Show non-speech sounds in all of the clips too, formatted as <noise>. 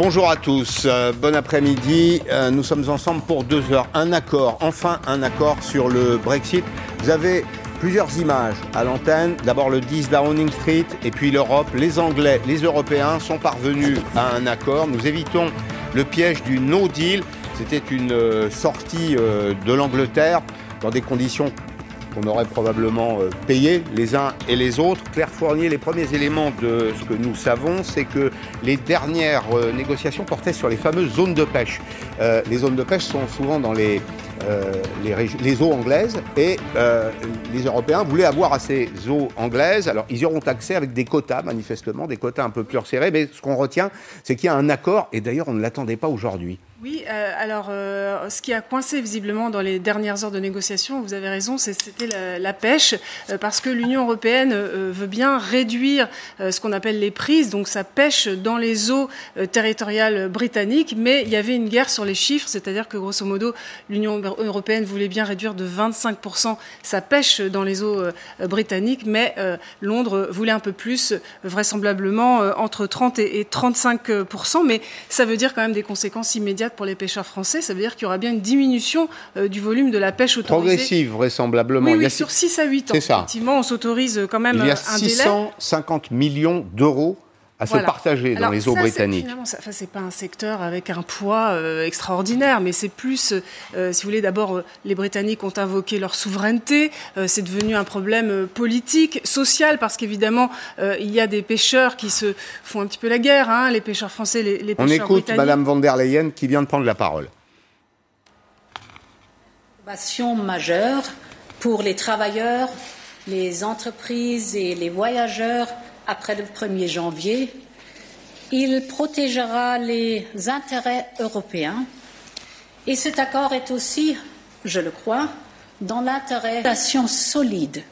Bonjour à tous, euh, bon après-midi. Euh, nous sommes ensemble pour deux heures. Un accord, enfin un accord sur le Brexit. Vous avez plusieurs images à l'antenne. D'abord le 10 Downing Street et puis l'Europe. Les Anglais, les Européens sont parvenus à un accord. Nous évitons le piège du no deal. C'était une euh, sortie de l'Angleterre dans des conditions qu'on aurait probablement euh, payées les uns et les autres. Claire Fournier, les premiers éléments de ce que nous savons, c'est que les dernières euh, négociations portaient sur les fameuses zones de pêche. Euh, les zones de pêche sont souvent dans les, les, eaux anglaises et les Européens voulaient avoir à ces eaux anglaises. Alors ils y auront accès avec des quotas, manifestement, des quotas un peu plus resserrés. Mais ce qu'on retient, c'est qu'il y a un accord et d'ailleurs on ne l'attendait pas aujourd'hui. Oui, euh, alors euh, ce qui a coincé visiblement dans les dernières heures de négociation, vous avez raison, c'était la, pêche, euh, parce que l'Union européenne veut bien réduire ce qu'on appelle les prises, donc ça pêche dans les eaux territoriales britanniques, mais il y avait une guerre sur les chiffres, c'est-à-dire que grosso modo, l'Union européenne voulait bien réduire de 25% sa pêche dans les eaux britanniques, mais Londres voulait un peu plus, vraisemblablement entre 30 et, et 35%, mais ça veut dire quand même des conséquences immédiates pour les pêcheurs français. Ça veut dire qu'il y aura bien une diminution euh, du volume de la pêche autorisée. Progressive, vraisemblablement. Oui, Il y oui, a sur 6 à 8 ans. Ça. Effectivement, on s'autorise quand même Il y a euh, un délai. 650 millions d'euros à se Voilà. partager dans Alors, les eaux ça, britanniques. Finalement, ça, enfin, c'est pas un secteur avec un poids euh, extraordinaire, mais c'est plus, euh, si vous voulez, d'abord, euh, les Britanniques ont invoqué leur souveraineté. euh, c'est devenu un problème euh, politique, social, parce qu'évidemment, euh, il y a des pêcheurs qui se font un petit peu la guerre, hein, les pêcheurs français, les, les On pêcheurs écoute britanniques. Madame van der Leyen qui vient de prendre la parole. Innovation majeure pour les travailleurs, les entreprises et les voyageurs après le 1er janvier. Il protégera les intérêts européens et cet accord est aussi, je le crois, dans l'intérêt nation solide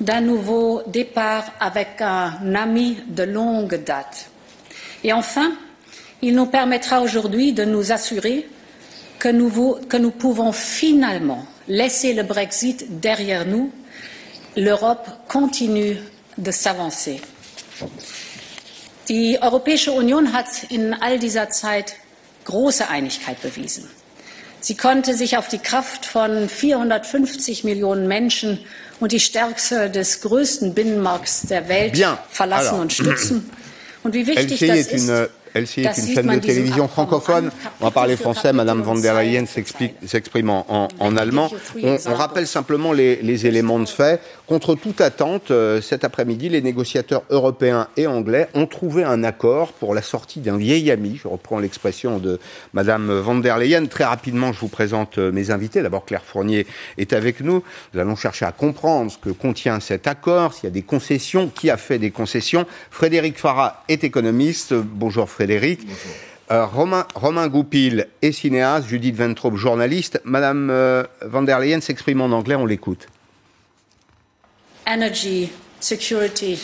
d'un nouveau départ avec un ami de longue date. Et enfin, il nous permettra aujourd'hui de nous assurer que nous pouvons finalement laisser le Brexit derrière nous. L'Europe continue de s'avancer. Die Europäische Union hat in all dieser Zeit große Einigkeit bewiesen. Sie konnte sich auf die Kraft von 450 Millionen Menschen und die Stärke des größten Binnenmarkts der Welt Bien. verlassen Alors. und stützen. Und wie wichtig das ist, LCI est une chaîne de télévision Abkommen francophone. an, On va parler français. Madame van der Leyen s'exprime en, en- en And allemand. On, rappelle simplement les, les éléments de fait. Contre toute attente, euh, cet après-midi, les négociateurs européens et anglais ont trouvé un accord pour la sortie d'un vieil ami. Je reprends l'expression de Madame van der Leyen. Très rapidement, je vous présente euh, mes invités. D'abord, Claire Fournier est avec nous. Nous allons chercher à comprendre ce que contient cet accord, s'il y a des concessions, qui a fait des concessions. Frédéric Farah est économiste. Bonjour Frédéric. Euh, Romain, Romain Goupil est cinéaste, Judith Ventrop, journaliste. Madame euh, van der Leyen s'exprime en anglais, on l'écoute. energy, security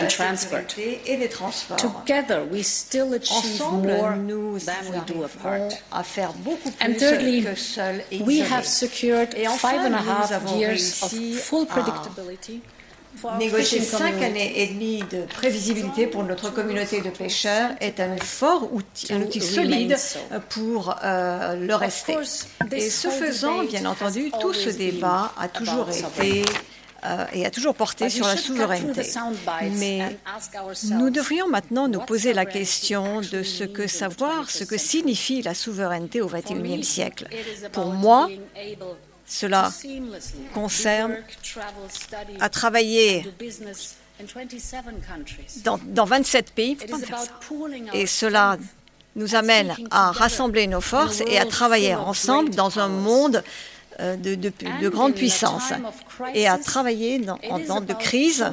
and transport. et des transports. Together, we still achieve Ensemble, more nous than we do apart. à faire beaucoup And plus thirdly, que seul et we have secured Et enfin, five and a nous half avons years of full à predictability our Négocier cinq années et demie de prévisibilité pour notre communauté de pêcheurs est un fort outil, un outil solide pour euh, le rester. Et ce faisant, bien entendu, tout ce débat a toujours été euh, et a toujours porté sur la souveraineté. Mais nous devrions maintenant nous poser la question de ce que savoir, ce que 21st signifie la souveraineté au XXIe siècle. Pour moi, cela concerne à travailler do business in 27 countries. dans, dans 27 pays. Et cela nous amène à rassembler nos forces et à travailler ensemble dans un monde euh, de, de- de grande puissance et à travailler dans- en temps de crise.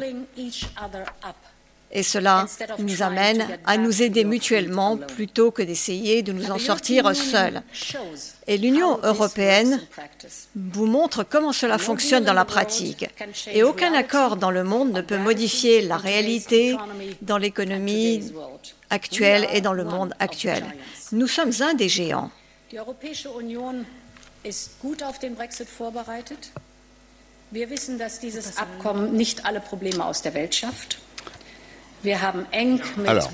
Et cela nous amène à nous aider mutuellement plutôt que d'essayer de nous en sortir seuls. Et l'Union européenne vous montre comment cela fonctionne dans la pratique. Et aucun accord dans le monde ne peut modifier la réalité dans l'économie actuelle et dans le monde actuel. Nous sommes un des géants. Die Europäische Union ist gut auf den Brexit vorbereitet. Wir wissen, dass dieses Abkommen nicht alle Probleme aus der Welt schafft. Alors,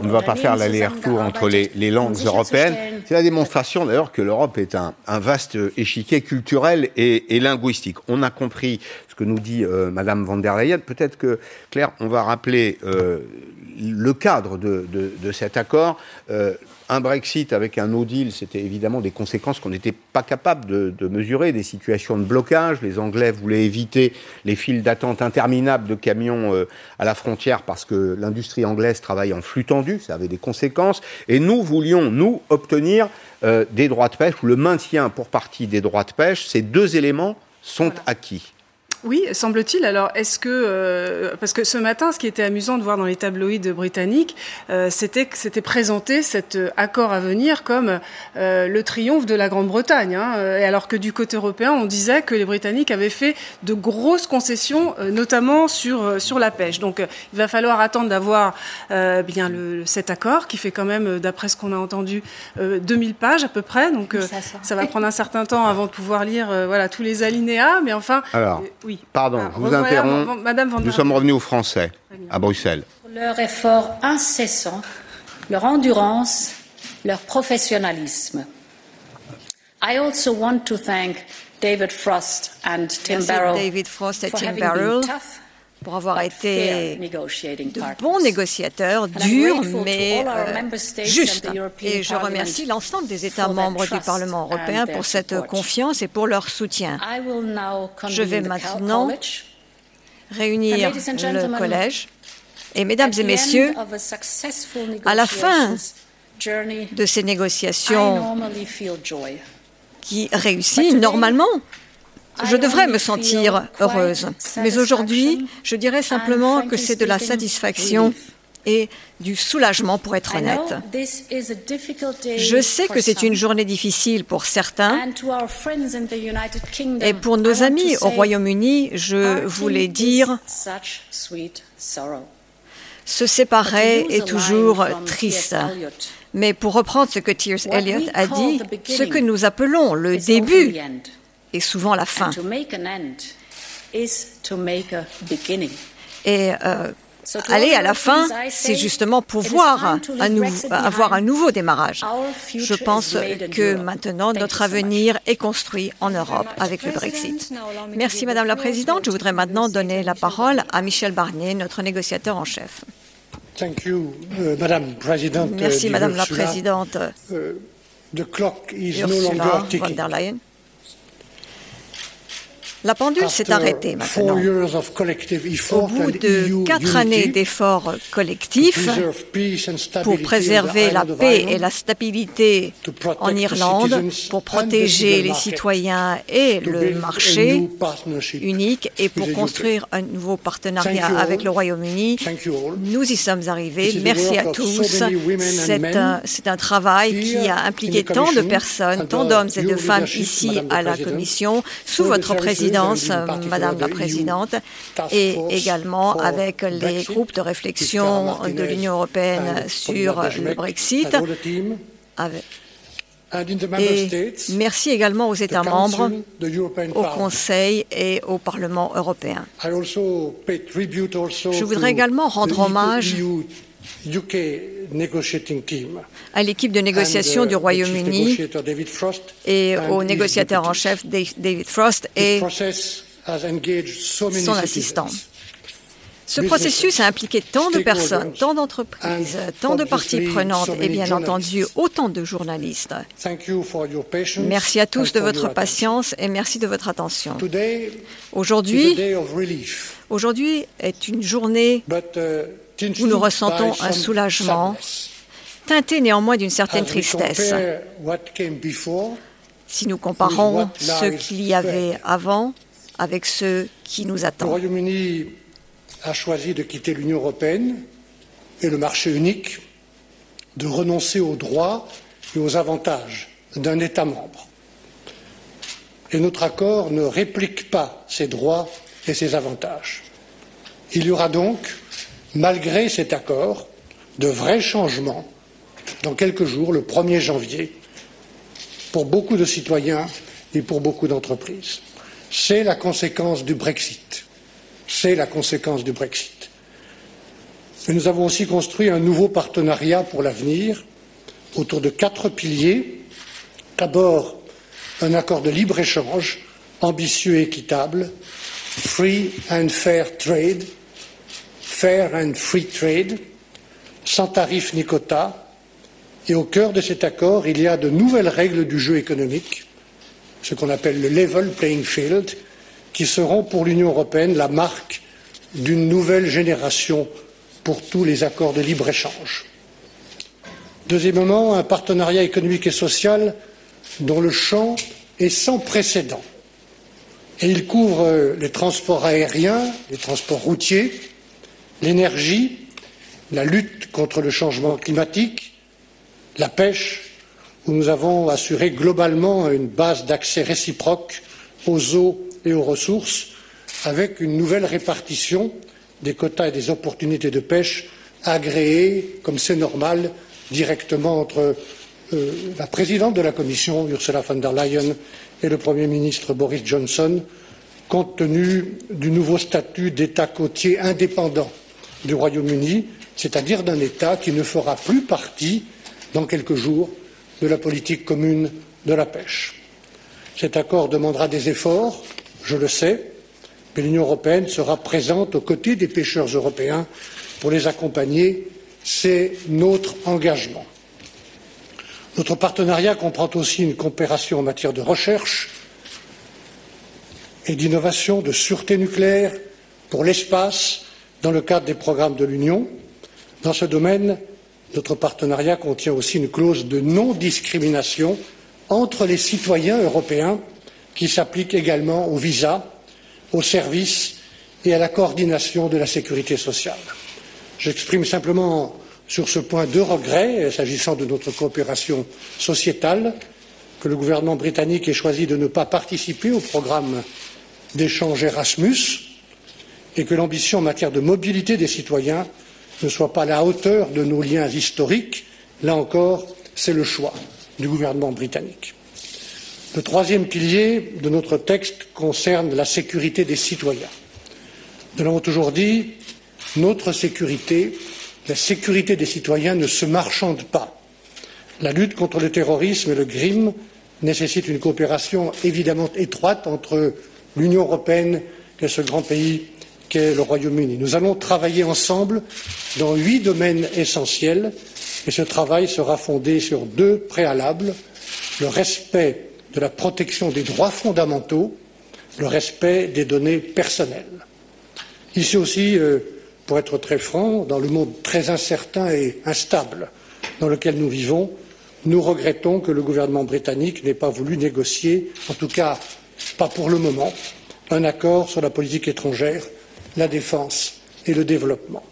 on ne va pas faire l'aller-retour entre les, langues européennes. C'est la démonstration d'ailleurs que l'Europe est un, vaste échiquier culturel et, linguistique. On a compris ce que nous dit euh, Madame van der Leyen. Peut-être que, Claire, on va rappeler euh, le cadre de, cet accord. Euh, un Brexit avec un no deal, c'était évidemment des conséquences qu'on n'était pas capable de, mesurer, des situations de blocage. Les Anglais voulaient éviter les files d'attente interminables de camions euh, à la frontière parce que l'industrie anglaise travaille en flux tendu, ça avait des conséquences. Et nous voulions, nous, obtenir euh, des droits de pêche ou le maintien pour partie des droits de pêche. Ces deux éléments sont acquis. Oui, semble-t-il. Alors, est-ce que euh, parce que ce matin, ce qui était amusant de voir dans les tabloïds britanniques, euh, c'était que c'était présenté cet euh, accord à venir comme le triomphe de la Grande-Bretagne. Hein, et alors que du côté européen, on disait que les Britanniques avaient fait de grosses concessions, notamment sur sur la pêche. Donc, il va falloir attendre d'avoir bien le, cet accord qui fait quand même, d'après ce qu'on a entendu, 2000 pages à peu près. Donc, ça, va prendre un certain temps avant de pouvoir lire voilà tous les alinéas. Mais enfin, alors. Pardon, ah, je vous interromps. Madame Nous sommes revenus aux Français, à Bruxelles. Pour leur effort incessant, leur endurance, leur professionnalisme. I also want to thank David Frost and Tim Barrow David Frost et Tim Barrow pour avoir été de bons négociateurs, durs mais euh, justes. Et je remercie l'ensemble des États membres du Parlement européen pour cette confiance et pour leur soutien. Je vais maintenant réunir le collège. Et mesdames et messieurs, à la fin de ces négociations qui réussissent normalement, je devrais me sentir heureuse. Mais aujourd'hui, je dirais simplement que c'est de la satisfaction et du soulagement pour être honnête. Je sais que c'est une journée difficile pour certains et pour nos amis au Royaume-Uni, je voulais dire se séparer est toujours triste. Mais pour reprendre ce que T.S. Eliot a dit, ce que nous appelons le début et souvent la fin. Et euh, aller à la fin, c'est justement pouvoir avoir un nouveau démarrage. Je pense que maintenant, notre avenir est construit en Europe avec le Brexit. Merci, Madame la Présidente. Je voudrais maintenant donner la parole à Michel Barnier, notre négociateur en chef. Merci, Madame la Présidente. Uh, Ursula von der Leyen. La pendule s'est arrêtée maintenant. Au bout de quatre années d'efforts collectifs pour préserver la paix et la stabilité en Irlande, pour protéger les citoyens et le marché unique et pour construire un nouveau partenariat avec le Royaume-Uni, nous y sommes arrivés. Merci à tous. C'est un, travail qui a impliqué tant de personnes, tant d'hommes et de femmes ici à la Commission, sous votre présidence Madame la Présidente, et également avec les groupes de réflexion de l'Union européenne sur le Brexit. Et merci également aux États membres, au Conseil et au Parlement européen. Je voudrais également rendre hommage à l'équipe de négociation du Royaume-Uni et au négociateur en chef David Frost et son assistant. Ce processus a impliqué tant de personnes, tant d'entreprises, tant de parties prenantes et bien entendu autant de journalistes. Merci à tous de votre patience et merci de votre attention. Aujourd'hui, aujourd'hui est une journée uh, où nous ressentons un soulagement, teinté néanmoins d'une certaine tristesse. Si nous comparons ce qu'il y avait avant avec ce qui nous attend a choisi de quitter l'Union européenne et le marché unique, de renoncer aux droits et aux avantages d'un État membre. Et notre accord ne réplique pas ces droits et ces avantages. Il y aura donc, malgré cet accord, de vrais changements dans quelques jours, le 1er janvier, pour beaucoup de citoyens et pour beaucoup d'entreprises. C'est la conséquence du Brexit c'est la conséquence du Brexit. Nous avons aussi construit un nouveau partenariat pour l'avenir autour de quatre piliers. D'abord, un accord de libre-échange ambitieux et équitable, free and fair trade, fair and free trade, sans tarifs ni quotas. Et au cœur de cet accord, il y a de nouvelles règles du jeu économique, ce qu'on appelle le level playing field, qui seront pour l'Union européenne la marque d'une nouvelle génération pour tous les accords de libre-échange. Deuxièmement, un partenariat économique et social dont le champ est sans précédent. Et il couvre les transports aériens, les transports routiers, l'énergie, la lutte contre le changement climatique, la pêche, où nous avons assuré globalement une base d'accès réciproque aux eaux et aux ressources, avec une nouvelle répartition des quotas et des opportunités de pêche agréées, comme c'est normal, directement entre euh, la présidente de la Commission, Ursula von der Leyen, et le Premier ministre Boris Johnson, compte tenu du nouveau statut d'État côtier indépendant du Royaume-Uni, c'est-à-dire d'un État qui ne fera plus partie, dans quelques jours, de la politique commune de la pêche. Cet accord demandera des efforts, je le sais, mais l'Union européenne sera présente aux côtés des pêcheurs européens pour les accompagner. C'est notre engagement. Notre partenariat comprend aussi une coopération en matière de recherche et d'innovation, de sûreté nucléaire, pour l'espace, dans le cadre des programmes de l'Union. Dans ce domaine, notre partenariat contient aussi une clause de non-discrimination entre les citoyens européens qui s'applique également aux visas aux services et à la coordination de la sécurité sociale. J'exprime simplement sur ce point deux regrets s'agissant de notre coopération sociétale, que le gouvernement britannique ait choisi de ne pas participer au programme d'échange Erasmus et que l'ambition en matière de mobilité des citoyens ne soit pas à la hauteur de nos liens historiques. Là encore, c'est le choix du gouvernement britannique. Le troisième pilier de notre texte concerne la sécurité des citoyens. Nous l'avons toujours dit, notre sécurité, la sécurité des citoyens ne se marchande pas. La lutte contre le terrorisme et le crime nécessite une coopération évidemment étroite entre l'Union européenne et ce grand pays qu'est le Royaume-Uni. Nous allons travailler ensemble dans huit domaines essentiels et ce travail sera fondé sur deux préalables le respect de la protection des droits fondamentaux, le respect des données personnelles. Ici aussi, euh, pour être très franc, dans le monde très incertain et instable dans lequel nous vivons, nous regrettons que le gouvernement britannique n'ait pas voulu négocier, en tout cas pas pour le moment, un accord sur la politique étrangère, la défense et le développement.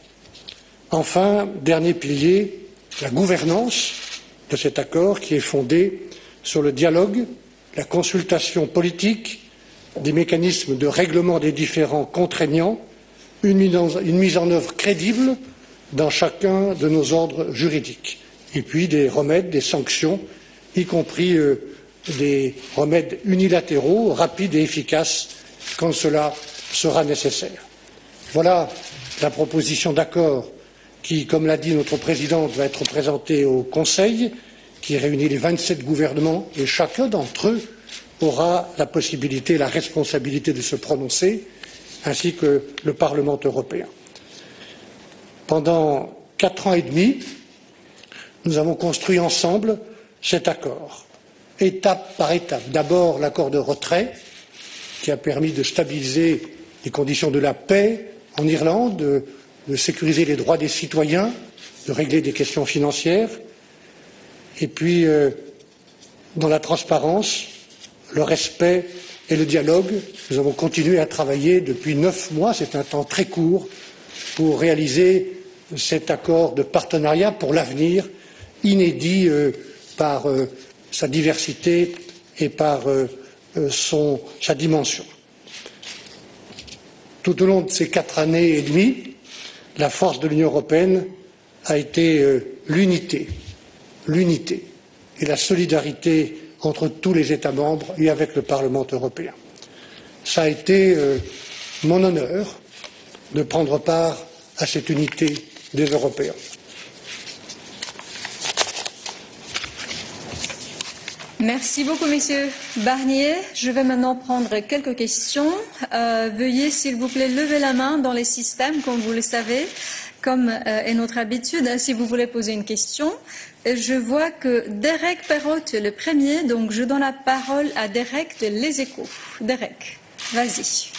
Enfin, dernier pilier, la gouvernance de cet accord qui est fondé sur le dialogue la consultation politique, des mécanismes de règlement des différends contraignants, une mise en œuvre crédible dans chacun de nos ordres juridiques, et puis des remèdes, des sanctions, y compris euh, des remèdes unilatéraux, rapides et efficaces quand cela sera nécessaire. Voilà la proposition d'accord qui, comme l'a dit notre présidente, va être présentée au Conseil qui réunit les vingt sept gouvernements et chacun d'entre eux aura la possibilité et la responsabilité de se prononcer, ainsi que le Parlement européen. Pendant quatre ans et demi, nous avons construit ensemble cet accord, étape par étape. D'abord l'accord de retrait, qui a permis de stabiliser les conditions de la paix en Irlande, de, sécuriser les droits des citoyens, de régler des questions financières et puis euh, dans la transparence, le respect et le dialogue. Nous avons continué à travailler depuis neuf mois, c'est un temps très court, pour réaliser cet accord de partenariat pour l'avenir, inédit euh, par euh, sa diversité et par sa dimension. Tout au long de ces quatre années et demie, la force de l'Union européenne a été l'unité l'unité et la solidarité entre tous les États membres et avec le Parlement européen. Ça a été euh, mon honneur de prendre part à cette unité des Européens. Merci beaucoup, Monsieur Barnier. Je vais maintenant prendre quelques questions. Euh, veuillez, s'il vous plaît, lever la main dans les systèmes, comme vous le savez, comme euh, est notre habitude, hein, si vous voulez poser une question. Je vois que Derek Perrotte est le premier, donc je donne la parole à Derek de Les Échos. Derek, vas-y.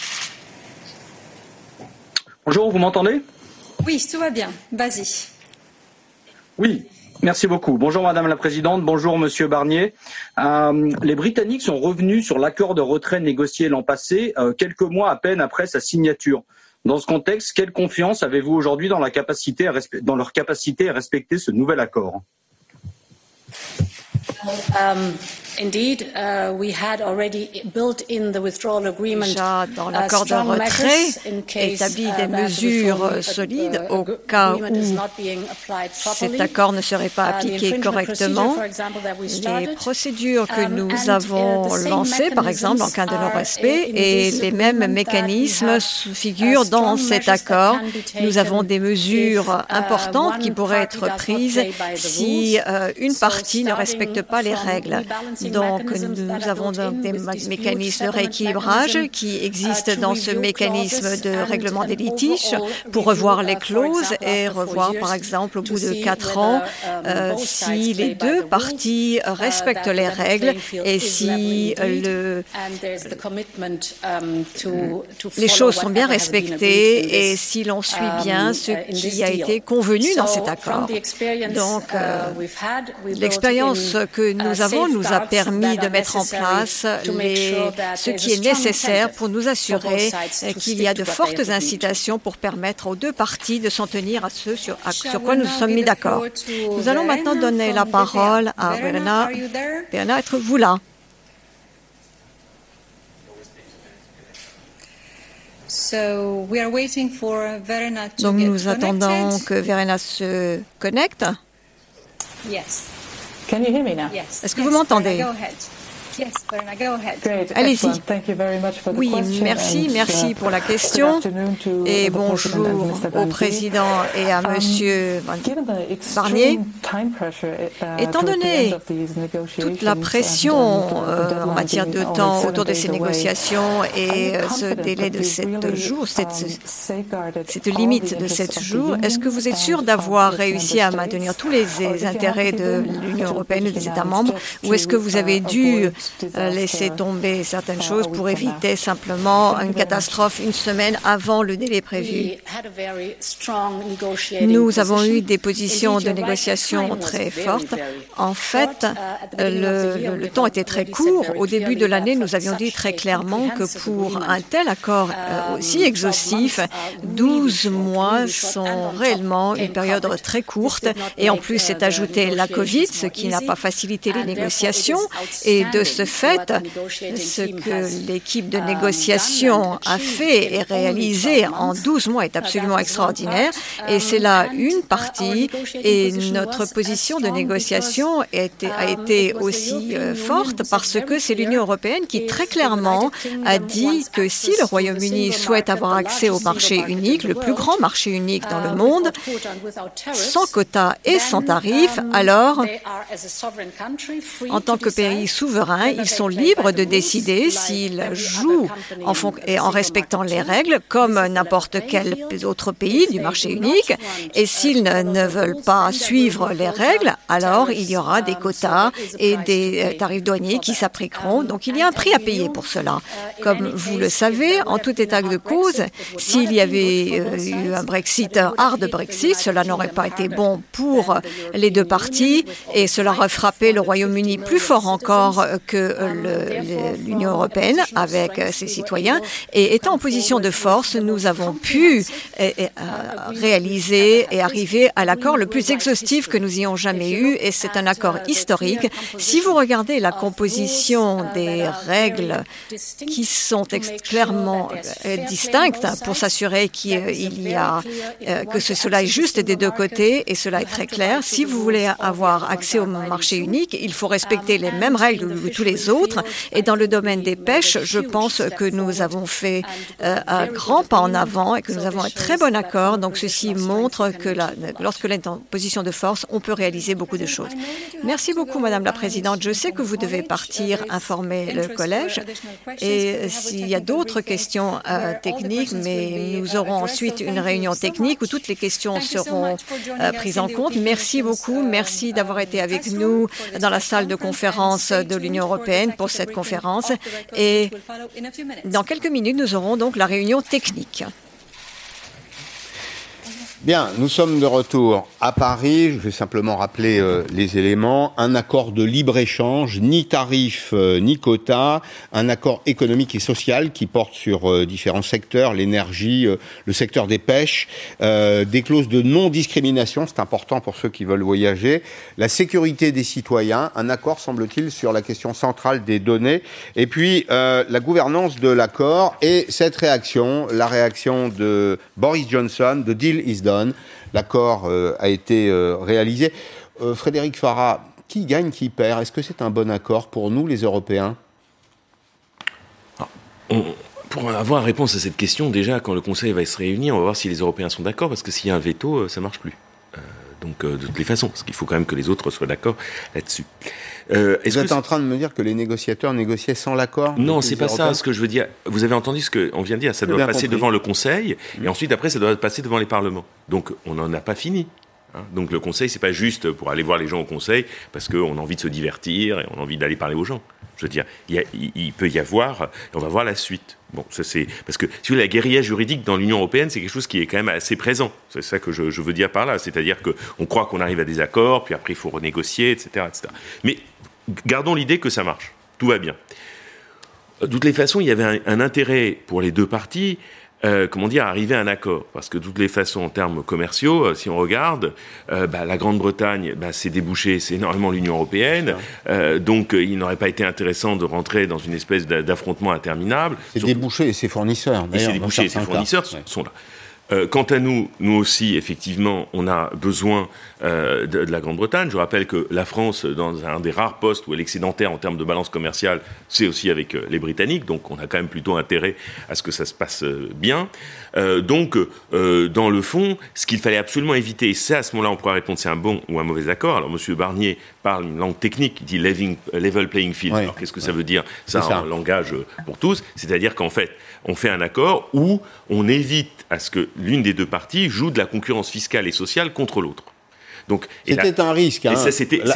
Bonjour, vous m'entendez? Oui, tout va bien. Vas-y. Oui, Merci beaucoup. Bonjour Madame la Présidente, bonjour Monsieur Barnier. Euh, les Britanniques sont revenus sur l'accord de retrait négocié l'an passé, euh, quelques mois à peine après sa signature. Dans ce contexte, quelle confiance avez-vous aujourd'hui dans, leur capacité à respecter ce nouvel accord? Um, indeed, we had already built in the withdrawal agreement Déjà dans uh, l'accord de retrait établi uh, des mesures uh, solides au cas où cet accord ne serait pas the appliqué correctement. Les procédures que um, nous and, avons lancées, par exemple, en cas de non-respect, et les mêmes agreement that we mécanismes figurent dans cet accord. Nous avons des mesures importantes qui pourraient être prises si rules. euh, une partie ne respecte pas les règles. Donc, nous avons donc des mécanismes de rééquilibrage qui uh, existent to dans ce mécanisme de règlement des litiges pour revoir uh, les for clauses et revoir, par exemple, au bout de quatre ans, euh, si les deux parties uh, respectent les règles et si euh, le, um, to les choses sont bien respectées et si l'on suit um, bien uh, ce this qui a été convenu dans cet accord. Donc, uh, euh, L'expérience que uh, nous avons nous a permis de mettre en place les- ce qui est nécessaire pour nous assurer euh, qu'il y a de fortes incitations pour permettre aux deux parties de s'en tenir à ce sur, à- quoi nous sommes mis d'accord. Nous allons maintenant donner la parole à Verena, Verena. êtes-vous là? So we are waiting for Verena to Donc nous attendons que Verena se connecte. Yes. Est-ce que yes, vous m'entendez Allez-y. excellent. Thank you very much for the Oui, merci, and, merci uh, pour la question et bonjour au président et à Um, Monsieur Barnier. uh, Étant donné toute la negotiations pression uh, euh, en matière de temps autour de ces négociations et euh, ce délai that de you've 7 really, jours, cette, um, cette limite de interests 7 of the jours, est-ce que vous êtes sûr d'avoir réussi à maintenir tous les intérêts de l'Union européenne et des États membres? ou est-ce que vous avez uh, dû euh, laisser disaster, tomber certaines uh, choses pour éviter simplement une catastrophe une semaine avant le délai prévu Nous avons eu des positions de négociation très fortes. En fait. Uh, le, temps était très court. Au début de l'année, nous avions dit très clairement que pour un tel accord euh, um, aussi 12 exhaustif, months are really 12 short, mois sont réellement une période très courte. Et en plus, uh, the ajouté la Covid, ce qui n'a pas facilité les négociations. Et de ce fait, ce que l'équipe de négociation a fait et réalisé 12 en months. 12 mois est absolument extraordinaire. Et c'est là une partie. Et notre position de négociation a été, a été aussi euh, forte parce que c'est l'Union européenne qui très clairement a dit que si le Royaume-Uni souhaite avoir accès au marché unique, le plus grand marché unique dans le monde, sans quota et sans tarifs, alors en tant que pays souverain, whether ils sont libres de décider s'ils jouent en, respectant les règles, comme n'importe quel autre pays du marché unique. Et s'ils ne, veulent pas suivre les règles, alors il y aura des quotas et des euh, tarifs douaniers qui s'appliqueront. Donc il y a un prix à payer pour cela. Comme vous le savez, en tout état de cause, s'il y avait euh, eu un Brexit have hard Brexit, cela n'aurait pas été bon pour les deux parties et cela aurait frappé le 450 Royaume-Uni plus fort encore. Que euh, from l'Union européenne avec euh, ses citoyens. Et étant en position de force, nous avons pu euh, réaliser et arriver à l'accord le plus exhaustif que nous ayons jamais eu et c'est un accord uh, the historique. Si vous regardez la of composition uh, des are règles qui sont clairement euh, distinctes pour s'assurer qu'il y a euh, que cela est juste des deux côtés et cela est très clair. Si vous voulez avoir accès au marché unique, il faut respecter Um, les mêmes règles les autres. Et dans le domaine des pêches, je pense que nous avons fait euh, un grand pas en avant et que nous avons un très bon accord. Donc ceci montre que lorsque l'on est en position de force, on peut réaliser beaucoup de choses. Merci beaucoup, Madame la Présidente. Je sais que vous devez partir informer le collège et s'il y a d'autres questions euh, techniques, mais nous aurons ensuite une réunion technique où toutes les questions seront euh, prises en compte. Merci beaucoup. Merci d'avoir été avec nous dans la salle de conférence de l'Union pour cette conférence. Et dans quelques minutes, nous aurons donc la réunion technique. Bien, nous sommes de retour à Paris. Je vais simplement rappeler euh, les éléments. Un accord de libre-échange, ni tarif euh, ni quota. Un accord économique et social qui porte sur euh, différents secteurs, l'énergie, le secteur des pêches. des clauses de non-discrimination, c'est important pour ceux qui veulent voyager. La sécurité des citoyens. Un accord, semble-t-il, sur la question centrale des données. Et puis, la gouvernance de l'accord et cette réaction, la réaction de Boris Johnson, de Deal is done L'accord euh, a été euh, réalisé. Euh, Frédéric Farah, qui gagne, qui perd? Est-ce que c'est un bon accord pour nous, les Européens? Ah, Pour avoir réponse à cette question, déjà, quand le Conseil va se réunir, on va voir si les Européens sont d'accord, parce que s'il y a un veto, ça ne marche plus. donc, de toutes les façons, parce qu'il faut quand même que les autres soient d'accord là-dessus. Euh, vous êtes en train de me dire que les négociateurs négociaient sans l'accord Non, c'est pas ça ce que je veux dire. Vous avez entendu ce qu'on vient de dire. Ça doit passer devant le Conseil, et ensuite, après, ça doit passer devant les parlements. Donc, on n'en a pas fini. Hein. Donc, le Conseil, c'est pas juste pour aller voir les gens au Conseil, parce qu'on a envie de se divertir et on a envie d'aller parler aux gens. Je veux dire, il, peut y avoir, et on va voir la suite. Bon, ça c'est parce que si vous voulez, la guérilla juridique dans l'Union européenne, c'est quelque chose qui est quand même assez présent. C'est ça que je, je, veux dire par là, c'est-à-dire qu'on croit qu'on arrive à des accords, puis après il faut renégocier, etc., etc. Mais gardons l'idée que ça marche. Tout va bien. De toutes les façons, il y avait un, intérêt pour les deux parties, euh, comment dire, à arriver à un accord. Parce que de toutes les façons, en termes commerciaux, euh, si on regarde, euh, bah, la Grande-Bretagne, bah, c'est débouché, c'est énormément l'Union européenne. donc, il n'aurait pas été intéressant de rentrer dans une espèce d'affrontement interminable. C'est débouché et ses fournisseurs. Et c'est débouché et ses fournisseurs sont là. Euh, quant à nous, nous aussi, effectivement, on a besoin euh, de, la Grande-Bretagne. Je rappelle que la France, dans un des rares postes où elle est excédentaire en termes de balance commerciale, c'est aussi avec euh, les Britanniques. Donc, on a quand même plutôt intérêt à ce que ça se passe bien. donc, dans le fond, ce qu'il fallait absolument éviter, c'est à ce moment-là on pourra répondre c'est un bon ou un mauvais accord. Alors, M. Barnier parle une langue technique, il dit level playing field. Alors, qu'est-ce que ça veut dire? Ça, ça en langage pour tous C'est-à-dire qu'en fait, on fait un accord où on évite à ce que l'une des deux parties joue de la concurrence fiscale et sociale contre l'autre. Donc, c'était un risque. Hein.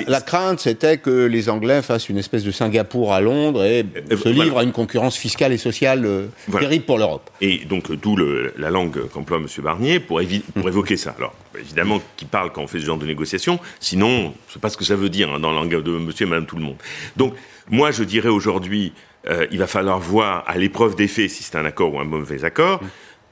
la, crainte, c'était que les Anglais fassent une espèce de Singapour à Londres et euh, se livrent à une concurrence fiscale et sociale euh, terrible pour l'Europe. Et donc, d'où la langue qu'emploie M. Barnier pour, pour évoquer ça. Alors, évidemment, qui parle quand on fait ce genre de négociation. Sinon, je ne sais pas ce que ça veut dire hein, dans la langue de Monsieur et Madame tout le monde. Donc, moi, je dirais aujourd'hui, euh, il va falloir voir à l'épreuve des faits si c'est un accord ou un mauvais accord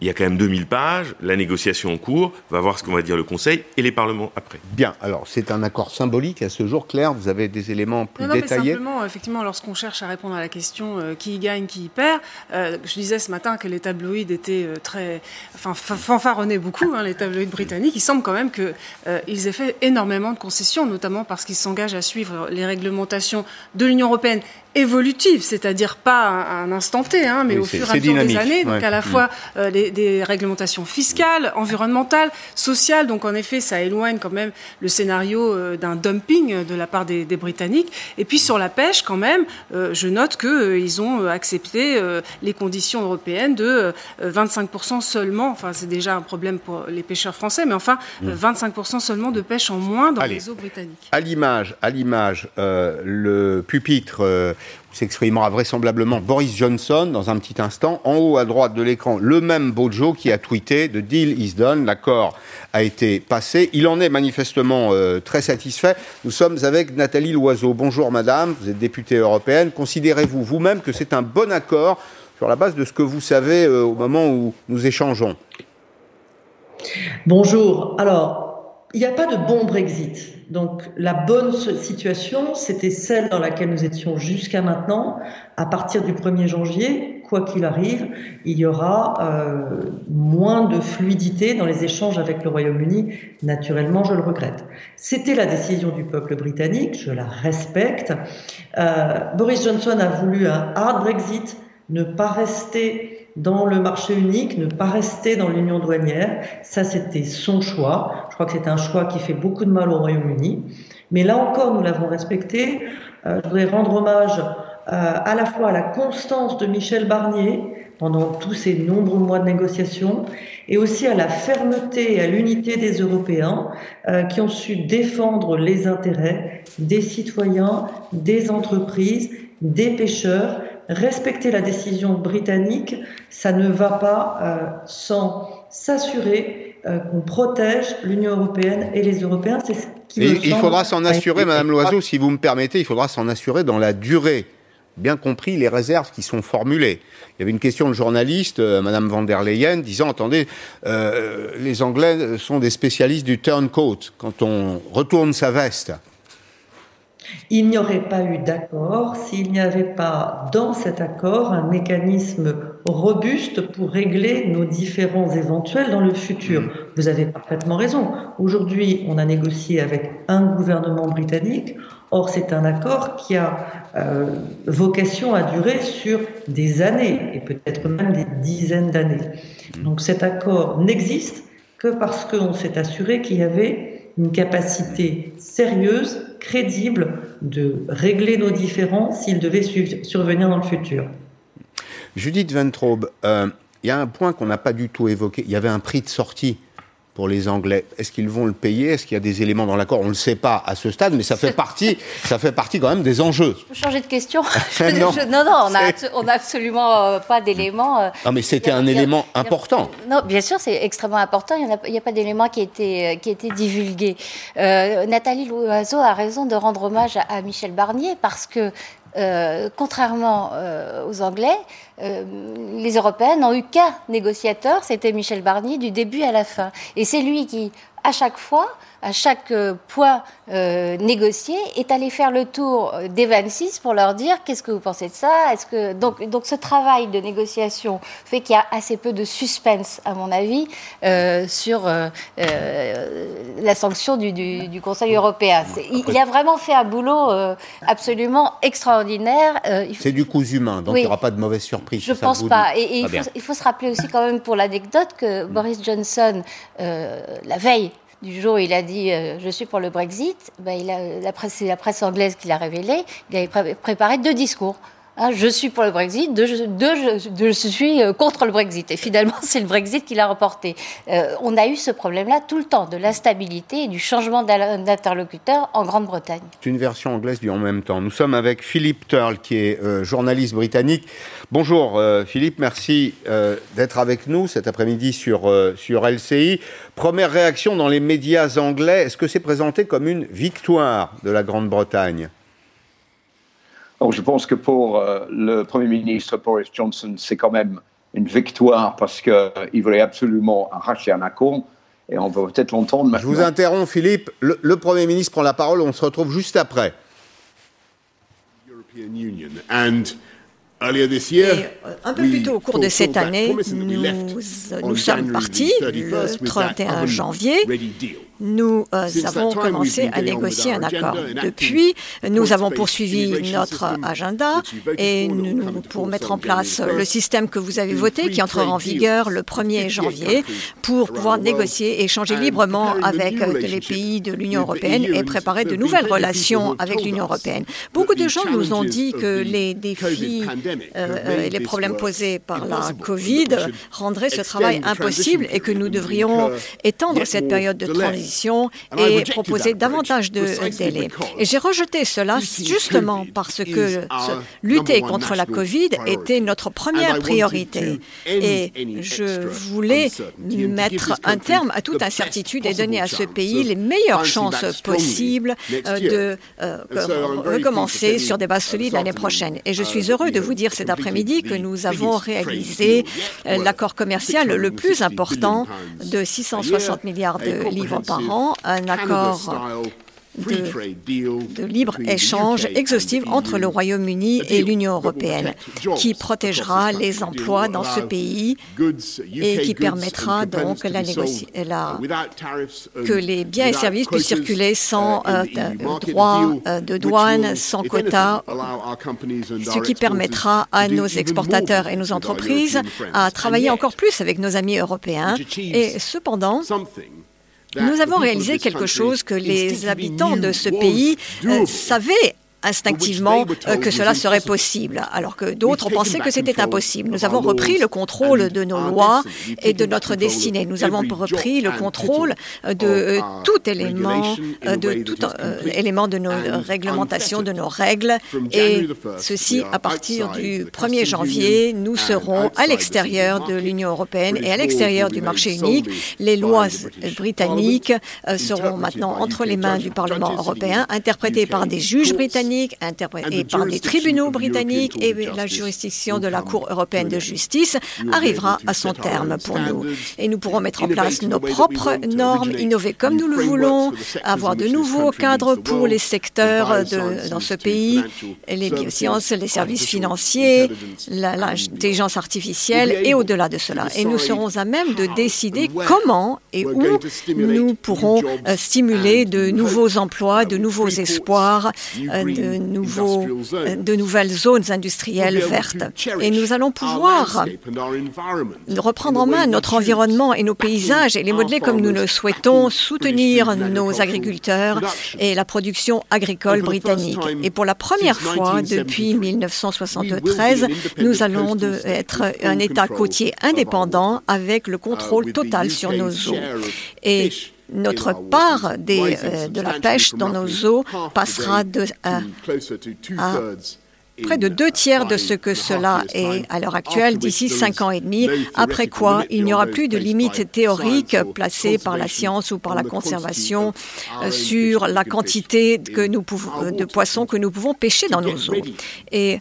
il y a quand même 2000 pages, la négociation en cours, va voir ce qu'on va dire le Conseil et les parlements après. Bien, alors c'est un accord symbolique à ce jour, Claire, vous avez des éléments plus non, détaillés mais simplement, effectivement, lorsqu'on cherche à répondre à la question euh, qui gagne, qui perd, euh, je disais ce matin que les tabloïds étaient euh, très... Enfin, fanfaronnaient beaucoup, hein, les tabloïds britanniques. Il semble quand même qu'ils aient fait énormément de concessions, notamment parce qu'ils s'engagent à suivre les réglementations de l'Union européenne évolutive, c'est-à-dire pas à un instant T, hein, mais au fur et à mesure des années. Donc à la fois euh, des réglementations fiscales, environnementales, sociales. Donc en effet, ça éloigne quand même le scénario euh, d'un dumping de la part des, Britanniques. Et puis sur la pêche, quand même, euh, je note qu'ils ont accepté les conditions européennes de 25% seulement. Enfin, c'est déjà un problème pour les pêcheurs français, mais enfin 25% seulement de pêche en moins dans les eaux britanniques. À l'image, à l'image, le pupitre s'exprimera vraisemblablement Boris Johnson dans un petit instant. En haut à droite de l'écran, le même Bojo qui a tweeté The deal is done, l'accord a été passé. Il en est manifestement euh, très satisfait. Nous sommes avec Nathalie Loiseau. Bonjour madame, vous êtes députée européenne. Considérez-vous vous-même que c'est un bon accord sur la base de ce que vous savez euh, au moment où nous échangeons? Bonjour. Alors, il n'y a pas de bon Brexit. Donc la bonne situation, c'était celle dans laquelle nous étions jusqu'à maintenant, à partir du 1er janvier, quoi qu'il arrive, il y aura euh, moins de fluidité dans les échanges avec le Royaume-Uni. Naturellement, je le regrette. C'était la décision du peuple britannique, je la respecte. Euh, Boris Johnson a voulu un hard Brexit, ne pas rester dans le marché unique, ne pas rester dans l'union douanière. Ça, c'était son choix. Que c'est un choix qui fait beaucoup de mal au Royaume-Uni. Mais là encore, nous l'avons respecté. Euh, je voudrais rendre hommage euh, à la fois à la constance de Michel Barnier pendant tous ces nombreux mois de négociations et aussi à la fermeté et à l'unité des Européens euh, qui ont su défendre les intérêts des citoyens, des entreprises, des pêcheurs. Respecter la décision britannique, ça ne va pas sans s'assurer qu'on protège l'Union européenne et les Européens. C'est il faudra s'en assurer, Madame Loiseau, si vous me permettez, il faudra s'en assurer dans la durée. Bien compris les réserves qui sont formulées. Il y avait une question de journaliste, euh, Madame van der Leyen, disant attendez, euh, les Anglais sont des spécialistes du turncoat quand on retourne sa veste. Il n'y aurait pas eu d'accord s'il n'y avait pas dans cet accord un mécanisme robuste pour régler nos différends éventuels dans le futur. Vous avez parfaitement raison. Aujourd'hui, on a négocié avec un gouvernement britannique. Or, c'est un accord qui a euh, vocation à durer sur des années et peut-être même des dizaines d'années. Donc cet accord n'existe que parce qu'on s'est assuré qu'il y avait une capacité sérieuse, crédible de régler nos différends s'ils devaient survenir dans le futur. Judith Ventrobe, euh, il y a un point qu'on n'a pas du tout évoqué. Il y avait un prix de sortie pour les Anglais Est-ce qu'ils vont le payer? Est-ce qu'il y a des éléments dans l'accord? On ne le sait pas à ce stade, mais ça fait partie, <laughs> ça fait partie quand même des enjeux. Je peux changer de question? <laughs> Non. non. non, on n'a absolument euh, pas d'éléments. Euh, non, mais c'était un élément important. non, bien sûr, c'est extrêmement important. Il n'y a, a, pas d'élément qui a été, qui a été divulgué. Nathalie Loiseau a raison de rendre hommage à, à Michel Barnier parce que euh, contrairement euh, aux Anglais, euh, les Européennes n'ont eu qu'un négociateur, c'était Michel Barnier, du début à la fin. Et c'est lui qui, à chaque fois, à chaque euh, point euh, négocié, est allé faire le tour euh, des 26 pour leur dire qu'est-ce que vous pensez de ça? Est-ce que donc donc ce travail de négociation fait qu'il y a assez peu de suspense, à mon avis, sur la sanction du, du, Conseil européen. Il, a vraiment fait un boulot absolument extraordinaire. C'est du coup humain, donc il n'y aura pas de mauvaise surprise. Je ne pense pas. Et, il, faut, il, faut, se rappeler aussi quand même pour l'anecdote que Boris Johnson, la veille du jour où il a dit euh, je suis pour le Brexit, ben, presse, c'est la presse anglaise qui l'a révélé, il avait préparé deux discours. Hein, je suis pour le Brexit, deux, je, suis euh, contre le Brexit. Et finalement, <laughs> c'est le Brexit qui l'a remporté. Euh, on a eu ce problème-là tout le temps, de l'instabilité et du changement d'interlocuteur en Grande-Bretagne. C'est une version anglaise du en même temps. Nous sommes avec Philippe Turle, qui est journaliste britannique. Bonjour Philippe, merci d'être avec nous cet après-midi sur, sur LCI. Première réaction dans les médias anglais, est-ce que c'est présenté comme une victoire de la Grande-Bretagne? Je pense que pour euh, le Premier ministre Boris Johnson, c'est quand même une victoire parce qu'il euh, voulait absolument arracher un accord. Et on va peut-être l'entendre maintenant. Je vous interromps, Philippe. Le, le, Premier ministre prend la parole. On se retrouve juste après. Et euh, un peu plus tôt au cours de cette année, nous, nous sommes partis le 31 janvier nous euh, avons commencé à négocier un accord. Depuis, nous avons poursuivi notre agenda et nous, pour mettre en place le système que vous avez voté, qui entrera en vigueur le 1er janvier, pour pouvoir négocier et échanger librement avec euh, les pays de l'Union européenne et préparer de nouvelles relations avec l'Union européenne. Beaucoup de gens nous ont dit que les défis euh, et les problèmes posés par la Covid rendraient ce travail impossible et que nous devrions étendre cette période de transition et proposer davantage de délais. Et j'ai rejeté cela justement parce que lutter contre la Covid était notre première priorité. Et je voulais mettre un terme à toute incertitude et donner à ce pays les meilleures chances possibles euh, de euh, recommencer sur des bases solides l'année prochaine. Et je suis heureux de vous dire cet après-midi que nous avons réalisé euh, l'accord commercial le plus important de 660 milliards de livres par un accord de, libre-échange exhaustive entre le Royaume-Uni et l'Union européenne, qui protégera les emplois dans ce pays et qui permettra donc la la, que les biens et services puissent circuler sans euh, droit euh, de douane, sans quota, ce qui permettra à nos exportateurs et nos entreprises à travailler encore plus avec nos amis européens. Et cependant, nous avons réalisé quelque chose que les habitants de ce pays euh, savaient instinctivement euh, que cela serait possible, alors que d'autres pensaient que c'était impossible. Nous avons repris le contrôle de nos lois et de notre destinée. Nous avons repris le contrôle de euh, tout élément, euh, de tout élément de nos réglementations, de nos règles, et ceci à partir du 1er janvier, nous serons à l'extérieur de l'Union européenne et à l'extérieur du marché unique. Les lois britanniques seront maintenant entre les mains du Parlement européen, interprétées par des juges britanniques et par les tribunaux britanniques et la juridiction de la Cour européenne de justice arrivera à son terme pour nous. Et nous pourrons mettre en place nos propres normes, innover comme nous le voulons, avoir de nouveaux cadres pour les secteurs de, dans ce pays, les biosciences, les services financiers, l'intelligence artificielle et au-delà de cela. Et nous serons à même de décider comment et où nous pourrons euh, stimuler de nouveaux emplois, de nouveaux espoirs, de, nouveaux, de nouvelles zones industrielles vertes. Et nous allons pouvoir reprendre en main notre environnement et nos paysages et les modeler comme nous le souhaitons, soutenir nos agriculteurs et la production agricole britannique. Et pour la première fois depuis 1973, nous allons de être un État côtier indépendant avec le contrôle total sur nos eaux. Et notre part des, euh, de la pêche dans nos eaux passera de, à, près de deux tiers de ce que cela est à l'heure actuelle d'ici cinq ans et demi, après quoi il n'y aura plus de limites théoriques placées par la science ou par la conservation euh, sur la quantité que nous pouvons, de poissons que nous pouvons pêcher dans nos eaux. Et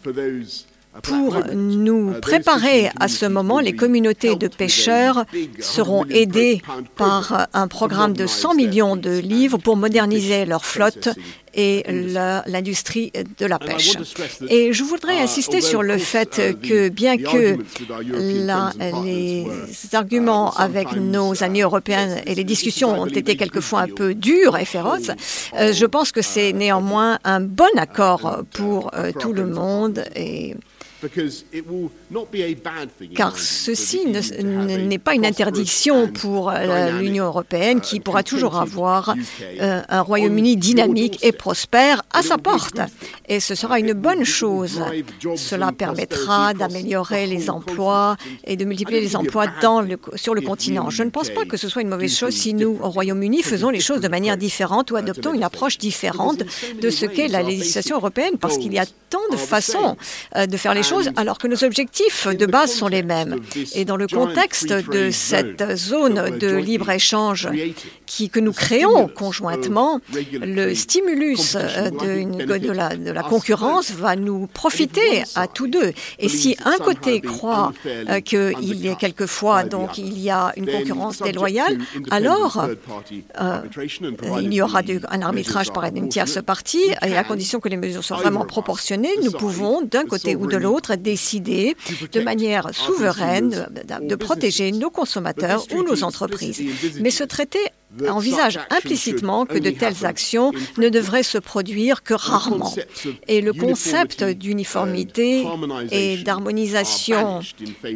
pour nous préparer à ce moment, les communautés de pêcheurs seront aidées par un programme de 100 millions de livres pour moderniser leur flotte et l'industrie de la pêche. Et je voudrais insister sur le fait que bien que les arguments avec nos amis européens et les discussions ont été quelquefois un peu dures et féroces, euh, je pense que c'est néanmoins un bon accord pour euh, tout le monde et car ceci n'est pas une interdiction pour euh, l'Union européenne qui pourra toujours avoir euh, un Royaume-Uni dynamique et prospère à sa porte. Et ce sera une bonne chose. Cela permettra d'améliorer les emplois et de multiplier les emplois dans le, sur le continent. Je ne pense pas que ce soit une mauvaise chose si nous, au Royaume-Uni, faisons les choses de manière différente ou adoptons une approche différente de ce qu'est la législation européenne, parce qu'il y a tant de façons euh, de faire les choses alors que nos objectifs de base sont les mêmes. Et dans le contexte de cette zone de libre-échange que nous créons conjointement, le stimulus euh, de, la, de, la, concurrence va nous profiter à tous deux. Et si un côté croit euh, qu'il y a quelquefois donc il y a une concurrence déloyale, alors euh, il y aura un arbitrage par une tierce partie et à condition que les mesures soient vraiment proportionnées, nous pouvons d'un côté ou de l'autre décider de manière souveraine de protéger nos consommateurs ou nos entreprises. Mais ce traité envisage implicitement que de telles actions ne devraient se produire que rarement. Et le concept d'uniformité et d'harmonisation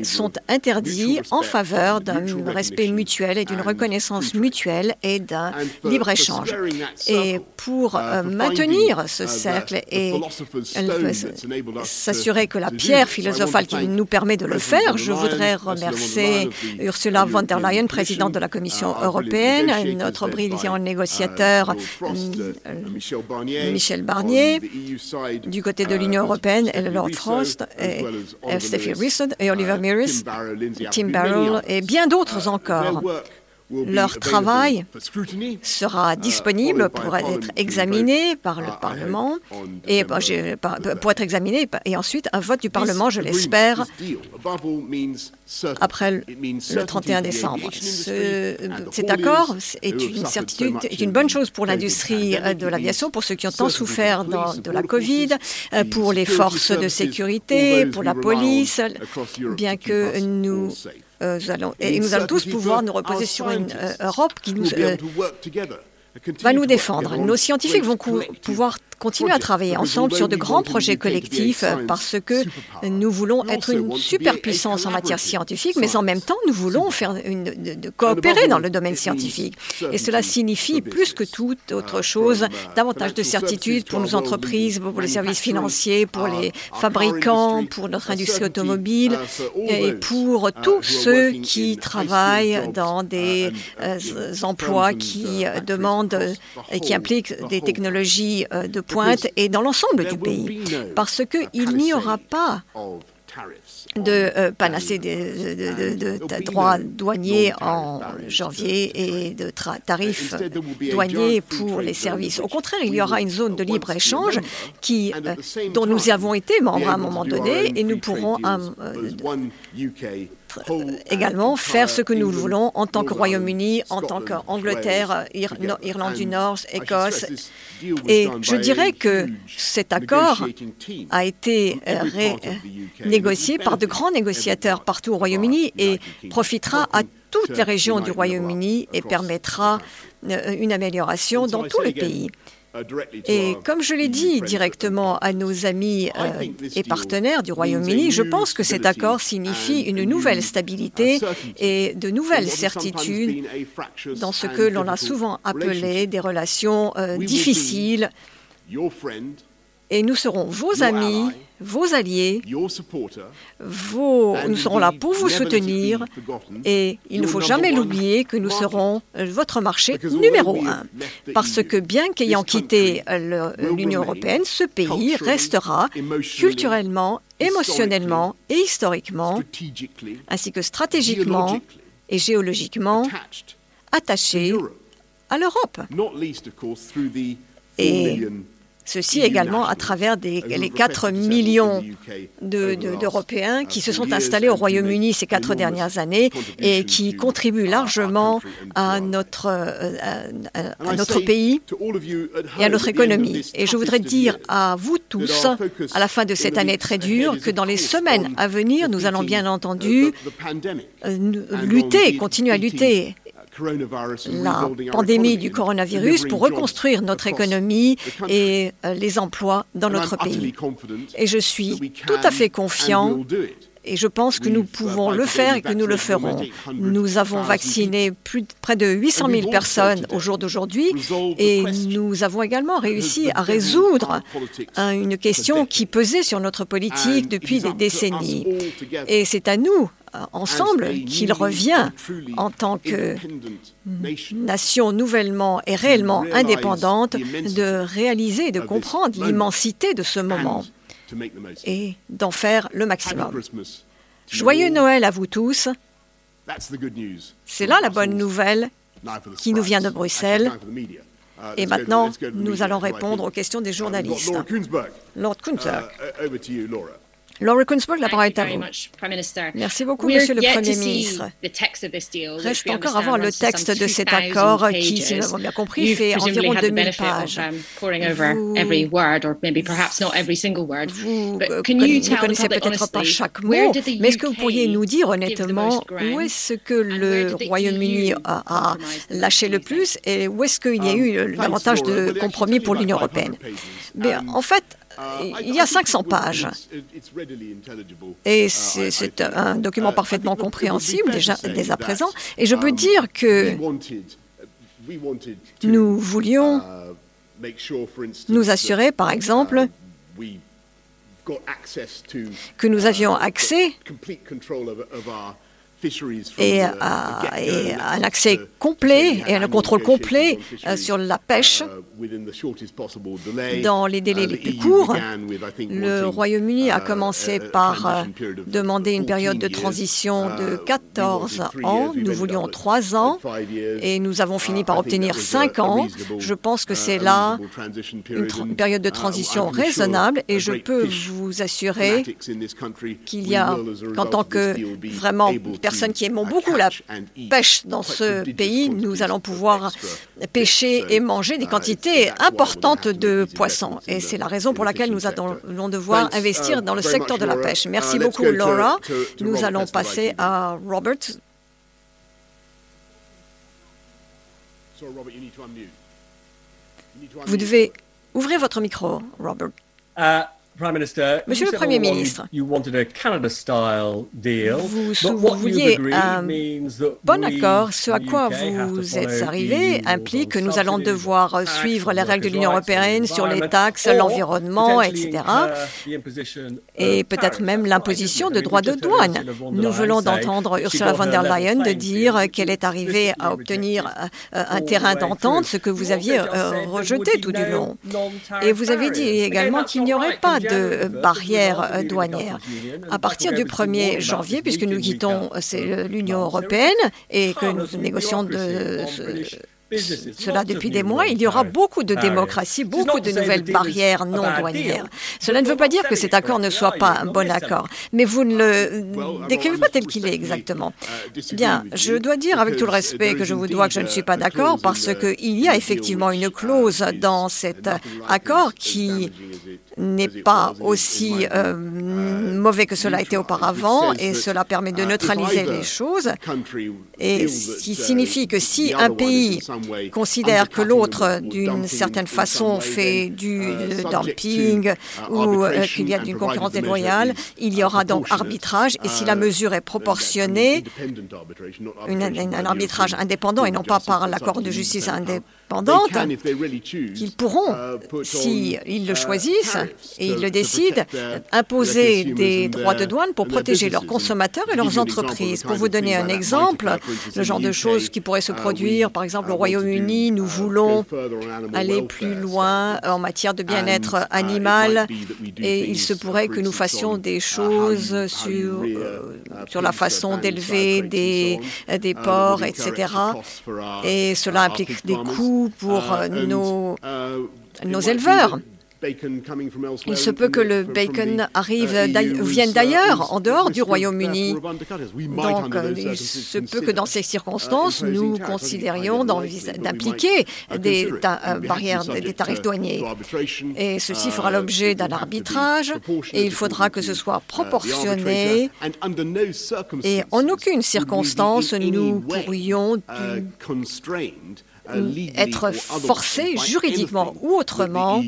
sont interdits en faveur d'un respect mutuel et d'une reconnaissance mutuelle et d'un libre-échange. Et pour euh, maintenir ce cercle et s'assurer que la pierre philosophale qui nous permet de le faire, je voudrais remercier Ursula von der Leyen, présidente de la Commission européenne, notre brillant négociateur Michel Barnier, du côté de l'Union européenne, et Lord Frost, et Steffi Risson, et Oliver Meares, Tim Barrell, et bien d'autres encore. Leur travail sera disponible pour être examiné par le Parlement. Et pour être examiné et ensuite un vote du Parlement, je l'espère, après le 31 décembre. cet accord est une certitude, est une bonne chose pour l'industrie de l'aviation, pour ceux qui ont tant souffert de la Covid, pour les forces de sécurité, pour la police, bien que nous euh, allons, et nous allons tous pouvoir nous reposer sur une euh, Europe qui nous, va nous défendre. Nos scientifiques vont pouvoir continuer à travailler ensemble sur de grands projets collectifs parce que nous voulons être une superpuissance en matière scientifique, mais en même temps, nous voulons faire une, de, coopérer dans le domaine scientifique. Et cela signifie plus que toute autre chose davantage de certitude pour nos entreprises, pour les services financiers, pour les fabricants, pour notre industrie automobile et pour tous ceux qui travaillent dans des euh, emplois qui demandent et qui impliquent des technologies euh, de pointe et dans l'ensemble du pays, parce qu'il n'y aura pas de euh, panacée de, de, droits douaniers en janvier et de tarifs douaniers pour les services. Au contraire, il y aura une zone de libre-échange qui, euh, dont nous avons été membres à un moment donné et nous pourrons également faire ce que nous voulons en tant que Royaume-Uni, en tant qu'Angleterre, Irlande du Nord, Écosse. Et je dirais que cet accord a été euh, négocié par de grands négociateurs partout au Royaume-Uni et profitera à toutes les régions du Royaume-Uni et permettra euh, une amélioration dans tout le pays. Et comme je l'ai dit directement à nos amis euh, et partenaires du Royaume-Uni, je pense que cet accord signifie une nouvelle stabilité et de nouvelles certitudes dans ce que l'on a souvent appelé des relations euh, difficiles. Et nous serons vos amis vos alliés, vos, nous serons là pour vous soutenir et il ne faut jamais l'oublier que nous serons euh, votre marché numéro un. Parce que bien qu'ayant quitté euh, l'Union européenne, ce pays restera culturellement, émotionnellement et historiquement, ainsi que stratégiquement et géologiquement attaché à l'Europe. Et Ceci également à travers des, les 4 millions d'Européens qui se sont installés au Royaume-Uni ces quatre dernières années et qui contribuent largement à notre, euh, à, notre pays et à notre économie. Et je voudrais dire à vous tous, à la fin de cette année très dure, que dans les semaines à venir, nous allons bien entendu euh, lutter, continuer à lutter la pandémie du coronavirus pour reconstruire notre économie et euh, les emplois dans notre pays. Et je suis tout à fait confiant et je pense que nous pouvons le faire et que nous le ferons. Nous avons vacciné plus, près de 800 000 personnes au jour d'aujourd'hui et nous avons également réussi à résoudre une question qui pesait sur notre politique depuis des décennies. Et c'est à nous, ensemble qu'il revient en tant que nation. nouvellement et réellement indépendante de réaliser, de comprendre l'immensité de ce moment et d'en faire le maximum. Joyeux Noël à vous tous. C'est là la bonne nouvelle qui nous vient de Bruxelles. Et maintenant, nous allons répondre aux questions des journalistes. Lord Kunzberg. Laura Kunzberg, la parole est à vous. Merci beaucoup, Monsieur le Premier ministre. Reste encore à voir le texte de cet accord qui, si nous avons bien compris, fait environ 2000 pages. Vous, ne connaissez peut-être pas chaque mot, mais est-ce que vous pourriez nous dire honnêtement où est-ce que le Royaume-Uni a, lâché le plus et où est-ce qu'il y a eu davantage de compromis pour l'Union européenne? En fait, il y a 500 pages. Et c'est un document parfaitement compréhensible déjà dès à présent. Et je peux dire que nous voulions nous assurer, par exemple, que nous avions accès et, un accès complet et un contrôle complet sur la pêche dans les délais les plus courts. Le Royaume-Uni a commencé par demander une période de transition de 14 ans. Nous voulions 3 ans et nous avons fini par obtenir 5 ans. Je pense que c'est là une période de transition raisonnable et je peux vous assurer qu'il y a, en tant que vraiment personnes qui aiment beaucoup la pêche dans ce pays, nous allons pouvoir pêcher et manger des quantités importantes de poissons. Et c'est la raison pour laquelle nous allons devoir investir dans le secteur de la pêche. Merci beaucoup, Laura. Nous allons passer à Robert. Vous devez ouvrir votre micro, Robert. Monsieur le Premier ministre, vous, vouliez un bon accord. Ce à quoi vous êtes arrivé implique que nous allons devoir suivre les règles de l'Union européenne sur les taxes, l'environnement, etc. Et peut-être même l'imposition de droits de douane. Nous venons d'entendre Ursula von der Leyen de dire qu'elle est arrivée à obtenir euh, un terrain d'entente, ce que vous aviez euh, rejeté tout du long. Et vous avez dit également qu'il n'y aurait pas de barrières euh, douanières. À partir du 1er janvier, puisque nous quittons l'Union européenne et que nous négocions cela depuis des mois, il y aura beaucoup de démocratie, beaucoup de nouvelles barrières non douanières. Cela ne veut pas dire que cet accord ne soit pas un bon accord, mais vous ne le décrivez pas tel qu'il est exactement. Bien, je dois dire avec tout le respect que je vous dois que je ne suis pas d'accord parce qu'il y a effectivement une clause dans cet accord qui n'est pas aussi euh, mauvais que cela a été auparavant et cela permet de neutraliser les choses. et ce qui signifie que si un pays considère que l'autre, d'une certaine façon, fait du dumping ou euh, qu'il y a une concurrence déloyale, il y aura donc arbitrage. Et si la mesure est proportionnée, un arbitrage indépendant et non pas par l'accord de justice indépendant, qu'ils pourront, s'ils si le choisissent et ils le décident, imposer des droits de douane pour protéger leurs consommateurs et leurs entreprises. Pour vous donner un exemple, le genre de choses qui pourraient se produire, par exemple au Royaume-Uni, nous voulons aller plus loin en matière de bien-être animal. et il se pourrait que nous fassions des choses sur, sur la façon d'élever des, des porcs, etc. Et cela implique des coûts pour euh, nos, nos éleveurs. Il se peut que le bacon arrive vienne d'ailleurs, en dehors du Royaume-Uni. Donc, il se peut que dans ces circonstances, nous considérions d'impliquer des barrières, des tarifs douaniers. Et ceci fera l'objet d'un arbitrage et il faudra que ce soit proportionné. Et en aucune circonstance, nous pourrions être forcé juridiquement ou autrement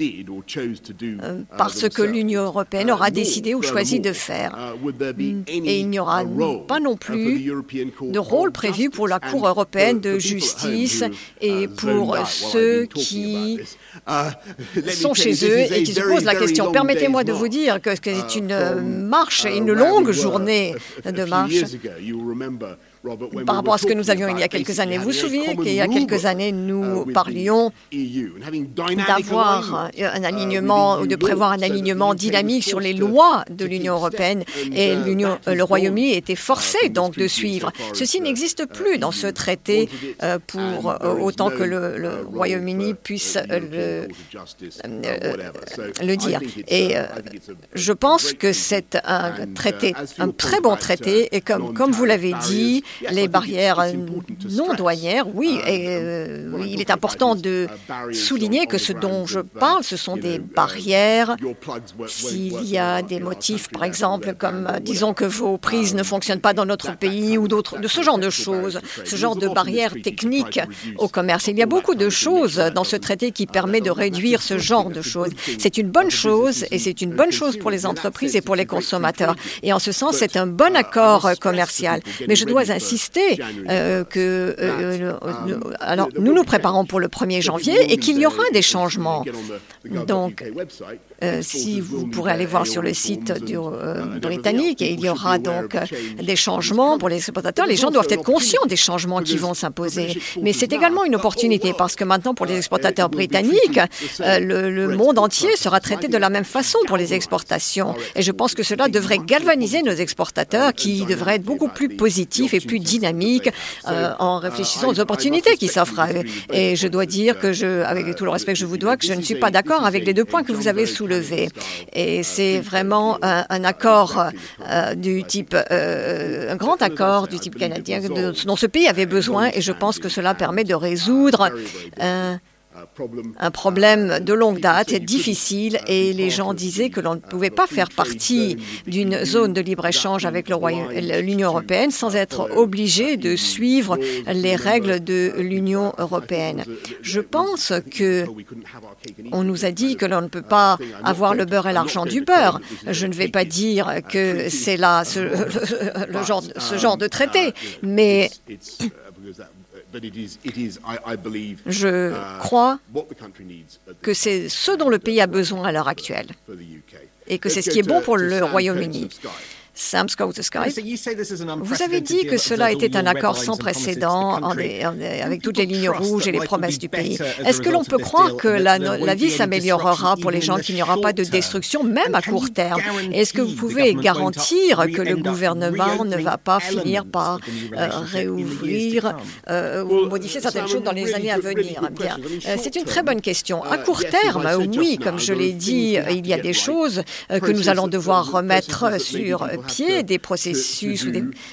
euh, parce que l'Union européenne aura décidé ou choisi de faire. Et il n'y aura pas non plus de rôle prévu pour la Cour européenne de justice et pour ceux qui sont chez eux et qui se posent la question. Permettez-moi de vous dire que c'est une marche, une longue journée <laughs> de marche par rapport à ce que nous avions il y a quelques années. Vous vous souvenez qu'il y a quelques années, nous parlions d'avoir un alignement ou de prévoir un alignement dynamique sur les lois de l'Union européenne et l'Union, le Royaume-Uni était forcé donc de suivre. Ceci n'existe plus dans ce traité euh, pour euh, autant que le, Royaume-Uni puisse le, euh, le dire. Et je pense que c'est un traité, un très bon traité et comme, comme vous l'avez dit, les barrières non douanières, oui, et, euh, il est important de souligner que ce dont je parle, ce sont des barrières. S'il y a des motifs, par exemple, comme euh, disons que vos prises ne fonctionnent pas dans notre pays ou d'autres, de ce genre de choses, ce genre de barrières techniques au commerce. Il y a beaucoup de choses dans ce traité qui permet de réduire ce genre de choses. C'est une bonne chose et c'est une bonne chose pour les entreprises et pour les consommateurs. Et en ce sens, c'est un bon accord commercial. Mais je dois insister euh, que euh, euh, alors nous nous préparons pour le 1er janvier et qu'il y aura des changements. Donc euh, si vous pourrez aller voir sur le site du, euh, britannique, et il y aura donc euh, des changements pour les exportateurs. Les gens doivent être conscients des changements qui vont s'imposer. Mais c'est également une opportunité parce que maintenant, pour les exportateurs britanniques, le, le, monde entier sera traité de la même façon pour les exportations. Et je pense que cela devrait galvaniser nos exportateurs qui devraient être beaucoup plus positifs et plus dynamiques en réfléchissant aux opportunités qui s'offrent à eux. Et je dois dire que je, avec tout le respect que je vous dois, que je ne suis pas d'accord avec les deux points que vous avez soulevés. Et c'est vraiment un, accord euh, du type, euh, un grand accord du type canadien dont ce pays avait besoin. Et je pense que cela permet de résoudre un problème de longue date, difficile, et les gens disaient que l'on ne pouvait pas faire partie d'une zone de libre-échange avec l'Union européenne sans être obligé de suivre les règles de l'Union européenne. Je pense que on nous a dit que l'on ne peut pas avoir le beurre et l'argent du beurre. Je ne vais pas dire que c'est là ce, <laughs> ce genre de traité, mais je crois que c'est ce dont le pays a besoin à l'heure actuelle. et que c'est ce qui est bon pour le Royaume-Uni. Sam Scott Vous avez dit que cela était un accord sans précédent avec toutes les lignes rouges et les promesses du pays. Est-ce que l'on peut croire que la, la vie s'améliorera pour les gens, qu'il n'y aura pas de destruction, même à court terme? Est-ce que vous pouvez garantir que le gouvernement ne va pas finir par euh, réouvrir euh, ou modifier certaines choses dans les années à venir. Bien, euh, c'est une très bonne question. À court terme, oui, comme je l'ai dit, il y a des choses que nous allons devoir remettre sur pied, des processus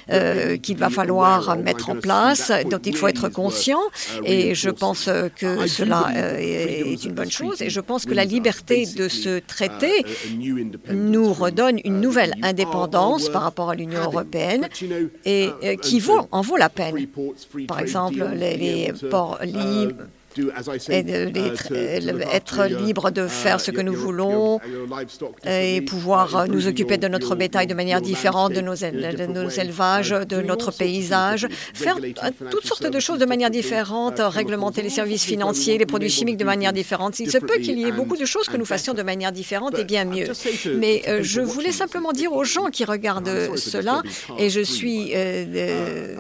euh, qu'il va falloir mettre en place, dont il faut être conscient. Et je pense que cela euh, est une bonne chose. Et je pense que la liberté de ce traité nous redonne une nouvelle indépendance par rapport à l'Union européenne et qui vaut, en vaut la peine. Par exemple, les, les ports libres et d'être être libre de faire ce que nous voulons et pouvoir nous occuper de notre bétail de manière différente, de nos, de nos élevages, de notre paysage, faire toutes sortes de choses de manière différente, réglementer les services financiers, les produits chimiques de manière différente. Il se peut qu'il y ait beaucoup de choses que nous fassions de manière différente et bien mieux. Mais euh, je voulais simplement dire aux gens qui regardent cela, et je suis euh,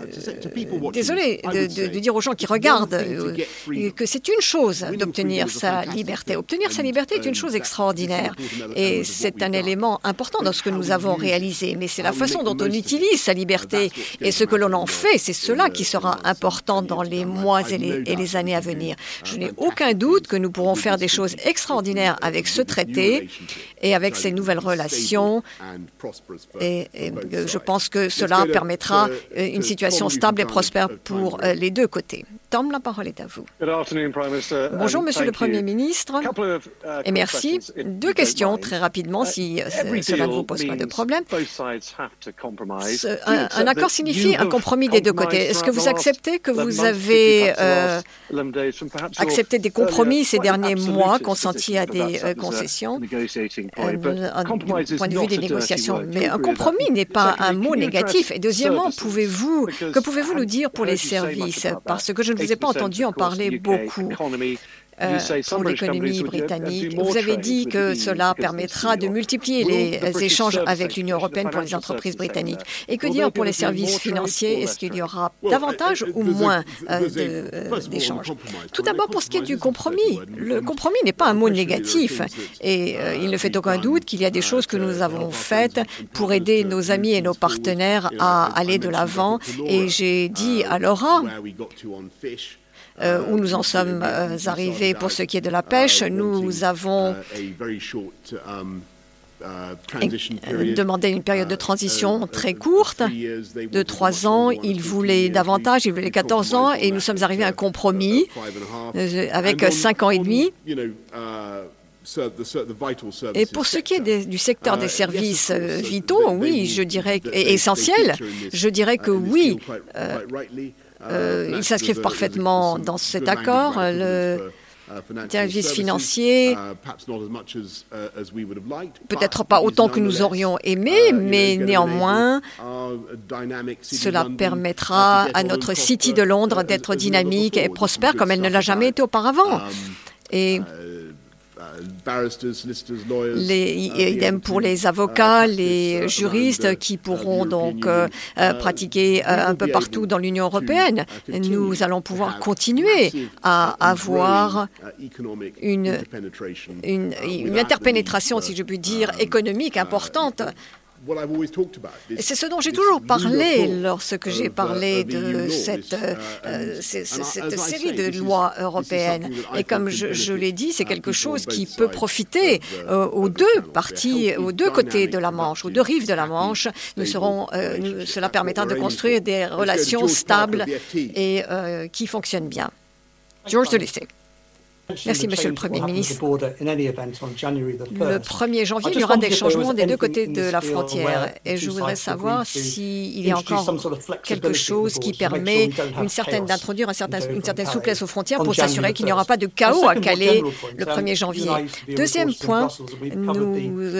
désolé de, de, dire aux gens qui regardent euh, que c'est une chose d'obtenir sa liberté. Obtenir sa liberté est une chose extraordinaire et c'est un élément important dans ce que nous avons réalisé. Mais c'est la façon dont on utilise sa liberté et ce que l'on en fait, c'est cela qui sera important dans les mois et les, et les années à venir. Je n'ai aucun doute que nous pourrons faire des choses extraordinaires avec ce traité et avec ces nouvelles relations. Et, et je pense que cela permettra une situation stable et prospère pour les deux côtés. Tom, la parole est à vous. Bonjour, Monsieur le Premier ministre, uh, et merci. Deux questions très rapidement, si uh, cela ne vous pose pas de problème. Un, accord signifie un compromis des deux côtés. Est-ce que vous acceptez que vous avez euh, accepté des compromis ces derniers mois, consenti à des euh, concessions, euh, du point de vue des négociations Mais un compromis n'est pas un mot négatif. Et deuxièmement, pouvez-vous, que pouvez-vous nous dire pour les services? Parce que je ne vous ai pas entendu en parler beaucoup. Euh, pour l'économie britannique. Vous avez dit que cela permettra de multiplier les échanges avec l'Union européenne pour les entreprises britanniques. Et que dire pour les services financiers Est-ce qu'il y aura davantage ou moins euh, euh, d'échanges Tout d'abord, pour ce qui est du compromis, le compromis n'est pas un mot négatif. Et il ne fait aucun doute qu'il y a des choses que nous avons faites pour aider nos amis et nos partenaires à aller de l'avant. Et j'ai dit à Laura euh, où nous en sommes euh, arrivés pour ce qui est de la pêche. Nous avons demandé une période de transition très courte, de trois ans. Ils voulaient davantage, ils voulaient 14 ans, et nous sommes arrivés à un compromis euh, avec cinq ans et demi. Et pour ce qui est du secteur des services vitaux, oui, je dirais, et essentiels, je dirais que oui, euh, ils s'inscrivent parfaitement dans cet accord. Le service financier, peut-être pas autant que nous aurions aimé, mais néanmoins, cela permettra à notre City de Londres d'être dynamique et prospère comme elle ne l'a jamais été auparavant. Et les, idem pour les avocats, les juristes qui pourront donc pratiquer un peu partout dans l'Union européenne. Nous allons pouvoir continuer à avoir une, une, une interpénétration, si je puis dire, économique importante c'est ce dont j'ai toujours parlé lorsque j'ai parlé de cette, euh, cette, série de lois européennes. Et comme je, l'ai dit, c'est quelque chose qui peut profiter euh, aux deux parties, aux deux côtés de la Manche, aux deux rives de la Manche. Nous serons, euh, cela permettra de construire des relations stables et qui fonctionnent bien. George de Merci, Monsieur le Premier ministre. Le 1er janvier, il y aura des changements des deux côtés de la frontière. Et je voudrais savoir s'il y a encore quelque chose qui permet une certaine, d'introduire une certaine souplesse aux frontières pour s'assurer qu'il n'y aura pas de chaos à Calais le 1er janvier. Deuxième point, nous,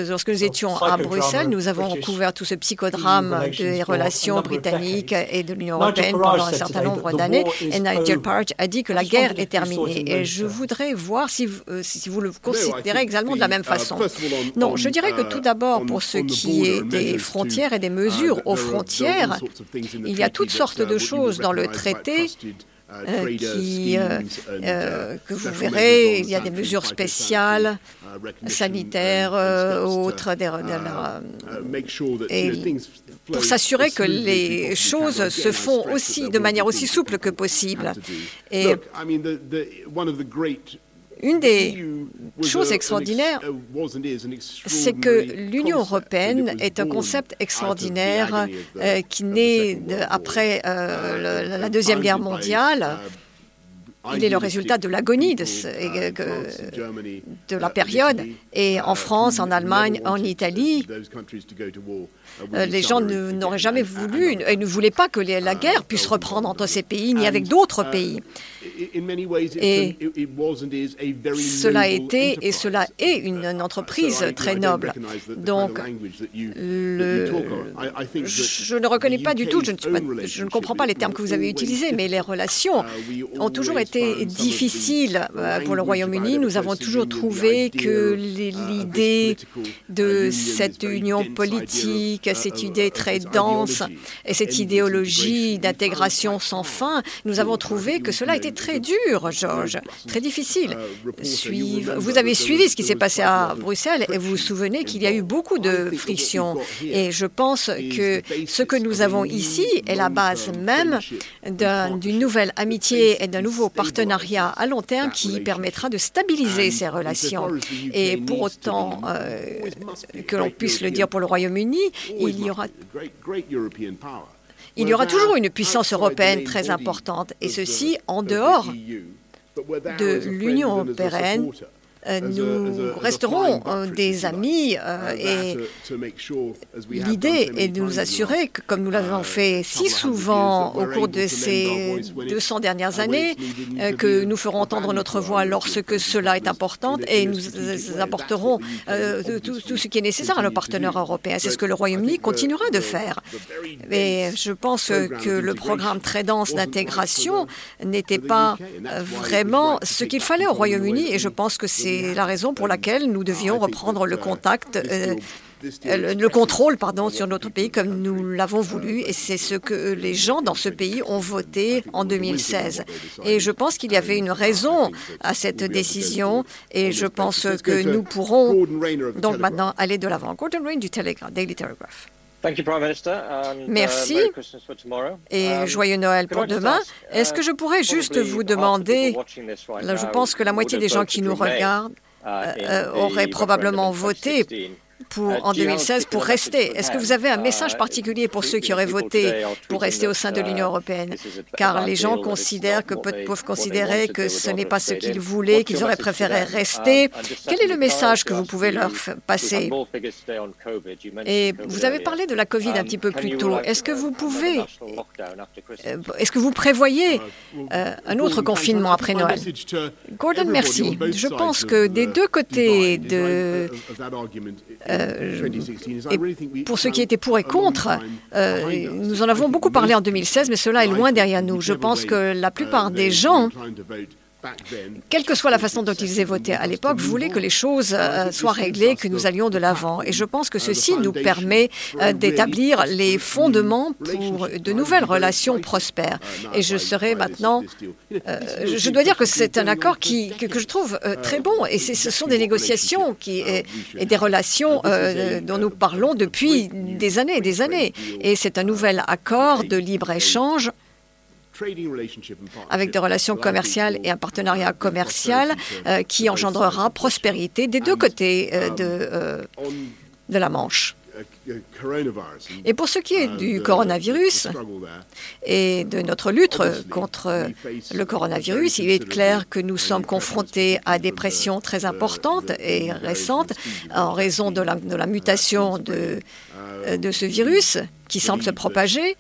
lorsque nous étions à Bruxelles, nous avons couvert tout ce psychodrame des relations britanniques et de l'Union européenne pendant un certain nombre d'années. Et Nigel Farage a dit que la guerre est terminée. Et je voudrais voir si, euh, si vous le considérez également de la même uh, façon. Non, je dirais que tout d'abord, pour ce qui est des frontières et des uh, mesures aux frontières, il y a toutes sortes de choses dans le traité euh, qui, euh, uh, que vous verrez, il y a des mesures spéciales, sanitaires, autres, des, et pour s'assurer que les choses se font aussi de manière aussi souple que possible. Et une des choses extraordinaires, c'est que l'Union européenne est un concept extraordinaire euh, qui naît après euh, la Deuxième Guerre mondiale. Il est le résultat de l'agonie de, de, la période. Et en France, en Allemagne, en Italie, euh, les gens n'auraient jamais voulu et ne voulaient pas que la guerre puisse reprendre entre ces pays ni avec d'autres pays. Et cela a été et cela est une, entreprise très noble. Donc, le, je, ne reconnais pas du tout, je ne, je ne, comprends pas les termes que vous avez utilisés, mais les <laughs> relations ont toujours été difficiles euh, pour le Royaume-Uni. Nous avons toujours trouvé que l'idée de cette union politique, cette idée très dense et cette idéologie d'intégration sans fin, nous avons trouvé que cela était très dur, Georges, très difficile. vous avez suivi ce qui s'est passé à Bruxelles et vous vous souvenez qu'il y a eu beaucoup de frictions. Et je pense que ce que nous avons ici est la base même d'une nouvelle amitié et d'un nouveau partenariat à long terme qui permettra de stabiliser ces relations. Et pour autant euh, que l'on puisse le dire pour le Royaume-Uni, il y aura il y aura toujours une puissance européenne très importante, et ceci en dehors de l'Union européenne nous resterons euh, des amis euh, et l'idée est de nous assurer que, comme nous l'avons fait si souvent au cours de ces 200 dernières années, que nous ferons entendre notre voix lorsque cela est important et nous apporterons tout, ce qui est nécessaire à nos partenaires européens. C'est ce que le Royaume-Uni continuera de faire. Et je pense que le programme très dense d'intégration n'était pas vraiment ce qu'il fallait au Royaume-Uni et je pense que c'est c'est la raison pour laquelle nous devions reprendre le contact. Euh, le, contrôle pardon, sur notre pays comme nous l'avons voulu et c'est ce que les gens dans ce pays ont voté en 2016. Et je pense qu'il y avait une raison à cette décision et je pense que nous pourrons donc maintenant aller de l'avant. Gordon Rain du Telegraph, Daily Telegraph. Merci. Et um, joyeux Noël pour demain. Est-ce que je pourrais juste vous demander, là, je pense que la moitié des gens qui nous regardent uh, euh, euh, auraient probablement voté pour, en 2016 pour rester. Est-ce que vous avez un message particulier pour ceux qui auraient voté pour rester au sein de l'Union européenne Car les gens considèrent que peuvent considérer que ce n'est pas ce qu'ils voulaient, qu'ils auraient préféré rester. Quel est le message que vous pouvez leur passer Et vous avez parlé de la Covid un petit peu plus tôt. Est-ce que vous pouvez, euh, est-ce que vous prévoyez euh, un autre confinement après Noël Gordon, merci. Je pense que des deux côtés de euh, et pour ceux qui étaient pour et contre, euh, nous en avons beaucoup parlé en 2016, mais cela est loin derrière nous. Je pense que la plupart des gens quelle que soit la façon dont ils aient voté à l'époque, voulaient que les choses soient réglées, que nous allions de l'avant. Et je pense que ceci nous permet d'établir les fondements pour de nouvelles relations prospères. Et je serai maintenant, je dois dire que c'est un accord qui, que, je trouve très bon. Et ce sont des négociations qui, et, et des relations dont nous parlons depuis des années et des années. Et c'est un nouvel accord de libre-échange avec des relations commerciales et un partenariat commercial euh, qui engendrera prospérité des deux côtés euh, de, euh, de la Manche. Et pour ce qui est du coronavirus et de notre lutte contre le coronavirus, il est clair que nous sommes confrontés à des pressions très importantes et récentes en raison de la, de la mutation de, de ce virus qui semble se propager.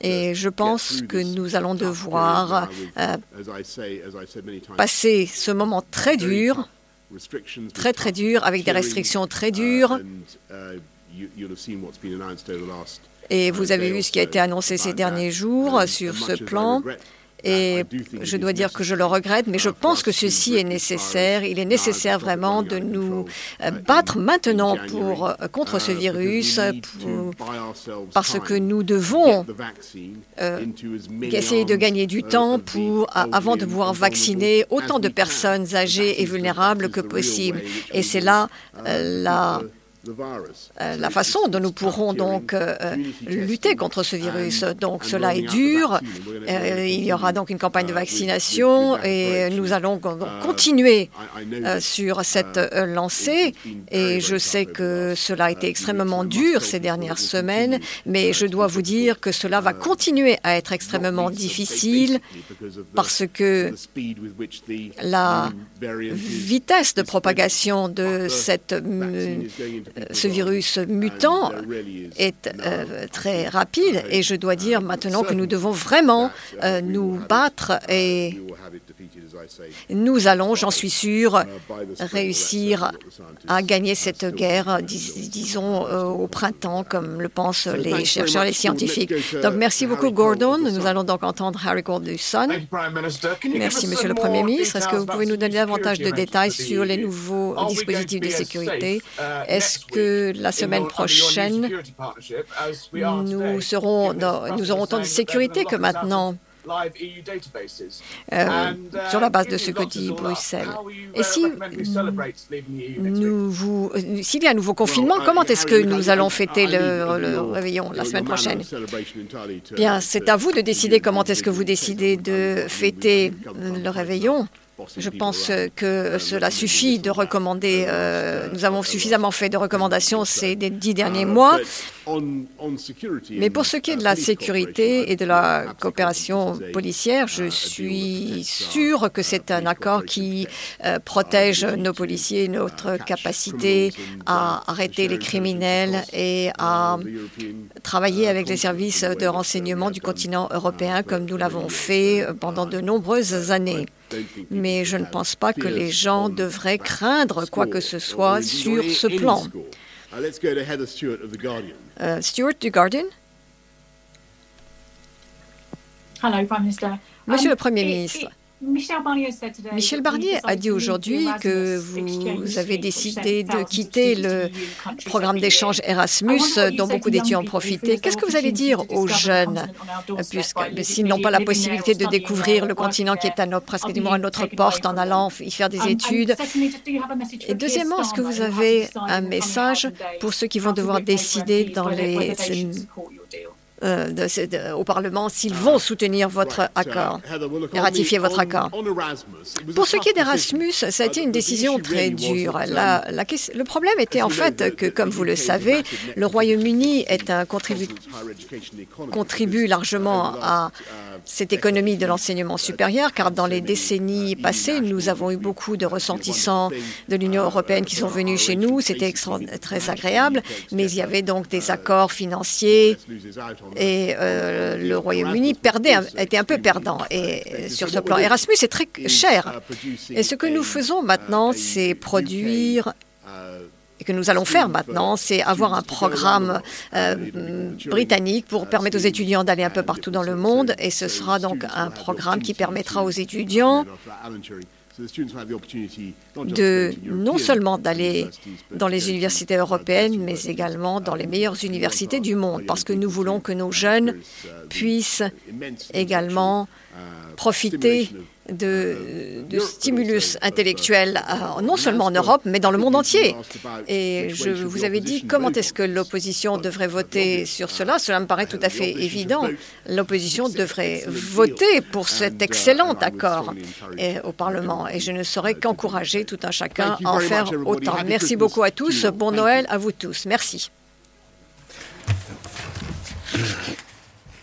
Et je pense que nous allons devoir euh, passer ce moment très dur, très très dur, avec des restrictions très dures. Et vous avez vu ce qui a été annoncé ces derniers jours sur ce plan. Et je dois dire que je le regrette, mais je pense que ceci est nécessaire. Il est nécessaire vraiment de nous euh, battre maintenant pour, euh, contre ce virus, parce que nous devons euh, essayer de gagner du temps pour, avant de pouvoir vacciner autant de personnes âgées et vulnérables que possible. Et c'est là euh, la façon dont nous pourrons donc euh, lutter contre ce virus. Donc cela est dur. Euh, il y aura donc une campagne de vaccination et nous allons continuer sur cette lancée. Et je sais que cela a été extrêmement dur ces dernières semaines, mais je dois vous dire que cela va continuer à être extrêmement difficile parce que la vitesse de propagation de cette ce virus mutant est euh, très rapide et je dois dire maintenant que nous devons vraiment euh, nous battre et nous allons, j'en suis sûr, réussir à gagner cette guerre, disons, euh, au printemps, comme le pensent les chercheurs, les scientifiques. Donc, merci beaucoup, Gordon. Nous allons donc entendre Harry Gordon. Merci, Monsieur le Premier ministre. Est-ce que vous pouvez nous donner davantage de détails sur les nouveaux dispositifs de sécurité? Est-ce que la semaine prochaine, nous, serons nous aurons tant de sécurité que maintenant? Euh, sur la base de ce que dit Bruxelles. Et si nous vous, s'il y a un nouveau confinement, comment est-ce que nous allons fêter le, le réveillon la semaine prochaine? Bien, c'est à vous de décider comment est-ce que vous décidez de fêter le réveillon. Je pense que cela suffit de recommander. Euh, nous avons suffisamment fait de recommandations ces dix derniers mois. Mais pour ce qui est de la sécurité et de la coopération policière, je suis sûr que c'est un accord qui euh, protège nos policiers, notre capacité à arrêter les criminels et à travailler avec les services de renseignement du continent européen comme nous l'avons fait pendant de nombreuses années mais je ne pense pas que les gens devraient craindre quoi que ce soit sur ce plan. Uh, Stuart du Guardian? Monsieur le Premier ministre, Michel Barnier a dit aujourd'hui que vous avez décidé de quitter le programme d'échange Erasmus dont beaucoup d'étudiants ont profité. Qu'est-ce que vous allez dire aux jeunes, s'ils n'ont pas la possibilité de découvrir le continent qui est à notre, presque à notre porte en allant y faire des études. Et deuxièmement, est-ce que vous avez un message pour ceux qui vont devoir décider dans les euh, au Parlement s'ils vont soutenir votre accord et ratifier votre accord. Pour ce qui est d'Erasmus, ça a été une décision très dure. La, le problème était en fait que, comme vous le savez, le Royaume-Uni est un contribu, contribue largement à cette économie de l'enseignement supérieur, car dans les décennies passées, nous avons eu beaucoup de ressentissants de l'Union européenne qui sont venus chez nous. C'était très agréable, mais il y avait donc des accords financiers et euh, le Royaume-Uni perdait, était un peu perdant. Et sur ce plan, Erasmus est très cher. Et ce que nous faisons maintenant, c'est produire et que nous allons faire maintenant, c'est avoir un programme euh, britannique pour permettre aux étudiants d'aller un peu partout dans le monde. Et ce sera donc un programme qui permettra aux étudiants de non seulement d'aller dans les universités européennes, mais également dans les meilleures universités du monde, parce que nous voulons que nos jeunes puissent également profiter de, stimulus intellectuel, euh, non seulement en Europe, mais dans le monde entier. Et je vous avais dit comment est-ce que l'opposition devrait voter sur cela. Cela me paraît tout à fait évident. L'opposition devrait voter pour cet excellent accord au Parlement. Et je ne saurais qu'encourager tout un chacun à en faire autant. Merci beaucoup à tous. Bon Noël à vous tous. Merci.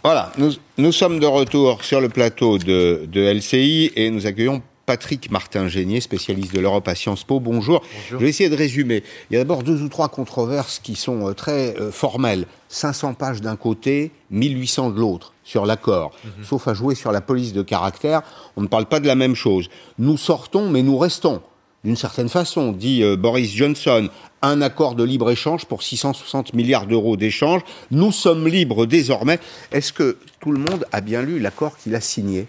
Voilà, nous, sommes de retour sur le plateau de, LCI et nous accueillons Patrick Martin-Génier, spécialiste de l'Europe à Sciences Po. Bonjour. Je vais essayer de résumer. Il y a d'abord deux ou trois controverses qui sont euh, très euh, formelles. 500 pages d'un côté, 1800 de l'autre sur l'accord, mhm. sauf à jouer sur la police de caractère. On ne parle pas de la même chose. Nous sortons, mais nous restons d'une certaine façon, dit euh, Boris Johnson, un accord de libre-échange pour 660 milliards d'euros d'échanges. Nous sommes libres désormais. Est-ce que tout le monde a bien lu l'accord qu'il a signé?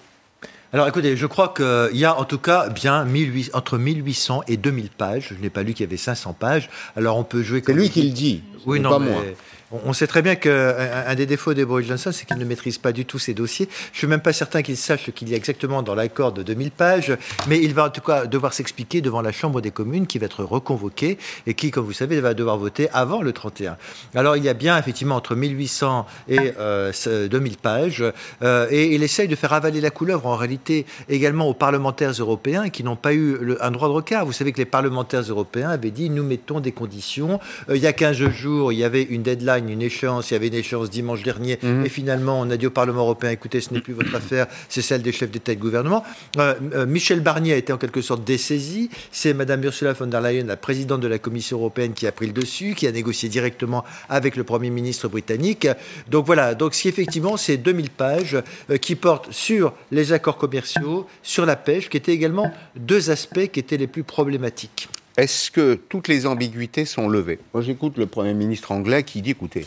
Alors écoutez, je crois qu'il y a en tout cas bien entre 1800 et 2000 pages. Je n'ai pas lu qu'il y avait 500 pages. Alors on peut jouer. C'est lui qui le dit. Oui, non, pas moi. On sait très bien qu'un des défauts de Boris Johnson, c'est qu'il ne maîtrise pas du tout ses dossiers. Je ne suis même pas certain qu'il sache ce qu'il y a exactement dans l'accord de 2000 pages, mais il va en tout cas devoir s'expliquer devant la Chambre des communes qui va être reconvoquée et qui, comme vous savez, va devoir voter avant le 31. Alors il y a bien effectivement entre 1800 et 2000 euh, pages euh, et il essaye de faire avaler la couleuvre en réalité également aux parlementaires européens qui n'ont pas eu un droit de regard. Vous savez que les parlementaires européens avaient dit nous mettons des conditions. Euh, il y a 15 jours, il y avait une deadline une échéance, il y avait une échéance dimanche dernier, mhm. et finalement on a dit au Parlement européen, écoutez, ce n'est plus votre <clears throat> affaire, c'est celle des chefs d'État et de gouvernement. Euh, euh, Michel Barnier a été en quelque sorte dessaisi, c'est Madame Ursula von der Leyen, la présidente de la Commission européenne, qui a pris le dessus, qui a négocié directement avec le Premier ministre britannique. Donc voilà, donc si effectivement c'est 2000 pages euh, qui portent sur les accords commerciaux, sur la pêche, qui étaient également deux aspects qui étaient les plus problématiques. Est-ce que toutes les ambiguïtés sont levées? Moi, j'écoute le Premier ministre anglais qui dit, écoutez,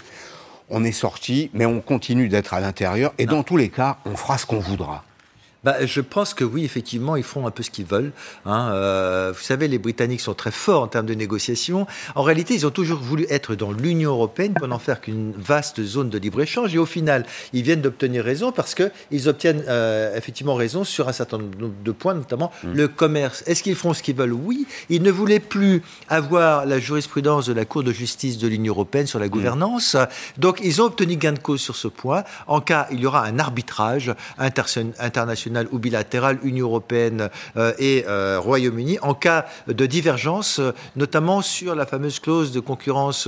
on est sorti, mais on continue d'être à l'intérieur, et dans tous les cas, on fera ce qu'on voudra. Bah, je pense que oui, effectivement, ils font un peu ce qu'ils veulent. Hein. Euh, vous savez, les Britanniques sont très forts en termes de négociation. En réalité, ils ont toujours voulu être dans l'Union européenne pour n'en faire qu'une vaste zone de libre-échange. Et au final, ils viennent d'obtenir raison parce qu'ils obtiennent euh, effectivement raison sur un certain nombre de points, notamment mmh. le commerce. Est-ce qu'ils font ce qu'ils veulent? Oui. Ils ne voulaient plus avoir la jurisprudence de la Cour de justice de l'Union européenne sur la mmh. gouvernance. Donc, ils ont obtenu gain de cause sur ce point. En cas, il y aura un arbitrage international ou bilatérale Union européenne euh, et euh, Royaume-Uni en cas de divergence, euh, notamment sur la fameuse clause de concurrence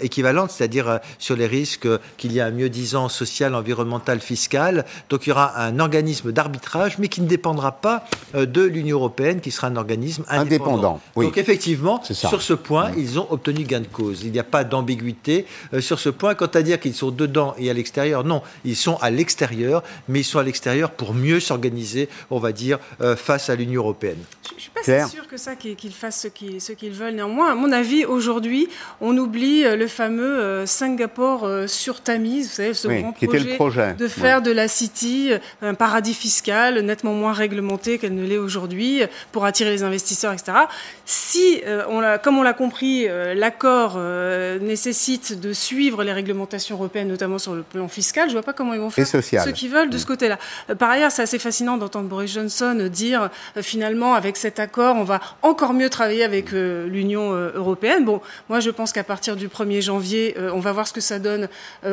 équivalente, c'est-à-dire sur les risques qu'il y a un mieux-disant social, environnemental, fiscal. Donc il y aura un organisme d'arbitrage, mais qui ne dépendra pas de l'Union européenne, qui sera un organisme indépendant. Donc effectivement, sur ce point, ils ont obtenu gain de cause. Il n'y a pas d'ambiguïté sur ce point. Quant à dire qu'ils sont dedans et à l'extérieur, non, ils sont à l'extérieur, mais ils sont à l'extérieur pour mieux s'organiser, on va dire, euh, face à l'Union européenne. Je ne suis pas si sûr que ça qu'ils fassent ce qu'ils veulent. Néanmoins, à mon avis, aujourd'hui, on oublie euh, le fameux euh, Singapour sur Tamise, vous savez, ce grand projet, de faire de la City un paradis fiscal nettement moins réglementé qu'elle ne l'est aujourd'hui pour attirer les investisseurs, etc. Si, on comme on l'a compris, l'accord nécessite de suivre les réglementations européennes, notamment sur le plan fiscal, je ne vois pas comment ils vont faire ce qu'ils veulent de ce mm. côté-là. Par ailleurs, c'est assez fascinant d'entendre Boris Johnson dire euh, finalement avec cet accord, on va encore mieux travailler avec euh, l'Union euh, européenne. Bon, moi je pense qu'à partir du 1er janvier, on va voir ce que ça donne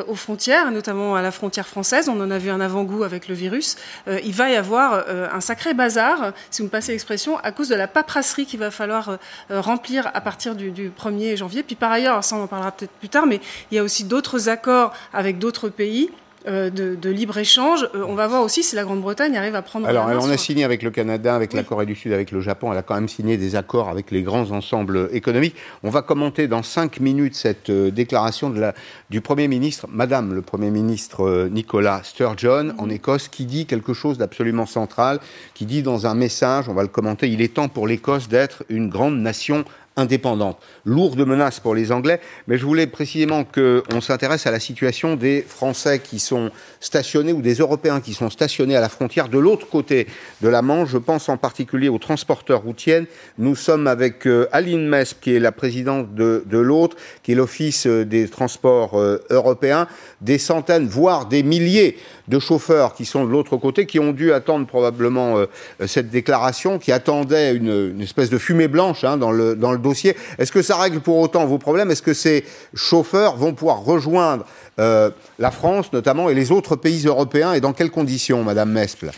aux frontières, notamment à la frontière française. On en a vu un avant-goût avec le virus. il va y avoir un sacré bazar, si vous me passez l'expression, à cause de la paperasserie qu'il va falloir remplir à partir du 1er janvier. Puis par ailleurs, ça on en parlera peut-être plus tard, mais il y a aussi d'autres accords avec d'autres pays euh, de, libre-échange. Euh, on va voir aussi si la Grande-Bretagne arrive à prendre. Alors, elle en a signé avec le Canada, avec la Corée du Sud, avec le Japon. Elle a quand même signé des accords avec les grands ensembles économiques. On va commenter dans cinq minutes cette euh, déclaration de la, du Premier ministre, Madame le Premier ministre Nicolas Sturgeon, en Écosse, qui dit quelque chose d'absolument central, qui dit dans un message, on va le commenter, il est temps pour l'Écosse d'être une grande nation indépendante. Lourde menace pour les Anglais, mais je voulais précisément qu'on s'intéresse à la situation des Français qui sont stationnés ou des Européens qui sont stationnés à la frontière de l'autre côté de la Manche. Je pense en particulier aux transporteurs routiers. Nous sommes avec euh, Aline Mesp, qui est la présidente de, l'autre, qui est l'Office euh, des transports euh, européens. Des centaines, voire des milliers de chauffeurs qui sont de l'autre côté, qui ont dû attendre probablement cette déclaration, qui attendaient une, une espèce de fumée blanche hein, dans, le, dans le dossier. Est-ce que ça règle pour autant vos problèmes? Est-ce que ces chauffeurs vont pouvoir rejoindre euh, la France notamment et les autres pays européens et dans quelles conditions, Madame Mesple?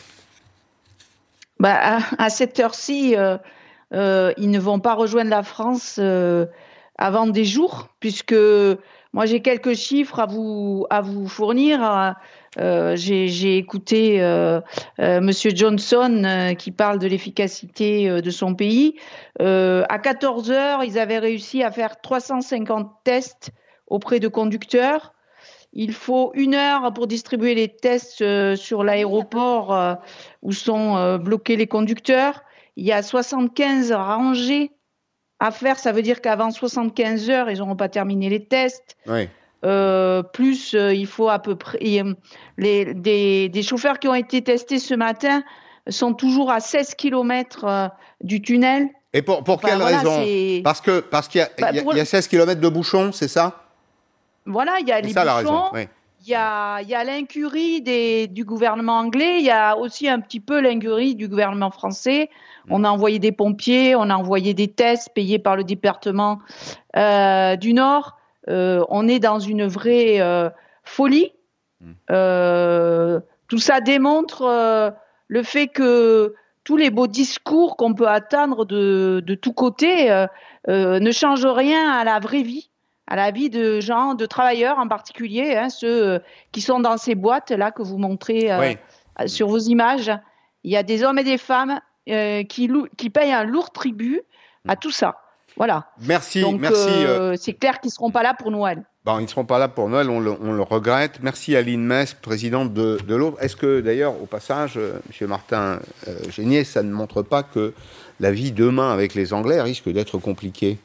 Bah, à, cette heure-ci, euh, euh, ils ne vont pas rejoindre la France avant des jours, puisque moi j'ai quelques chiffres à vous, à vous fournir. j'ai écouté Monsieur Johnson qui parle de l'efficacité de son pays. à 14 heures, ils avaient réussi à faire 350 tests auprès de conducteurs. Il faut une heure pour distribuer les tests euh, sur l'aéroport euh, où sont euh, bloqués les conducteurs. Il y a 75 rangées à faire. Ça veut dire qu'avant 75 heures, ils n'auront pas terminé les tests. plus, il faut à peu près. Les, des, chauffeurs qui ont été testés ce matin sont toujours à 16 km du tunnel. Et pour, pour quelle raison? Parce qu'il parce qu'il y, bah, y, a 16 km de bouchons, c'est ça? Voilà, il y a les bouchons, il y a, y a l'incurie du gouvernement anglais, il y a aussi un petit peu l'incurie du gouvernement français. Mm. On a envoyé des pompiers, on a envoyé des tests payés par le département euh, du Nord. Euh, on est dans une vraie euh, folie. Mm. tout ça démontre le fait que tous les beaux discours qu'on peut attendre de, de tous côtés ne changent rien à la vraie vie à la vie de gens, de travailleurs en particulier, hein, ceux euh, qui sont dans ces boîtes là que vous montrez euh, sur vos images. Il y a des hommes et des femmes euh, qui, qui payent un lourd tribut à tout ça. Voilà. Merci, Donc, merci. c'est clair qu'ils ne seront pas là pour Noël. Bon, ils ne seront pas là pour Noël, on le, regrette. Merci Aline Mess, présidente de, de. Est-ce que d'ailleurs, au passage, M. Martin Génier, ça ne montre pas que la vie demain avec les Anglais risque d'être compliquée?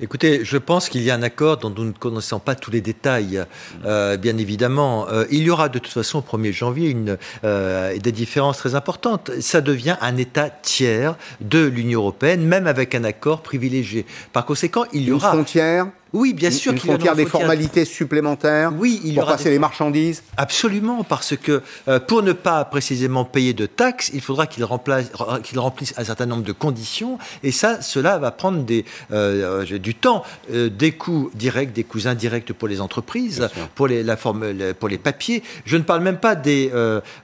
Écoutez, je pense qu'il y a un accord dont nous ne connaissons pas tous les détails, euh, bien évidemment. Euh, il y aura de toute façon au 1er janvier une, euh, des différences très importantes. Ça devient un État tiers de l'Union européenne, même avec un accord privilégié. Par conséquent, il y aura... Une frontière oui, bien sûr. Une, frontière des formalités supplémentaires oui, il pour passer les marchandises Absolument, parce que euh, pour ne pas précisément payer de taxes, il faudra qu'il qu remplisse un certain nombre de conditions, et ça, cela va prendre des, euh, euh, du temps, des coûts directs, des coûts indirects pour les entreprises, pour les, la forme, pour les papiers. Je ne parle même pas des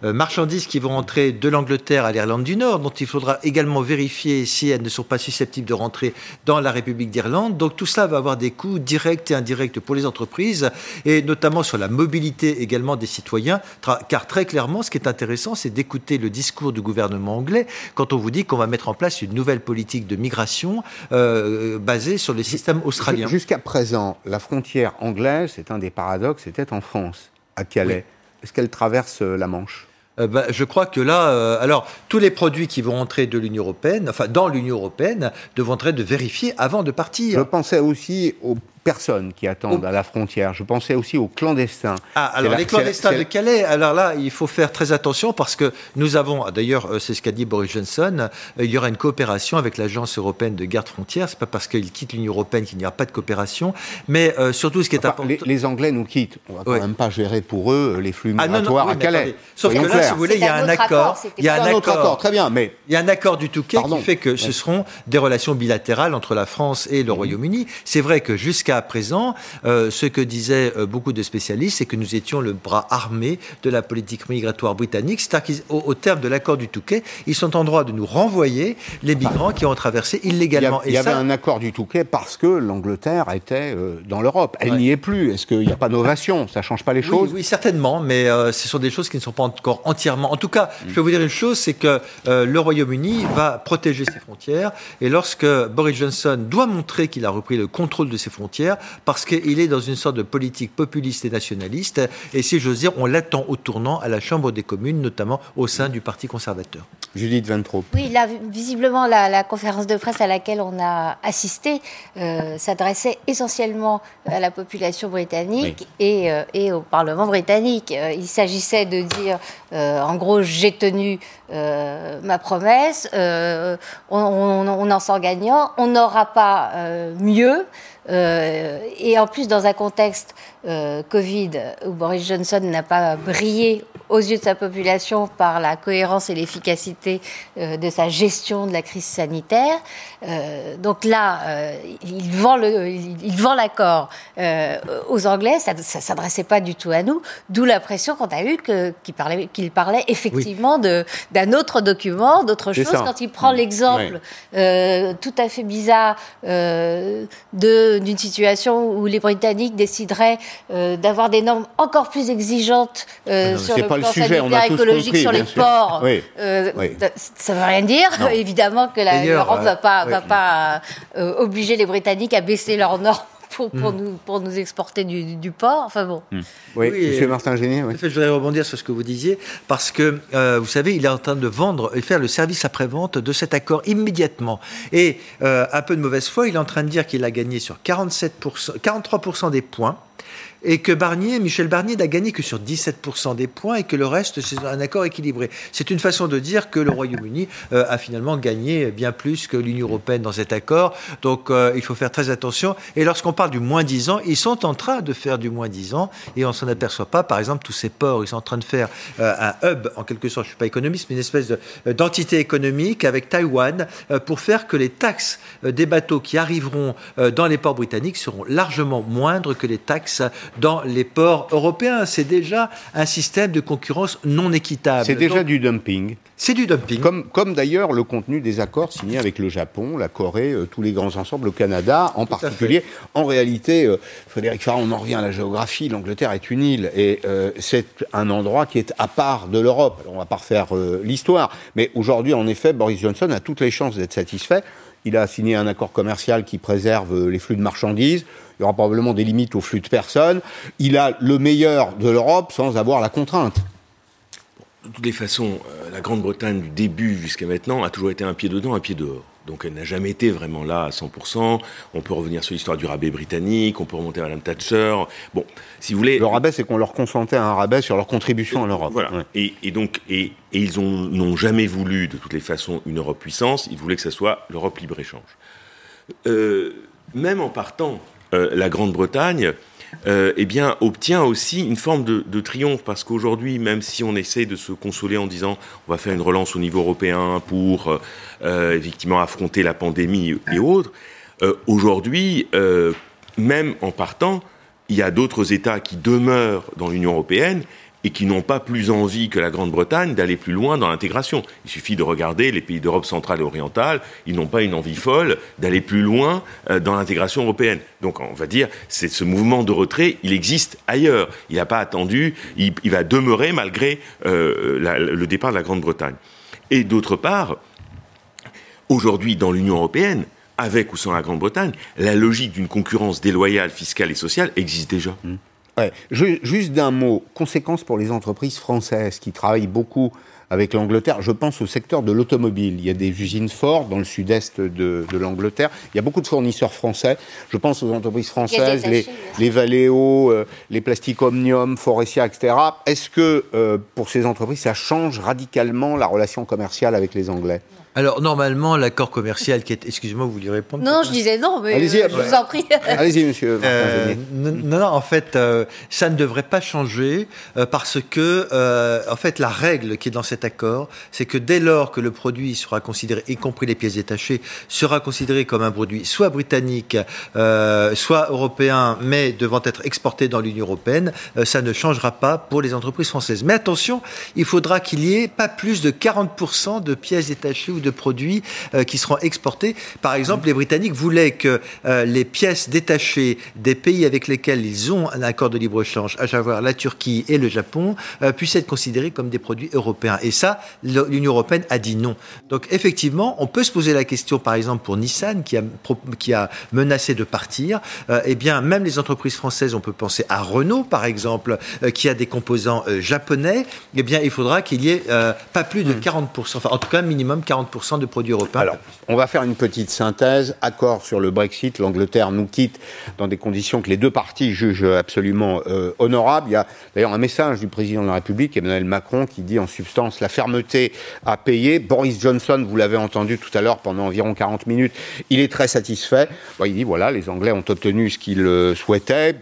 marchandises qui vont rentrer de l'Angleterre à l'Irlande du Nord, dont il faudra également vérifier si elles ne sont pas susceptibles de rentrer dans la République d'Irlande. Donc tout cela va avoir des coûts directs et indirects pour les entreprises, et notamment sur la mobilité également des citoyens, car très clairement, ce qui est intéressant, c'est d'écouter le discours du gouvernement anglais quand on vous dit qu'on va mettre en place une nouvelle politique de migration euh, basée sur les systèmes australiens. Jusqu'à présent, la frontière anglaise, c'est un des paradoxes, c'était en France, à Calais. Est-ce qu'elle traverse euh, la Manche? Euh, bah, je crois que là, alors tous les produits qui vont entrer de l'Union européenne, enfin dans l'Union européenne, devront être vérifiés avant de partir. Je pensais aussi personnes qui attendent à la frontière. Je pensais aussi aux clandestins. Ah, alors les clandestins de Calais, alors là, il faut faire très attention parce que nous avons, d'ailleurs, euh, c'est ce qu'a dit Boris Johnson, euh, il y aura une coopération avec l'Agence européenne de garde frontière. C'est pas parce qu'ils quittent l'Union européenne qu'il n'y aura pas de coopération, mais euh, surtout ce qui est important. Les, Anglais nous quittent. On va quand même pas gérer pour eux les flux ah, migratoires à Calais. Sauf que là, si vous voulez, il y a un accord. Il y a un accord. Très bien, mais il y a un accord du Touquet qui fait que ce seront des relations bilatérales entre la France et le mhm. Royaume-Uni. C'est vrai que jusqu'à présent, euh, ce que disaient euh, beaucoup de spécialistes, c'est que nous étions le bras armé de la politique migratoire britannique. C'est-à-dire qu'au terme de l'accord du Touquet, ils sont en droit de nous renvoyer les migrants qui ont traversé illégalement. Il y, avait un accord du Touquet parce que l'Angleterre était euh, dans l'Europe. Elle n'y est plus. Est-ce qu'il n'y a pas d'ovation? Ça ne change pas les choses? oui, certainement, mais ce sont des choses qui ne sont pas encore entièrement. En tout cas, je peux vous dire une chose, c'est que le Royaume-Uni va protéger ses frontières et lorsque Boris Johnson doit montrer qu'il a repris le contrôle de ses frontières, parce qu'il est dans une sorte de politique populiste et nationaliste. Et si j'ose dire, on l'attend au tournant à la Chambre des communes, notamment au sein du Parti conservateur. Judith Ventrop. Oui, là, visiblement, la, conférence de presse à laquelle on a assisté euh, s'adressait essentiellement à la population britannique et, euh, et, au Parlement britannique. Euh, il s'agissait de dire, en gros, j'ai tenu ma promesse, on, on, en sort gagnant, on n'aura pas mieux. Et en plus, dans un contexte Covid où Boris Johnson n'a pas brillé aux yeux de sa population par la cohérence et l'efficacité euh, de sa gestion de la crise sanitaire. Euh, donc là, euh, il vend le, il vend l'accord aux Anglais. Ça, ne s'adressait pas du tout à nous. D'où l'impression qu'on a eue qu'il parlait, qu'il parlait effectivement de d'un autre document, d'autre chose. Quand il prend l'exemple tout à fait bizarre d'une situation où les Britanniques décideraient d'avoir des normes encore plus exigeantes sur le plan sanitaire écologique sur les ports. Euh, ça ne veut rien dire. <laughs> Évidemment que l'Europe ne va pas, va pas euh, obliger les Britanniques à baisser leurs normes <laughs> pour, pour, hmm. nous, pour nous exporter du, du porc. Enfin bon. Hmm. Oui, Monsieur Martin Génier. je voudrais rebondir sur ce que vous disiez, parce que, euh, vous savez, il est en train de vendre et faire le service après-vente de cet accord immédiatement. Et, un peu de mauvaise foi, il est en train de dire qu'il a gagné sur 47%, 43% des points et que Barnier, Michel Barnier n'a gagné que sur 17% des points et que le reste, c'est un accord équilibré. C'est une façon de dire que le Royaume-Uni euh, a finalement gagné bien plus que l'Union européenne dans cet accord. Donc euh, il faut faire très attention. Et lorsqu'on parle du moins 10 ans, ils sont en train de faire du moins 10 ans et on s'en aperçoit pas. Par exemple, tous ces ports, ils sont en train de faire euh, un hub, en quelque sorte, je suis pas économiste, mais une espèce d'entité économique avec Taïwan pour faire que les taxes des bateaux qui arriveront dans les ports britanniques seront largement moindres que les taxes dans les ports européens. C'est déjà un système de concurrence non équitable. C'est déjà du dumping. C'est du dumping. Comme, comme d'ailleurs le contenu des accords signés avec le Japon, la Corée, euh, tous les grands ensembles, le Canada en particulier. En réalité, euh, Frédéric Farah, on en revient à la géographie, l'Angleterre est une île et euh, c'est un endroit qui est à part de l'Europe. On va pas refaire l'histoire, mais aujourd'hui, en effet, Boris Johnson a toutes les chances d'être satisfait. Il a signé un accord commercial qui préserve les flux de marchandises. Il y aura probablement des limites aux flux de personnes. Il a le meilleur de l'Europe sans avoir la contrainte. De toutes les façons, euh, la Grande-Bretagne, du début jusqu'à maintenant, a toujours été un pied dedans, un pied dehors. Donc elle n'a jamais été vraiment là à 100%. On peut revenir sur l'histoire du rabais britannique, on peut remonter à Madame Thatcher. Bon, si vous voulez... Le rabais, c'est qu'on leur consentait un rabais sur leur contribution à l'Europe. Voilà. Et, donc, et, ils n'ont jamais voulu, de toutes les façons, une Europe puissance. Ils voulaient que ce soit l'Europe libre-échange. Euh, même en partant, euh, la Grande-Bretagne euh, eh bien, obtient aussi une forme de, triomphe, parce qu'aujourd'hui, même si on essaie de se consoler en disant on va faire une relance au niveau européen pour euh, effectivement affronter la pandémie et autres, euh, aujourd'hui, même en partant, il y a d'autres États qui demeurent dans l'Union européenne et qui n'ont pas plus envie que la Grande-Bretagne d'aller plus loin dans l'intégration. Il suffit de regarder les pays d'Europe centrale et orientale, ils n'ont pas une envie folle d'aller plus loin euh, dans l'intégration européenne. Donc on va dire, c'est ce mouvement de retrait, il existe ailleurs. Il n'a pas attendu, il, va demeurer malgré euh, le départ de la Grande-Bretagne. Et d'autre part, aujourd'hui dans l'Union européenne, avec ou sans la Grande-Bretagne, la logique d'une concurrence déloyale fiscale et sociale existe déjà. Mmh. Ouais. Juste d'un mot, conséquences pour les entreprises françaises qui travaillent beaucoup avec l'Angleterre. Je pense au secteur de l'automobile. Il y a des usines fortes dans le sud-est de, de l'Angleterre. Il y a beaucoup de fournisseurs français. Je pense aux entreprises françaises, les, les Valeo, euh, les Plastic Omnium, Forestia, etc. Est-ce que euh, pour ces entreprises, ça change radicalement la relation commerciale avec les Anglais? Alors, normalement, l'accord commercial qui est. Excusez-moi, vous vouliez répondre Non, je disais non, mais allez-y, euh, je vous en prie. <laughs> Allez-y, monsieur. Euh, non, non, en fait, euh, ça ne devrait pas changer parce que, en fait, la règle qui est dans cet accord, c'est que dès lors que le produit sera considéré, y compris les pièces détachées, sera considéré comme un produit soit britannique, soit européen, mais devant être exporté dans l'Union européenne, ça ne changera pas pour les entreprises françaises. Mais attention, il faudra qu'il y ait pas plus de 40% de pièces détachées ou de produits qui seront exportés. Par exemple, les Britanniques voulaient que les pièces détachées des pays avec lesquels ils ont un accord de libre-échange, à savoir la Turquie et le Japon, puissent être considérées comme des produits européens. Et ça, l'Union européenne a dit non. Donc effectivement, on peut se poser la question, par exemple, pour Nissan, qui a, qui a menacé de partir. eh bien, même les entreprises françaises, on peut penser à Renault, par exemple, qui a des composants japonais, eh bien, il faudra qu'il y ait pas plus de 40%, hmm. enfin, en tout cas, minimum 40% de produits européens. Alors, on va faire une petite synthèse. Accord sur le Brexit, l'Angleterre nous quitte dans des conditions que les deux parties jugent absolument euh, honorables. Il y a d'ailleurs un message du président de la République, Emmanuel Macron, qui dit en substance la fermeté à payer. Boris Johnson, vous l'avez entendu tout à l'heure pendant environ 40 minutes, il est très satisfait. il dit voilà, les Anglais ont obtenu ce qu'ils euh, souhaitaient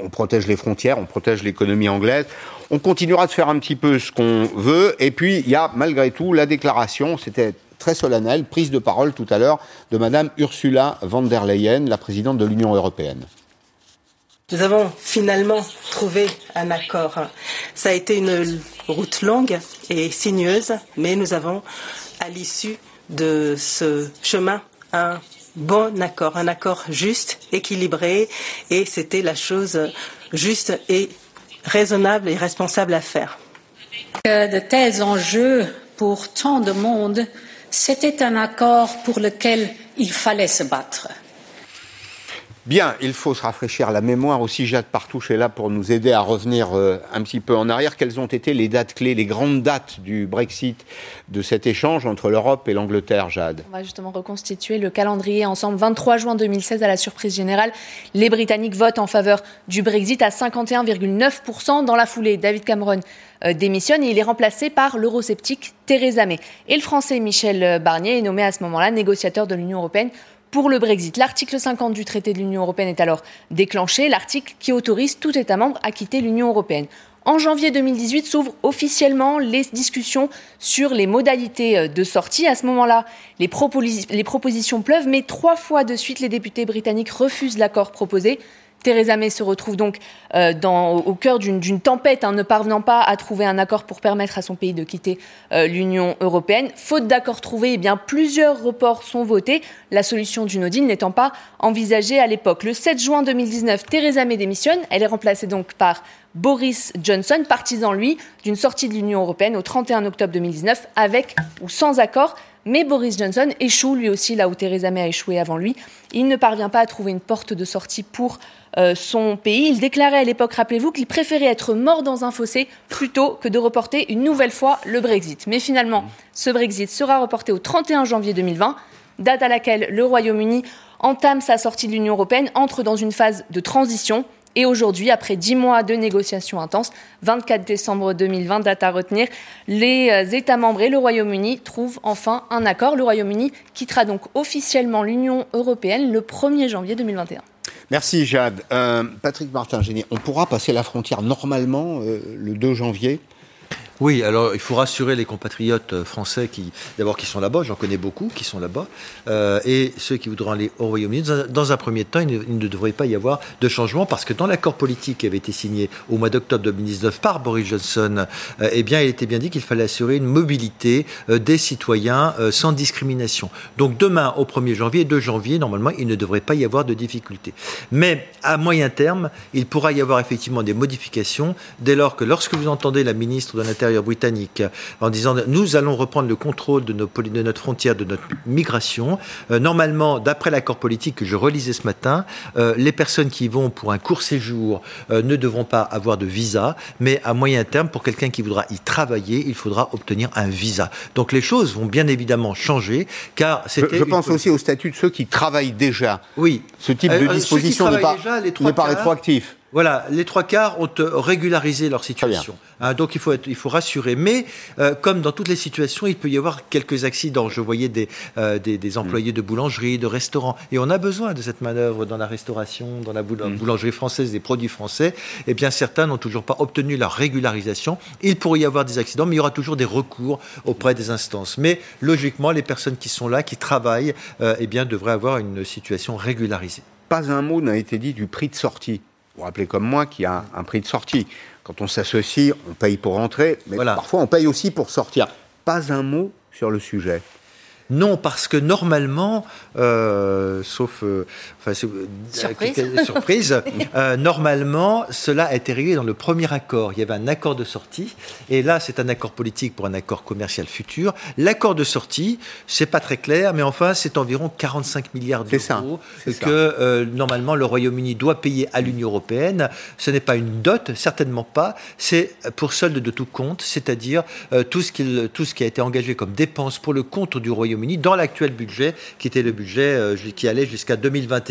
on protège les frontières, on protège l'économie anglaise. On continuera de faire un petit peu ce qu'on veut. Et puis, il y a malgré tout la déclaration, c'était très solennel, prise de parole tout à l'heure de Madame Ursula von der Leyen, la présidente de l'Union européenne. Nous avons finalement trouvé un accord. Ça a été une route longue et sinueuse, mais nous avons, à l'issue de ce chemin, un bon accord, un accord juste, équilibré, et c'était la chose juste et raisonnable et responsable à faire. De tels enjeux pour tant de monde c'était un accord pour lequel il fallait se battre. Bien, il faut se rafraîchir la mémoire aussi. Jade Partouche est là pour nous aider à revenir euh, un petit peu en arrière. Quelles ont été les dates clés, les grandes dates du Brexit, de cet échange entre l'Europe et l'Angleterre, Jade? On va justement reconstituer le calendrier ensemble. 23 juin 2016, à la surprise générale, les Britanniques votent en faveur du Brexit à 51,9%. Dans la foulée, David Cameron euh, démissionne et il est remplacé par l'eurosceptique Theresa May. Et le Français Michel Barnier est nommé à ce moment-là négociateur de l'Union européenne pour le Brexit. L'article 50 du traité de l'Union européenne est alors déclenché, l'article qui autorise tout État membre à quitter l'Union européenne. En janvier 2018 s'ouvrent officiellement les discussions sur les modalités euh, de sortie. À ce moment-là, les, les, propositions pleuvent, mais trois fois de suite, les députés britanniques refusent l'accord proposé. Theresa May se retrouve donc euh, au cœur d'une tempête, hein, ne parvenant pas à trouver un accord pour permettre à son pays de quitter euh, l'Union européenne. Faute d'accord trouvé, eh plusieurs reports sont votés, la solution du no n'étant pas envisagée à l'époque. Le 7 juin 2019, Theresa May démissionne. Elle est remplacée donc par Boris Johnson, partisan, lui, d'une sortie de l'Union européenne au 31 octobre 2019, avec ou sans accord. Mais Boris Johnson échoue lui aussi là où Theresa May a échoué avant lui. Il ne parvient pas à trouver une porte de sortie pour euh, son pays. Il déclarait à l'époque, rappelez-vous, qu'il préférait être mort dans un fossé plutôt que de reporter une nouvelle fois le Brexit. Mais finalement, ce Brexit sera reporté au 31 janvier 2020, date à laquelle le Royaume-Uni entame sa sortie de l'Union européenne, entre dans une phase de transition. Et aujourd'hui, après dix mois de négociations intenses, 24 décembre 2020, date à retenir, les euh, États membres et le Royaume-Uni trouvent enfin un accord. Le Royaume-Uni quittera donc officiellement l'Union européenne le 1er janvier 2021. Merci Jade. Euh, Patrick Martin-Génie, on pourra passer la frontière normalement euh, le 2 janvier? Oui, alors il faut rassurer les compatriotes euh, français qui, d'abord, qui sont là-bas, j'en connais beaucoup qui sont là-bas, euh, et ceux qui voudront aller au Royaume-Uni. Dans, un premier temps, il ne, devrait pas y avoir de changement parce que dans l'accord politique qui avait été signé au mois d'octobre 2019 par Boris Johnson, euh, eh bien, il était bien dit qu'il fallait assurer une mobilité des citoyens sans discrimination. Donc demain, au 1er janvier, 2 janvier, normalement, il ne devrait pas y avoir de difficultés. Mais à moyen terme, il pourra y avoir effectivement des modifications dès lors que lorsque vous entendez la ministre de l'Intérieur britannique en disant nous allons reprendre le contrôle de, nos, de notre frontière, de notre migration. Euh, normalement, d'après l'accord politique que je relisais ce matin, euh, les personnes qui vont pour un court séjour euh, ne devront pas avoir de visa, mais à moyen terme, pour quelqu'un qui voudra y travailler, il faudra obtenir un visa. Donc les choses vont bien évidemment changer, car Je, je pense aussi au statut de ceux qui travaillent déjà. Oui. Ce type de disposition n'est pas, pas rétroactif. Voilà, les trois quarts ont régularisé leur situation. Hein, donc il faut, il faut rassurer. Mais euh, comme dans toutes les situations, il peut y avoir quelques accidents. Je voyais des, euh, des, employés de boulangerie, de restaurants. Et on a besoin de cette manœuvre dans la restauration, dans la mm. boulangerie française, des produits français. Eh bien, certains n'ont toujours pas obtenu leur régularisation. Il pourrait y avoir des accidents, mais il y aura toujours des recours auprès des instances. Mais logiquement, les personnes qui sont là, qui travaillent, euh, eh bien, devraient avoir une situation régularisée. Pas un mot n'a été dit du prix de sortie. Vous vous rappelez comme moi qu'il y a un prix de sortie. Quand on s'associe, on paye pour rentrer, mais parfois on paye aussi pour sortir. Pas un mot sur le sujet. Non, parce que normalement, euh, sauf euh, enfin, surprise, surprise <laughs> normalement, cela a été réglé dans le premier accord. Il y avait un accord de sortie, et là, c'est un accord politique pour un accord commercial futur. L'accord de sortie, c'est pas très clair, mais enfin, c'est environ 45 milliards d'euros que normalement le Royaume-Uni doit payer à l'Union européenne. Ce n'est pas une dot, certainement pas. C'est pour solde de tout compte, c'est-à-dire tout ce qui tout ce qui a été engagé comme dépenses pour le compte du Royaume-Uni dans l'actuel budget, qui était le budget euh, qui allait jusqu'à 2021.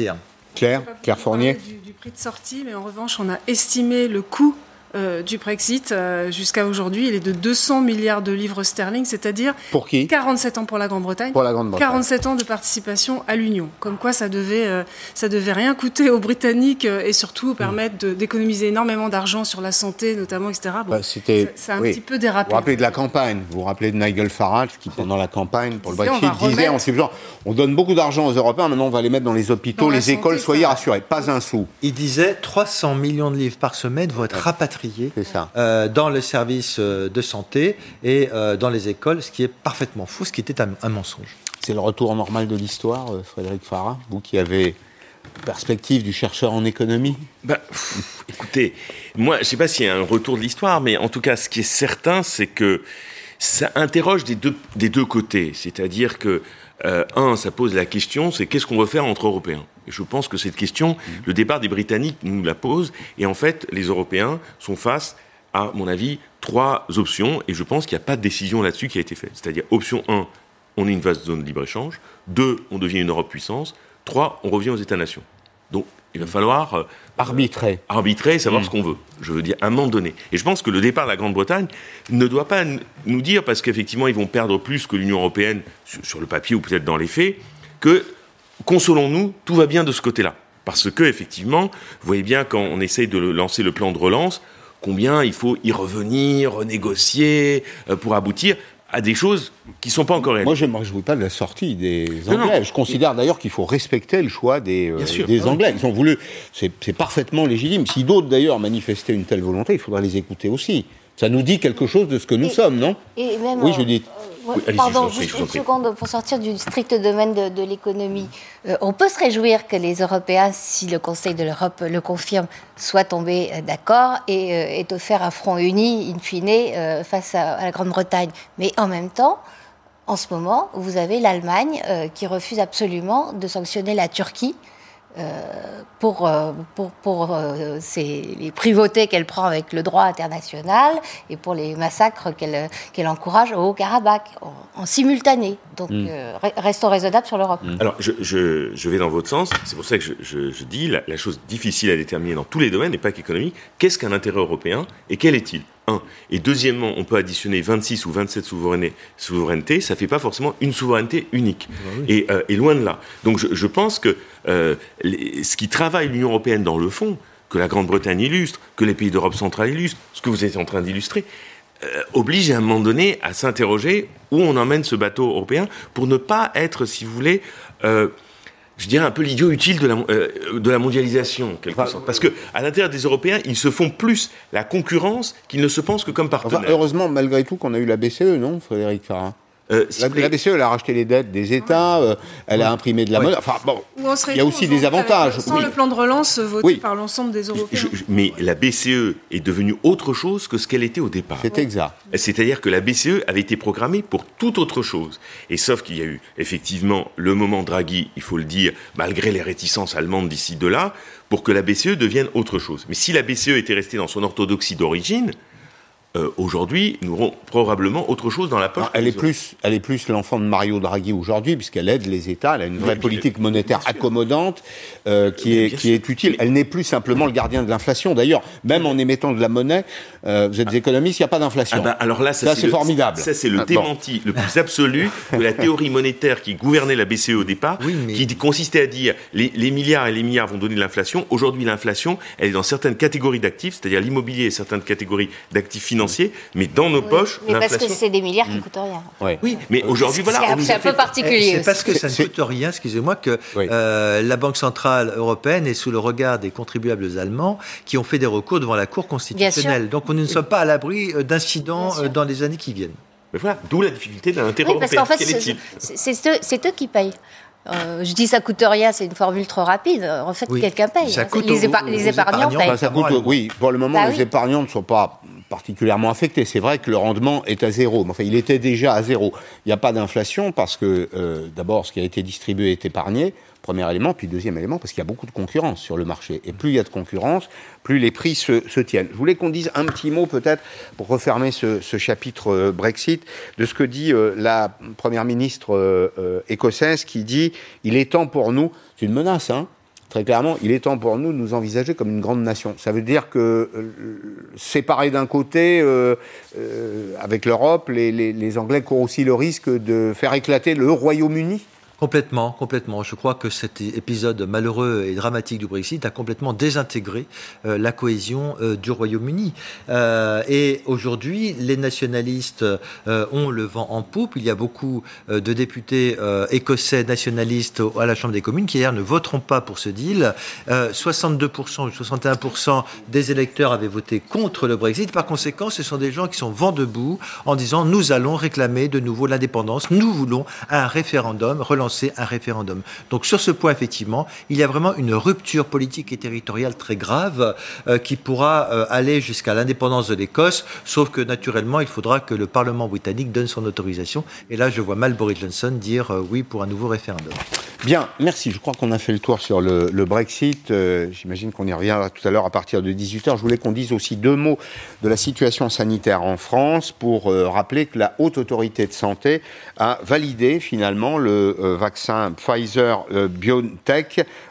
Claire, Claire Fournier. Du, du prix de sortie, mais en revanche, on a estimé le coût euh, du Brexit euh, jusqu'à aujourd'hui, il est de 200 milliards de livres sterling, c'est-à-dire pour qui? 47 ans pour la Grande-Bretagne, pour la Grande-Bretagne, 47 ans de participation à l'Union. Comme quoi, ça devait, euh, ça devait rien coûter aux Britanniques et surtout permettre d'économiser énormément d'argent sur la santé, notamment, etc. Bon, bah, C'était, c'est un petit peu dérapé. Vous vous rappelez de la campagne? Vous vous rappelez de Nigel Farage qui, pendant la campagne pour le Brexit, disait en on donne beaucoup d'argent aux Européens, maintenant on va les mettre dans les hôpitaux, les écoles, soyez rassurés, pas un sou. Il disait 300 millions de livres par semaine vont être rapatriés. Euh, dans le service euh, de santé et euh, dans les écoles, ce qui est parfaitement faux, ce qui était un, mensonge. C'est le retour normal de l'histoire, Frédéric Farah, vous qui avez perspective du chercheur en économie? Bah, Écoutez, moi, je ne sais pas s'il y a un retour de l'histoire, mais en tout cas, ce qui est certain, c'est que ça interroge des deux, des deux côtés. C'est-à-dire que, un, ça pose la question, c'est qu'est-ce qu'on veut faire entre Européens? Et je pense que cette question, le départ des Britanniques nous la pose, et en fait, les Européens sont face à mon avis, trois options, et je pense qu'il n'y a pas de décision là-dessus qui a été faite. C'est-à-dire, option 1, on est une vaste zone de libre-échange. 2, on devient une Europe puissance. 3, on revient aux États-nations. Donc, il va falloir euh, arbitrer, arbitrer, et savoir mm. ce qu'on veut. Je veux dire, à un moment donné. Et je pense que le départ de la Grande-Bretagne ne doit pas nous dire, parce qu'effectivement, ils vont perdre plus que l'Union européenne sur, le papier ou peut-être dans les faits, que consolons-nous, tout va bien de ce côté-là. Parce que, effectivement, vous voyez bien, quand on essaye de lancer le plan de relance, combien il faut y revenir, renégocier euh, pour aboutir à des choses qui ne sont pas encore réelles. Moi, je ne me réjouis pas de la sortie des Anglais. Je considère d'ailleurs qu'il faut respecter le choix des, euh, des ah Anglais. Ils ont voulu, c'est parfaitement légitime. Si d'autres d'ailleurs manifestaient une telle volonté, il faudra les écouter aussi. Ça nous dit quelque chose de ce que nous sommes, non? et même, Oui, Judith. Pardon, juste une seconde pour sortir du strict domaine de, l'économie. Euh, on peut se réjouir que les Européens, si le Conseil de l'Europe le confirme, soient tombés euh, d'accord et euh, aient offert un front uni, in fine, face à, la Grande-Bretagne. Mais en même temps, en ce moment, vous avez l'Allemagne qui refuse absolument de sanctionner la Turquie euh, pour, euh, pour, pour euh, les privautés qu'elle prend avec le droit international et pour les massacres qu'elle qu'elle encourage au Haut-Karabakh en, simultané. Donc hmm. restons raisonnables sur l'Europe. Hmm. Alors je, je, je, vais dans votre sens, c'est pour ça que je, je dis la, la, chose difficile à déterminer dans tous les domaines, et pas qu'économique, qu'est-ce qu'un intérêt européen et quel est-il? Et deuxièmement, on peut additionner 26 ou 27 souverainetés, ça ne fait pas forcément une souveraineté unique. Bah euh, et, loin de là. Donc je, pense que euh, ce qui travaille l'Union européenne dans le fond, que la Grande-Bretagne illustre, que les pays d'Europe centrale illustrent, ce que vous êtes en train d'illustrer, euh, oblige à un moment donné à s'interroger où on emmène ce bateau européen pour ne pas être, si vous voulez, je dirais, un peu l'idiot utile de la, euh, de la mondialisation, quelque sorte. Parce que à l'intérieur des Européens, ils se font plus la concurrence qu'ils ne se pensent que comme partenaires. heureusement, malgré tout, qu'on a eu la BCE, non, Frédéric euh, la, BCE, elle a racheté les dettes des États, euh, elle a imprimé de la monnaie. Enfin, bon, il y a aussi des avantages. Sans le plan de relance voté par l'ensemble des Européens. mais la BCE est devenue autre chose que ce qu'elle était au départ. C'est exact. C'est-à-dire que la BCE avait été programmée pour toute autre chose. Et sauf qu'il y a eu effectivement le moment Draghi, il faut le dire, malgré les réticences allemandes d'ici de là, pour que la BCE devienne autre chose. Mais si la BCE était restée dans son orthodoxie d'origine, euh, aujourd'hui, nous aurons probablement autre chose dans la poche. elle, est plus, elle est plus l'enfant de Mario Draghi aujourd'hui, puisqu'elle aide les États, elle a une vraie politique monétaire accommodante euh, qui, est, qui est utile. Elle n'est plus simplement le gardien de l'inflation. D'ailleurs, même en émettant de la monnaie, euh, vous êtes économistes, il n'y a pas d'inflation. Ah ben, alors là, ça, c'est formidable. Ça, c'est le ah, démenti le plus absolu <laughs> de la théorie monétaire qui gouvernait la BCE au départ, qui consistait à dire les, les milliards et les milliards vont donner de l'inflation. Aujourd'hui, l'inflation, elle est dans certaines catégories d'actifs, c'est-à-dire l'immobilier et certaines catégories d'actifs financiers mais dans nos poches, mais parce que c'est des milliards qui ne coûtent rien. Oui, mais aujourd'hui, voilà. C'est un peu particulier. C'est parce que ça ne coûte rien, excusez-moi, que euh, la Banque Centrale Européenne est sous le regard des contribuables allemands qui ont fait des recours devant la Cour constitutionnelle. Donc nous ne sommes pas à l'abri euh, d'incidents euh, dans les années qui viennent. Mais voilà, d'où la difficulté d'un intérêt oui, parce qu'en fait, c'est eux qui payent. Euh, je dis ça coûte rien, c'est une formule trop rapide. En fait, Oui. quelqu'un paye. Ça coûte les, aux- épa- aux les épargnants épargnants, payent. Ça coûte- oui, pour le moment, Bah les oui. épargnants ne sont pas particulièrement affectés. C'est vrai que le rendement est à zéro. Mais enfin, il était déjà à zéro. Il n'y a pas d'inflation parce que, euh, d'abord, ce qui a été distribué est épargné. Premier élément, puis deuxième élément, parce qu'il y a beaucoup de concurrence sur le marché. Et plus il y a de concurrence, plus les prix se, se tiennent. Je voulais qu'on dise un petit mot, peut-être, pour refermer ce, ce chapitre euh, Brexit, de ce que dit euh, la première ministre euh, euh, écossaise, qui dit il est temps pour nous, c'est une menace, hein, Très clairement, il est temps pour nous de nous envisager comme une grande nation. Ça veut dire que euh, séparés d'un côté, euh, euh, avec l'Europe, les, les- les Anglais courent aussi le risque de faire éclater le Royaume-Uni. Complètement, complètement. Je crois que cet épisode malheureux et dramatique du Brexit a complètement désintégré euh, la cohésion euh, du Royaume-Uni. Euh, et aujourd'hui, les nationalistes ont le vent en poupe. Il y a beaucoup de députés écossais nationalistes à la Chambre des communes qui hier ne voteront pas pour ce deal. Euh, 62% ou 61% des électeurs avaient voté contre le Brexit. Par conséquent, ce sont des gens qui sont vent debout en disant nous allons réclamer de nouveau l'indépendance. Nous voulons un référendum, relancer un référendum. Donc sur ce point, effectivement, il y a vraiment une rupture politique et territoriale très grave euh, qui pourra euh, aller jusqu'à l'indépendance de l'Écosse, sauf que naturellement, il faudra que le Parlement britannique donne son autorisation. Et là, je vois mal Boris Johnson dire euh, oui pour un nouveau référendum. Bien, merci. Je crois qu'on a fait le tour sur le, le Brexit. Euh, J'imagine qu'on y reviendra tout à l'heure à partir de 18h. Je voulais qu'on dise aussi deux mots de la situation sanitaire en France pour euh, rappeler que la Haute Autorité de Santé a validé finalement le euh, vaccin Pfizer euh,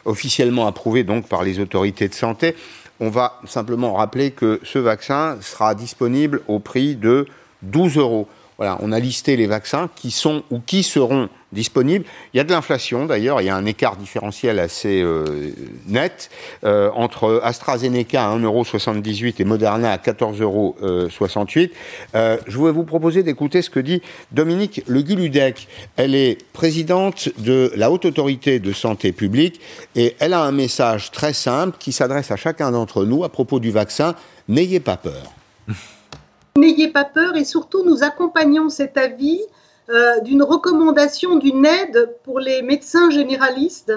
officiellement approuvé donc par les autorités de santé. On va simplement rappeler que ce vaccin sera disponible au prix de 12 euros. Voilà, on a listé les vaccins qui sont ou qui seront disponibles. Il y a de l'inflation d'ailleurs, il y a un écart différentiel assez euh, net euh, entre AstraZeneca à 1,78€ et Moderna à 14,68€. Euh, je voulais vous proposer d'écouter ce que dit Dominique Le Guludec. Elle est présidente de la Haute Autorité de Santé publique et elle a un message très simple qui s'adresse à chacun d'entre nous à propos du vaccin. N'ayez pas peur. <laughs> N'ayez pas peur et surtout nous accompagnons cet avis euh, d'une recommandation, d'une aide pour les médecins généralistes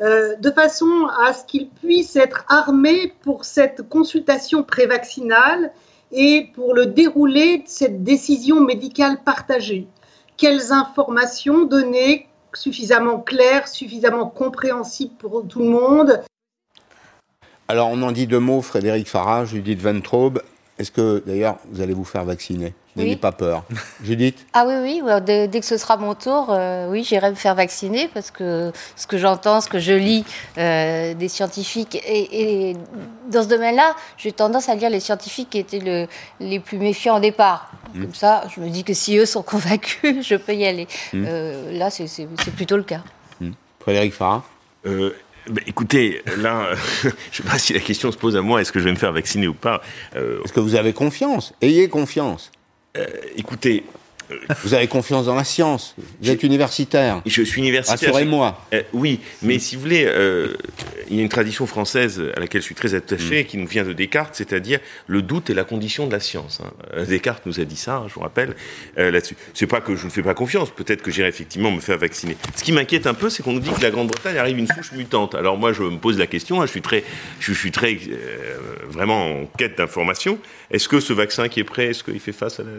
euh, de façon à ce qu'ils puissent être armés pour cette consultation prévaccinale et pour le déroulé de cette décision médicale partagée. Quelles informations donner suffisamment claires, suffisamment compréhensibles pour tout le monde? Alors, on en dit deux mots, Frédéric Farage, Judith Ventraube. Est-ce que, d'ailleurs, vous allez vous faire vacciner? N'ayez Oui. pas peur. <laughs> Judith? Ah oui, oui, ouais, dès, dès que ce sera mon tour, euh, oui, j'irai me faire vacciner parce que ce que j'entends, ce que je lis euh, des scientifiques, et, et dans ce domaine-là, j'ai tendance à lire les scientifiques qui étaient le, les plus méfiants au départ. Mm. Comme ça, je me dis que si eux sont <laughs> convaincus, je peux y aller. Mm. Euh, là, c'est plutôt le cas. Frédéric Farage Euh, bah, écoutez, là, <laughs> je ne sais pas si la question se pose à moi, est-ce que je vais me faire vacciner ou pas Euh, Est-ce que vous avez confiance? Ayez confiance. euh, écoutez, Vous avez confiance dans la science. Vous êtes universitaire. je suis universitaire. Rassurez-moi. Euh, oui, mais si vous voulez, euh, il y a une tradition française à laquelle je suis très attaché, qui nous vient de Descartes, c'est-à-dire le doute est la condition de la science. hein. Euh, Descartes nous a dit ça, hein, je vous rappelle, euh, là-dessus. C'est pas que je ne fais pas confiance, peut-être que j'irai effectivement me faire vacciner. Ce qui m'inquiète un peu, c'est qu'on nous dit que la Grande-Bretagne arrive une souche mutante. Alors moi, je me pose la question, hein, je suis très, je, suis très vraiment en quête d'informations. Est-ce que ce vaccin qui est prêt, est-ce qu'il fait face à la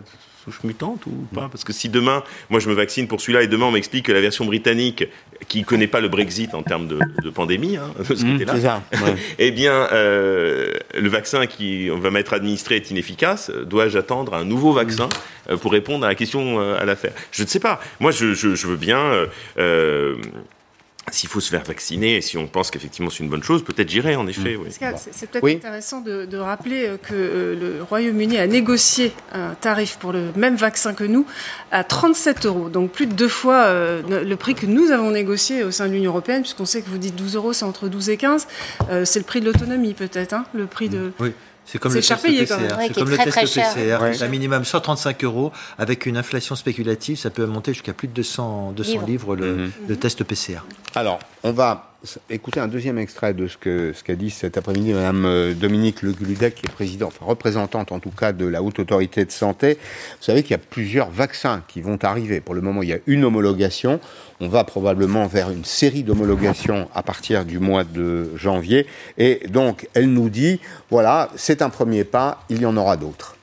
souche mutante ou pas Parce que si demain, moi je me vaccine pour celui-là et demain on m'explique que la version britannique, qui ne connaît pas le Brexit en termes de, de pandémie, hein, de <laughs> ce Mmh, côté-là, c'est ça, ouais. <laughs> eh bien, euh, le vaccin qui va m'être administré est inefficace. Dois-je attendre un nouveau vaccin euh, pour répondre à la question euh, à l'affaire? Je ne sais pas. Moi, je, je- je veux bien. euh, s'il faut se faire vacciner et si on pense qu'effectivement c'est une bonne chose, peut-être j'irai en effet. oui. Pascal, c'est- peut-être Oui. intéressant de, de rappeler euh, que euh, le Royaume-Uni a négocié un tarif pour le même vaccin que nous à 37 euros, donc plus de deux fois euh, le prix que nous avons négocié au sein de l'Union européenne, puisqu'on sait que vous dites 12 euros, c'est entre 12 et 15. Euh, c'est le prix de l'autonomie peut-être, hein, le prix de. Oui. C'est comme le cher test payé, PCR. C'est comme le très, test. PCR. Ouais. Un minimum 135 euros. Avec une inflation spéculative, ça peut monter jusqu'à plus de 200, 200 livres, Livres. le, Mhm. le test PCR. Alors, on va écouter un deuxième extrait de ce qu'a ce dit cet après-midi Mme euh, Dominique Le Gludec, qui est présidente, enfin représentante en tout cas de la Haute Autorité de Santé. Vous savez qu'il y a plusieurs vaccins qui vont arriver. Pour le moment, il y a une homologation. On va probablement vers une série d'homologations à partir du mois de janvier. Et donc, elle nous dit, voilà, c'est un premier pas, il y en aura d'autres.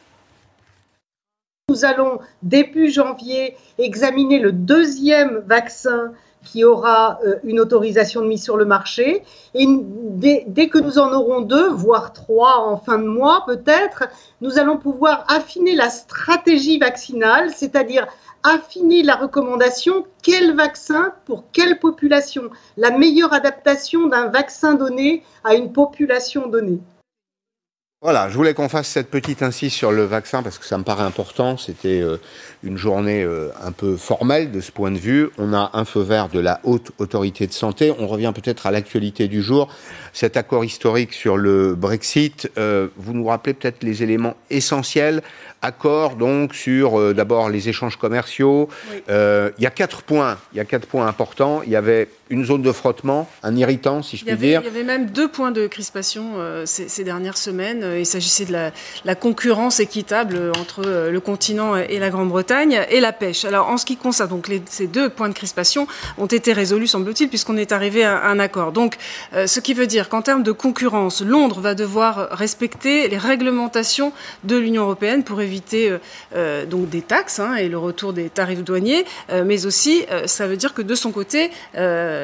Nous allons, début janvier, examiner le deuxième vaccin qui aura euh, une autorisation de mise sur le marché. Et dès, dès, que nous en aurons deux, voire trois en fin de mois peut-être, nous allons pouvoir affiner la stratégie vaccinale, c'est-à-dire affiner la recommandation quel vaccin pour quelle population, la meilleure adaptation d'un vaccin donné à une population donnée. Voilà, je voulais qu'on fasse cette petite insiste sur le vaccin parce que ça me paraît important. C'était euh, une journée euh, un peu formelle de ce point de vue. On a un feu vert de la haute autorité de santé. On revient peut-être à l'actualité du jour. Cet accord historique sur le Brexit, euh, vous nous rappelez peut-être les éléments essentiels accord donc sur d'abord les échanges commerciaux. Oui. Il y a quatre points. Il y a quatre points importants. Il y avait une zone de frottement, un irritant, si je puis avait, dire. Il y avait même deux points de crispation euh, ces, ces, dernières semaines. Il s'agissait de la, la, concurrence équitable entre euh, le continent et la Grande-Bretagne et la pêche. Alors en ce qui concerne donc les, ces deux points de crispation ont été résolus, semble-t-il, puisqu'on est arrivé à, un accord. Donc, euh, ce qui veut dire qu'en termes de concurrence, Londres va devoir respecter les réglementations de l'Union européenne pour éviter euh, donc des taxes hein, et le retour des tarifs douaniers, euh, mais aussi euh, ça veut dire que de son côté,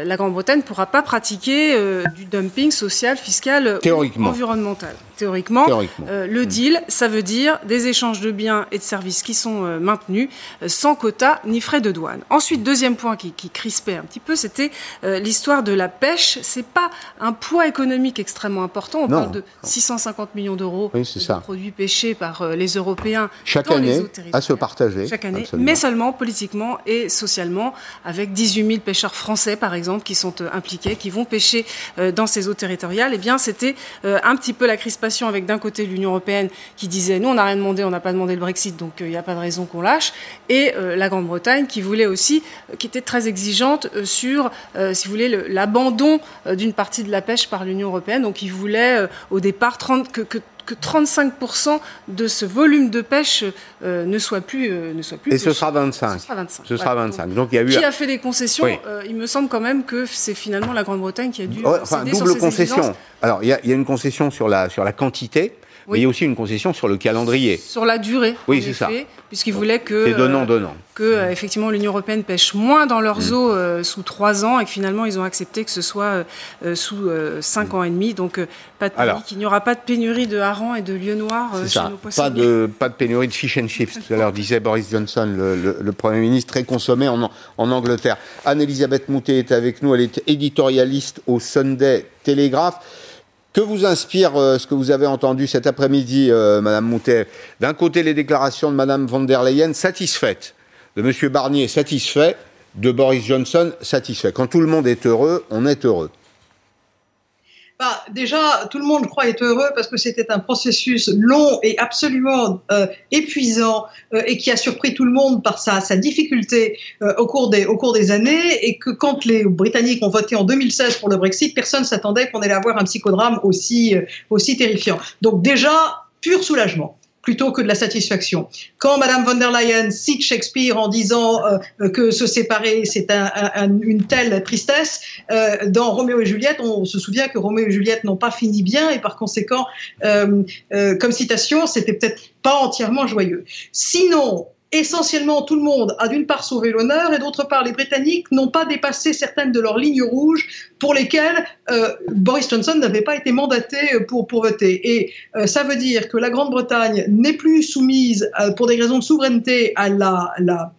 la Grande-Bretagne ne pourra pas pratiquer du dumping social, fiscal ou environnemental. Théoriquement, Théoriquement. le deal, ça veut dire des échanges de biens et de services qui sont maintenus sans quota ni frais de douane. Ensuite, deuxième point qui, qui crispait un petit peu, c'était l'histoire de la pêche. C'est pas un poids économique extrêmement important. On non. parle de 650 millions d'euros oui, de ça. produits pêchés par les Européens chaque année à se partager. Chaque année, Absolument. mais seulement politiquement et socialement, avec 18 000 pêcheurs français, par exemple, qui sont euh, impliqués, qui vont pêcher euh, dans ces eaux territoriales. Eh bien, c'était euh, un petit peu la crispation avec d'un côté l'Union européenne qui disait nous, on n'a rien demandé, on n'a pas demandé le Brexit, donc il n'y a pas de raison qu'on lâche, et la Grande-Bretagne qui voulait aussi, qui était très exigeante sur, si vous voulez, l'abandon d'une partie de la pêche par l'Union européenne. Donc, il voulait au départ 30, que, que que 35% de ce volume de pêche euh, ne soit plus euh, ne soit plus et ce sera 25 ce sera 25, ce sera voilà. 25. Donc, donc, il y a eu qui a fait des concessions Oui. euh, il me semble quand même que c'est finalement la Grande-Bretagne qui a dû Ouais, enfin céder double sur ces concession alors il y, y a une concession sur la sur la quantité mais il y a aussi une concession sur le calendrier sur la durée Oui, c'est ça. puisqu'ils voulaient que c'est donnant euh, donnant que euh, effectivement l'Union européenne pêche moins dans leurs Mm. eaux euh, sous trois ans et que finalement ils ont accepté que ce soit sous cinq ans et demi. Donc pas de Alors. panique, il n'y aura pas de pénurie de harengs et de lieux noirs chez ça. nos Pas de, pas de pénurie de fish and chips. Tout à l'heure disait Boris Johnson, le, le- le Premier ministre, très consommé en, en Angleterre. Anne-Elisabeth Moutet est avec nous. Elle est éditorialiste au Sunday Telegraph. Que vous inspire euh, ce que vous avez entendu cet après-midi, euh, Madame Moutet D'un côté, les déclarations de Madame von der Leyen satisfaites, de Monsieur Barnier satisfait, de Boris Johnson satisfait. Quand tout le monde est heureux, on est heureux. Bah, déjà, tout le monde, je crois, est heureux parce que c'était un processus long et absolument euh, épuisant euh, et qui a surpris tout le monde par sa, sa difficulté euh, au, cours des, au cours des années et que quand les Britanniques ont voté en 2016 pour le Brexit, personne s'attendait qu'on allait avoir un psychodrame aussi, euh, aussi terrifiant. Donc déjà, pur soulagement plutôt que de la satisfaction. Quand Madame von der Leyen cite Shakespeare en disant euh, que se séparer c'est un, un, une telle tristesse, euh, dans Roméo et Juliette, on se souvient que Roméo et Juliette n'ont pas fini bien et par conséquent, euh, comme citation, c'était peut-être pas entièrement joyeux. Sinon, essentiellement tout le monde a d'une part sauvé l'honneur et d'autre part les Britanniques n'ont pas dépassé certaines de leurs lignes rouges pour lesquelles euh, Boris Johnson n'avait pas été mandaté pour, pour voter. Et euh, ça veut dire que la Grande-Bretagne n'est plus soumise euh, pour des raisons de souveraineté à la... la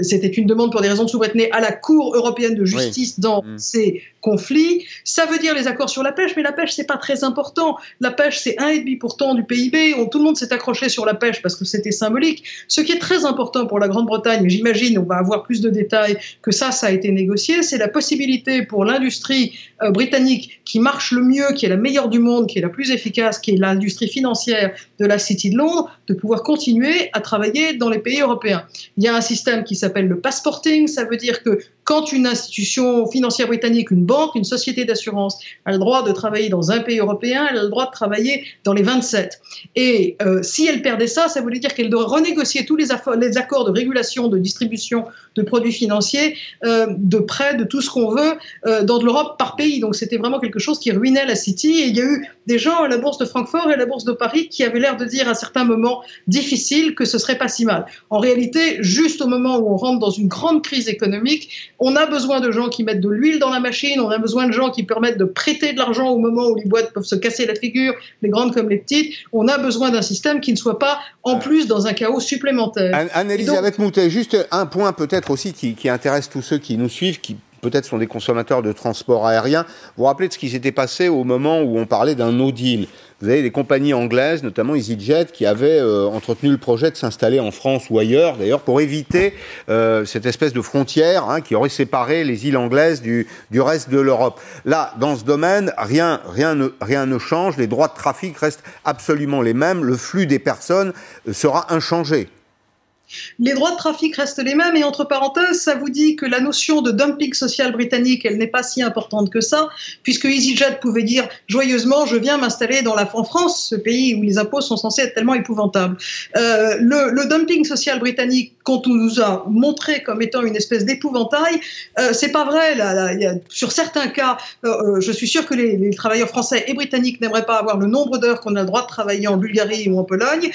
C'était une demande pour des raisons de souveraineté à la Cour européenne de justice oui. dans mmh. ces conflits. Ça veut dire les accords sur la pêche, mais la pêche, c'est pas très important. La pêche, c'est 1,5% du PIB. Tout le monde s'est accroché sur la pêche parce que c'était symbolique. Ce qui est très très important pour la Grande-Bretagne, j'imagine, on va avoir plus de détails que ça, ça a été négocié, c'est la possibilité pour l'industrie euh, britannique qui marche le mieux, qui est la meilleure du monde, qui est la plus efficace, qui est l'industrie financière de la City de Londres, de pouvoir continuer à travailler dans les pays européens. Il y a un système qui s'appelle le passporting, ça veut dire que quand une institution financière britannique, une banque, une société d'assurance a le droit de travailler dans un pays européen, elle a le droit de travailler dans les 27. Et euh, si elle perdait ça, ça voulait dire qu'elle devrait renégocier tous les, accords de régulation, de distribution de produits financiers, euh, de prêts, de tout ce qu'on veut, euh, dans l'Europe par pays. Donc c'était vraiment quelque chose qui ruinait la City. Et il y a eu des gens à la bourse de Francfort et à la bourse de Paris qui avaient l'air de dire à certains moments difficiles que ce serait pas si mal. En réalité, juste au moment où on rentre dans une grande crise économique, on a besoin de gens qui mettent de l'huile dans la machine, on a besoin de gens qui permettent de prêter de l'argent au moment où les boîtes peuvent se casser la figure, les grandes comme les petites. On a besoin d'un système qui ne soit pas en plus dans un chaos supplémentaire. Anne-Elisabeth Moutet, juste un point peut-être aussi qui, qui intéresse tous ceux qui nous suivent, qui peut-être sont des consommateurs de transport aérien. Vous vous rappelez de ce qui s'était passé au moment où on parlait d'un no deal Vous avez des compagnies anglaises, notamment EasyJet, qui avaient euh, entretenu le projet de s'installer en France ou ailleurs, d'ailleurs, pour éviter euh, cette espèce de frontière hein, qui aurait séparé les îles anglaises du, reste de l'Europe. Là, dans ce domaine, rien, rien ne change. Les droits de trafic restent absolument les mêmes. Le flux des personnes euh, sera inchangé. Les droits de trafic restent les mêmes et entre parenthèses, ça vous dit que la notion de dumping social britannique, elle n'est pas si importante que ça, puisque EasyJet pouvait dire joyeusement, je viens m'installer dans la en France, ce pays où les impôts sont censés être tellement épouvantables. Euh, le, le, dumping social britannique, qu'on nous a montré comme étant une espèce d'épouvantail, euh, c'est pas vrai. Là, là, y a, sur certains cas, euh, euh, je suis sûr que les, les, travailleurs français et britanniques n'aimeraient pas avoir le nombre d'heures qu'on a le droit de travailler en Bulgarie ou en Pologne,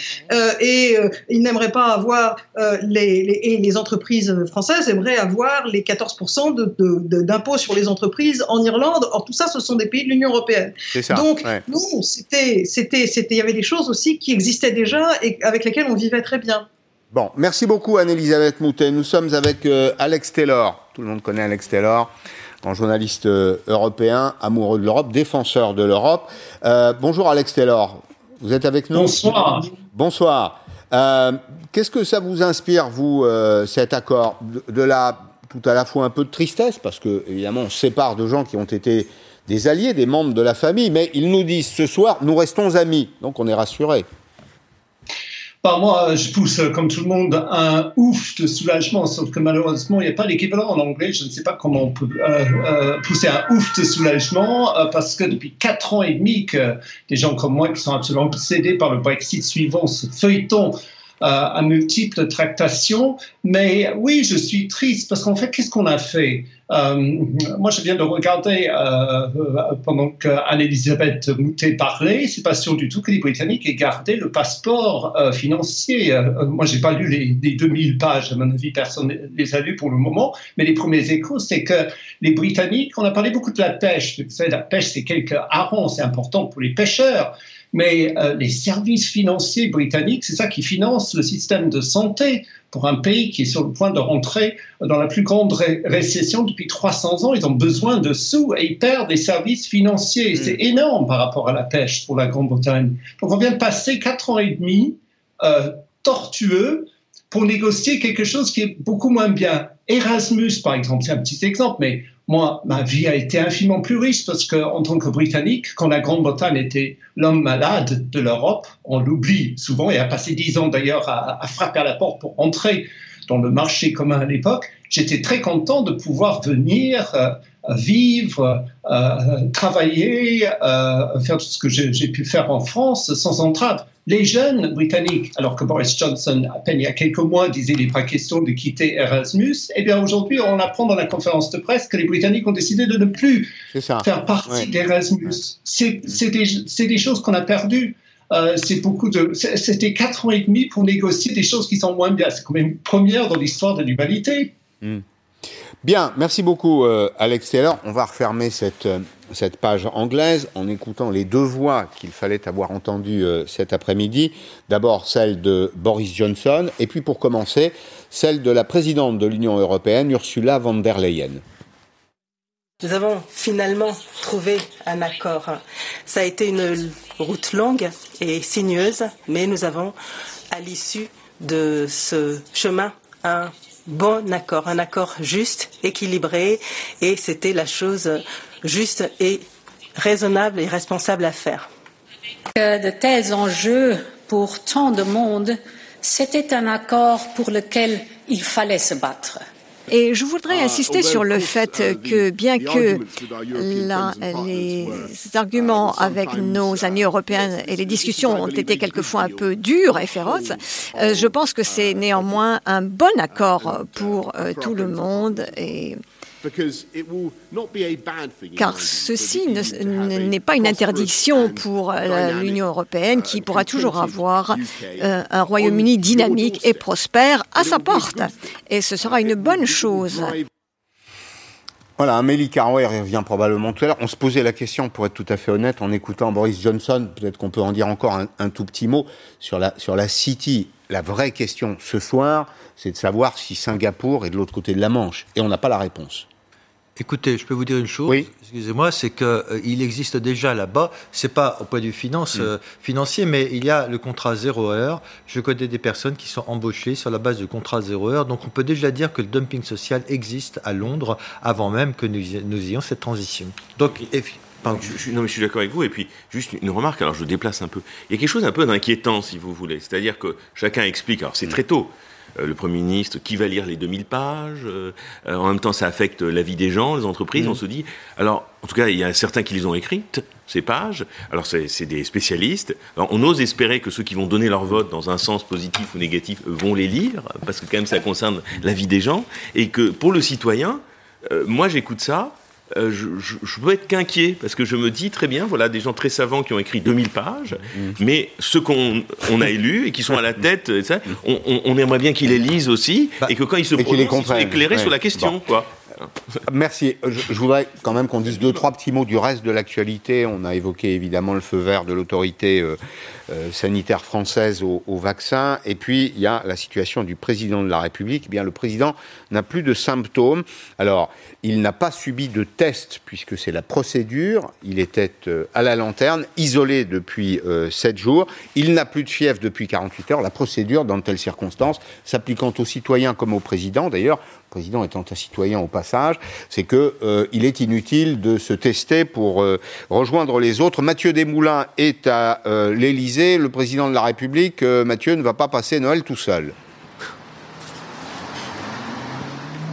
et ils n'aimeraient pas avoir euh, les, les, et les entreprises françaises aimeraient avoir les 14% d'impôts sur les entreprises en Irlande. Or, tout ça, ce sont des pays de l'Union européenne. Ça, Donc, ouais. non, c'était, c'était, c'était, il y avait des choses aussi qui existaient déjà et avec lesquelles on vivait très bien. Bon, merci beaucoup Anne-Elisabeth Moutet. Nous sommes avec euh, Alex Taylor. Tout le monde connaît Alex Taylor, grand journaliste euh, européen, amoureux de l'Europe, défenseur de l'Europe. Euh, bonjour Alex Taylor. Vous êtes avec nous? Bonsoir. Bonsoir. Euh, Qu'est-ce que ça vous inspire, vous, euh, cet accord de, de, la tout à la fois un peu de tristesse, parce que évidemment on sépare de gens qui ont été des alliés, des membres de la famille, mais ils nous disent ce soir, nous restons amis, donc on est rassurés. Bah, moi, je pousse, comme tout le monde, un ouf de soulagement, sauf que malheureusement, il n'y a pas d'équivalent en anglais. Je ne sais pas comment on peut euh, euh, pousser un ouf de soulagement, euh, parce que depuis quatre ans et demi que des gens comme moi qui sont absolument obsédés par le Brexit suivant ce feuilleton euh, à multiples tractations. Mais oui, je suis triste parce qu'en fait, qu'est-ce qu'on a fait? Euh, Moi, je viens de regarder euh, pendant qu'Anne-Elisabeth Moutet parlait, c'est pas sûr du tout que les Britanniques aient gardé le passeport euh, financier. moi, j'ai pas lu les, les, 2000 pages, à mon avis, personne ne les a lus pour le moment, mais les premiers échos, c'est que les Britanniques, on a parlé beaucoup de la pêche. Vous savez, la pêche, c'est quelques harengs, c'est important pour les pêcheurs mais euh, les services financiers britanniques, c'est ça qui finance le système de santé pour un pays qui est sur le point de rentrer dans la plus grande ré récession depuis 300 ans. Ils ont besoin de sous et ils perdent des services financiers. Mmh. C'est énorme par rapport à la pêche pour la Grande-Bretagne. Donc on vient de passer quatre ans et demi euh, tortueux pour négocier quelque chose qui est beaucoup moins bien. Erasmus, par exemple, c'est un petit exemple, mais moi, ma vie a été infiniment plus riche parce qu'en tant que Britannique, quand la Grande-Bretagne était l'homme malade de l'Europe, on l'oublie souvent, et a passé dix ans d'ailleurs à, frapper à la porte pour entrer dans le marché commun à l'époque, j'étais très content de pouvoir venir euh, vivre, euh, travailler, euh, faire tout ce que j'ai pu faire en France sans entrave. Les jeunes britanniques, alors que Boris Johnson, à peine il y a quelques mois, disait qu'il n'est pas question de quitter Erasmus, eh bien aujourd'hui, on apprend dans la conférence de presse que les Britanniques ont décidé de ne plus faire partie ouais. d'Erasmus. C'est des, des, choses qu'on a perdues. Euh, c'est beaucoup de. C'était quatre ans et demi pour négocier des choses qui sont moins bien. C'est quand même une première dans l'histoire de l'humanité. Mm. Bien, merci beaucoup euh, Alex Taylor. On va refermer cette, euh, cette page anglaise en écoutant les deux voix qu'il fallait avoir entendues euh, cet après-midi. D'abord celle de Boris Johnson et puis pour commencer celle de la présidente de l'Union européenne, Ursula von der Leyen. Nous avons finalement trouvé un accord. Ça a été une route longue et sinueuse, mais nous avons, à l'issue de ce chemin un bon accord, un accord juste, équilibré, et c'était la chose juste et raisonnable et responsable à faire. De tels enjeux pour tant de monde, c'était un accord pour lequel il fallait se battre. Et je voudrais insister sur le fait que bien que la, les arguments avec nos amis européens et les discussions ont été quelquefois un peu dures et féroces, euh, je pense que c'est néanmoins un bon accord pour euh, tout le monde et car ceci n'est pas une interdiction pour euh, l'Union européenne qui pourra toujours avoir euh, un Royaume-Uni dynamique et prospère à sa porte. Et ce sera une bonne chose. Voilà, Amélie Carouet revient probablement tout à l'heure. On se posait la question, pour être tout à fait honnête, en écoutant Boris Johnson, peut-être qu'on peut en dire encore un, un, tout petit mot sur la, sur la City. La vraie question ce soir, c'est de savoir si Singapour est de l'autre côté de la Manche. Et on n'a pas la réponse. Écoutez, je peux vous dire une chose, oui. excusez-moi, c'est qu'il euh, existe déjà là-bas, c'est pas au point de vue finance, mm. euh, financier, mais il y a le contrat zéro heure. Je connais des personnes qui sont embauchées sur la base du contrat zéro heure, donc on peut déjà dire que le dumping social existe à Londres avant même que nous, nous ayons cette transition. Donc, Pardon. Je, je, non, mais je suis d'accord avec vous. Et puis, juste une remarque, alors je déplace un peu. Il y a quelque chose un peu d'inquiétant, si vous voulez. C'est-à-dire que chacun explique, alors c'est très tôt, le Premier ministre, qui va lire les 2000 pages euh, En même temps, ça affecte la vie des gens, les entreprises. Mm. On se dit, alors, en tout cas, il y a certains qui les ont écrites, ces pages. Alors, c'est des spécialistes. Alors, on ose espérer que ceux qui vont donner leur vote dans un sens positif ou négatif vont les lire, parce que quand même, ça concerne la vie des gens. Et que pour le citoyen, euh, moi, j'écoute ça. Euh, je, je, je, peux être qu'inquiet parce que je me dis très bien, voilà, des gens très savants qui ont écrit 2000 pages, mmh. mais ceux qu'on on a élus et qui sont à la tête, ça, on, on, on aimerait bien qu'ils les lisent aussi bah, et que quand ils se prononcent, ils soient éclairés ouais. sur la question, bon. quoi. Merci. Je, je, voudrais quand même qu'on dise deux, trois petits mots du reste de l'actualité. On a évoqué évidemment le feu vert de l'autorité euh, euh, sanitaire française au, au, vaccin. Et puis, il y a la situation du président de la République. Eh bien, le président n'a plus de symptômes. Alors, il n'a pas subi de test puisque c'est la procédure. Il était euh, à la lanterne, isolé depuis euh, 7 jours. Il n'a plus de fièvre depuis 48 heures. La procédure, dans telles circonstances, s'appliquant aux citoyens comme au président, d'ailleurs, le président étant un citoyen au passage, c'est que euh, est inutile de se tester pour rejoindre les autres. Mathieu Desmoulins est à l'Élysée, le président de la République. Mathieu ne va pas passer Noël tout seul.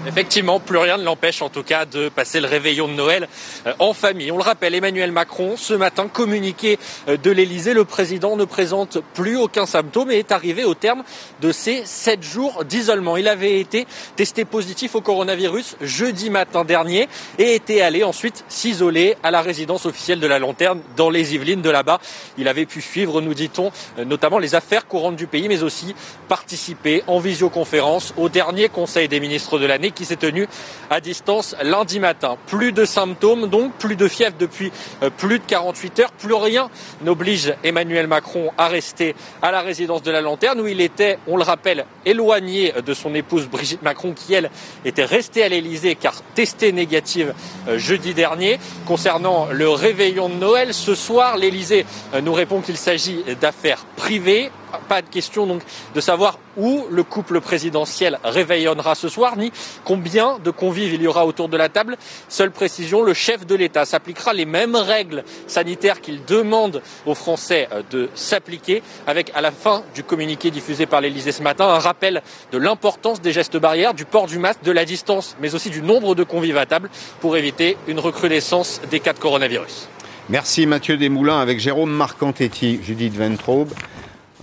Effectivement, plus rien ne l'empêche en tout cas de passer le réveillon de Noël euh, en famille. On le rappelle, Emmanuel Macron, ce matin, communiqué euh, de l'Elysée, le président ne présente plus aucun symptôme et est arrivé au terme de ses sept jours d'isolement. Il avait été testé positif au coronavirus jeudi matin dernier et était allé ensuite s'isoler à la résidence officielle de la Lanterne dans les Yvelines de là-bas. Il avait pu suivre, nous dit-on, euh, notamment les affaires courantes du pays, mais aussi participer en visioconférence au dernier Conseil des ministres de l'année qui s'est tenu à distance lundi matin. Plus de symptômes, donc plus de fièvre depuis euh, plus de 48 heures. Plus rien n'oblige Emmanuel Macron à rester à la résidence de la Lanterne où il était, on le rappelle, éloigné de son épouse Brigitte Macron qui, elle, était restée à l'Elysée car testée négative euh, jeudi dernier. Concernant le réveillon de Noël, ce soir, l'Elysée euh, nous répond qu'il s'agit d'affaires privées pas de question donc de savoir où le couple présidentiel réveillonnera ce soir, ni combien de convives il y aura autour de la table. Seule précision, le chef de l'État s'appliquera les mêmes règles sanitaires qu'il demande aux Français euh, de s'appliquer, avec à la fin du communiqué diffusé par l'Élysée ce matin un rappel de l'importance des gestes barrières, du port du masque, de la distance, mais aussi du nombre de convives à table pour éviter une recrudescence des cas de coronavirus. Merci Mathieu Desmoulins avec Jérôme Marcantetti, Judith Ventraube.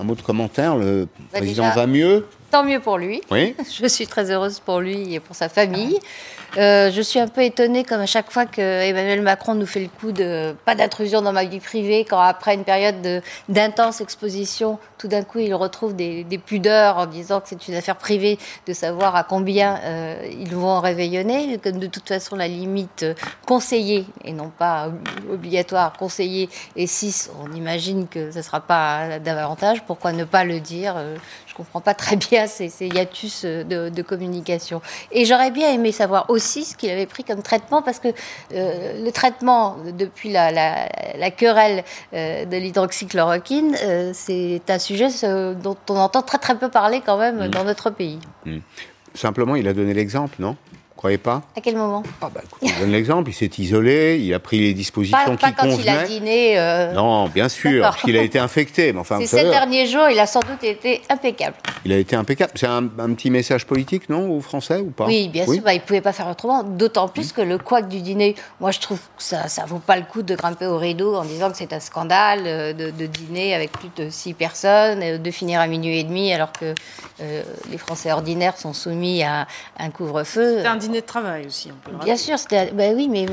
Un mot de commentaire, le bah président déjà, va mieux Tant mieux pour lui. Oui. <laughs> Je suis très heureuse pour lui et pour sa famille. Euh, je suis un peu étonnée, comme à chaque fois que Emmanuel Macron nous fait le coup de pas d'intrusion dans ma vie privée, quand après une période d'intense exposition, tout d'un coup il retrouve des, pudeurs en disant que c'est une affaire privée de savoir à combien euh, ils vont réveillonner, que de toute façon la limite conseillée et non pas obligatoire, conseillée et 6, on imagine que ce ne sera pas davantage. Pourquoi ne pas le dire Je comprends pas très <laughs> bien ces, hiatus de, communication. Et j'aurais bien aimé savoir aussi ce qu'il avait pris comme traitement, parce que le traitement depuis la, la, querelle de l'hydroxychloroquine, c'est un sujet dont on entend très très peu parler quand même mm. dans notre pays. Mm. Simplement, il a donné l'exemple, non? Croyez pas À quel moment ah bah, donne l'exemple, il s'est isolé, il a pris les dispositions qui convenaient. Pas quand il a dîné. Euh, non, bien sûr, parce qu'il a été infecté. Mais enfin, ces derniers jours, il a sans doute été impeccable. Il a été impeccable. C'est un, petit message politique, non, aux Français ou pas Oui, bien sûr. Bah, il ne pouvait pas faire autrement. D'autant plus que le couac du dîner, moi, je trouve que ça ne vaut pas le coup de grimper au rideau en disant que c'est un scandale euh, de, dîner avec plus de six personnes, euh, de finir à minuit et demi, alors que les Français ordinaires sont soumis à un couvre-feu. C'est un dîner de travail aussi. Bien sûr, c'était. Bah oui, mais,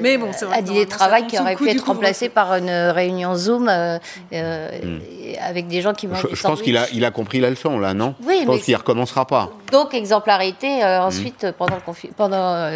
mais, bon, un dîner de travail qui aurait pu être remplacé par une réunion Zoom euh, euh, hmm. avec des gens qui mangent. Je, je pense qu'il a, il a compris la leçon, là, non? Oui, je pense qu'il ne recommencera pas. Donc, exemplarité euh, hmm. ensuite pendant, pendant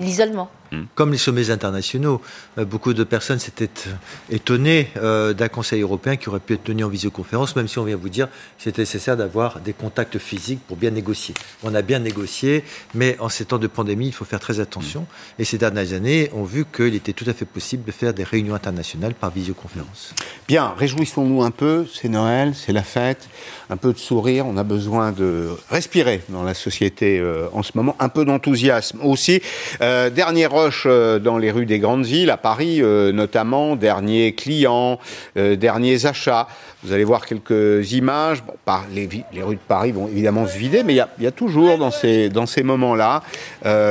l'isolement. Hmm. Comme les sommets internationaux, euh, beaucoup de personnes s'étaient euh, étonnées euh, d'un Conseil européen qui aurait pu être tenu en visioconférence, même si on vient vous dire que c'était nécessaire d'avoir des contacts physiques pour bien négocier. On a bien négocié, mais en ces temps de pandémie, il faut faire très attention. Et ces dernières années ont vu qu'il était tout à fait possible de faire des réunions internationales par visioconférence. Bien, réjouissons-nous un peu, c'est Noël, c'est la fête, un peu de sourire, on a besoin de respirer dans la société en ce moment, un peu d'enthousiasme aussi. dernière euh, dans les rues des grandes villes, à Paris euh, notamment, derniers clients, euh, derniers achats. Vous allez voir quelques images. par, les, rues de Paris vont évidemment se vider, mais il y a, toujours dans ces, dans ces moments-là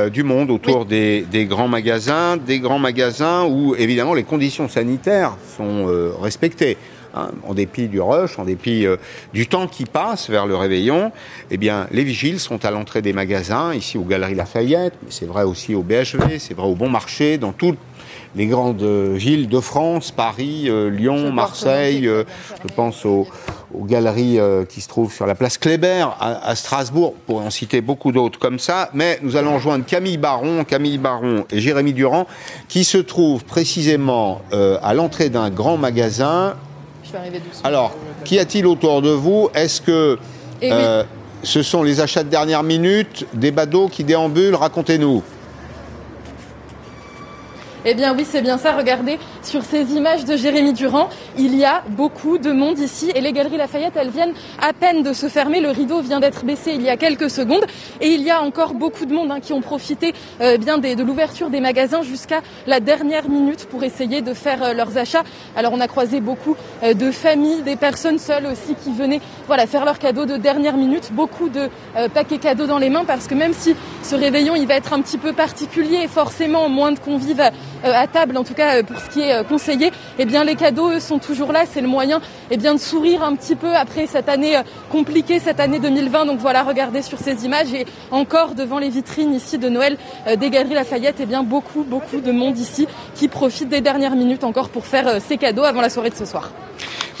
du monde autour des, grands magasins, des grands magasins où évidemment les conditions sanitaires sont respectées. Hein, en dépit du rush, en dépit euh, du temps qui passe vers le réveillon, eh bien, les vigiles sont à l'entrée des magasins, ici aux Galeries Lafayette, mais c'est vrai aussi au BHV, c'est vrai au Bon Marché, dans toutes les grandes villes de France, Paris, euh, Lyon, Marseille, euh, je pense aux, galeries qui se trouvent sur la place Kléber à, Strasbourg, pour en citer beaucoup d'autres comme ça, mais nous allons rejoindre Camille Baron, Camille Baron et Jérémy Durand, qui se trouvent précisément à l'entrée d'un grand magasin alors, qu'y a-t-il autour de vous Est-ce que eh euh, ce sont les achats de dernière minute, des badauds qui déambulent Racontez-nous. Eh bien oui, c'est bien ça. Regardez, sur ces images de Jérémy Durand, il y a beaucoup de monde ici et les galeries Lafayette, elles viennent à peine de se fermer. Le rideau vient d'être baissé il y a quelques secondes et il y a encore beaucoup de monde hein, qui ont profité euh, bien de l'ouverture des magasins jusqu'à la dernière minute pour essayer de faire euh, leurs achats. Alors on a croisé beaucoup euh, de familles, des personnes seules aussi qui venaient voilà, faire leurs cadeaux de dernière minute, beaucoup de paquets cadeaux dans les mains parce que même si ce réveillon il va être un petit peu particulier forcément moins de convives à table, en tout cas euh, pour ce qui est euh, conseillé, eh bien les cadeaux sont toujours là. C'est le moyen eh bien, de sourire un petit peu après cette année compliquée, cette année 2020. Donc voilà, regardez sur ces images et encore devant les vitrines ici de Noël des Galeries Lafayette, eh bien beaucoup, beaucoup de monde ici qui profite des dernières minutes encore pour faire ses cadeaux avant la soirée de ce soir.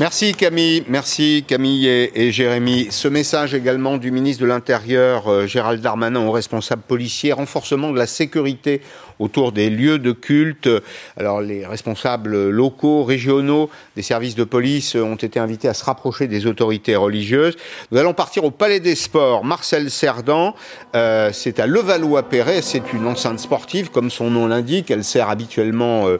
Merci Camille, merci Camille et, Jérémy. Ce message également du ministre de l'Intérieur Gérald Darmanin aux responsables policiers, renforcement de la sécurité autour des lieux de culte. Alors les responsables locaux, régionaux des services de police ont été invités à se rapprocher des autorités religieuses. Nous allons partir au Palais des Sports. Marcel Cerdan, euh, c'est à Levallois-Perret, c'est une enceinte sportive, comme son nom l'indique. Elle sert habituellement euh,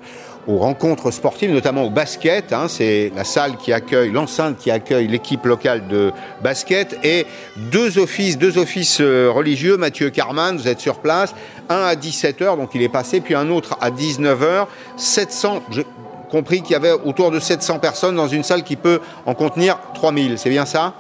aux rencontres sportives, notamment au basket. Hein, c'est la salle qui accueille, l'enceinte qui accueille l'équipe locale de basket et deux offices, deux offices euh, religieux. Mathieu Carman, vous êtes sur place. Un à 17h, donc il est passé, puis un autre à 19h. 700, j'ai compris qu'il y avait autour de 700 personnes dans une salle qui peut en contenir 3000. C'est bien ça?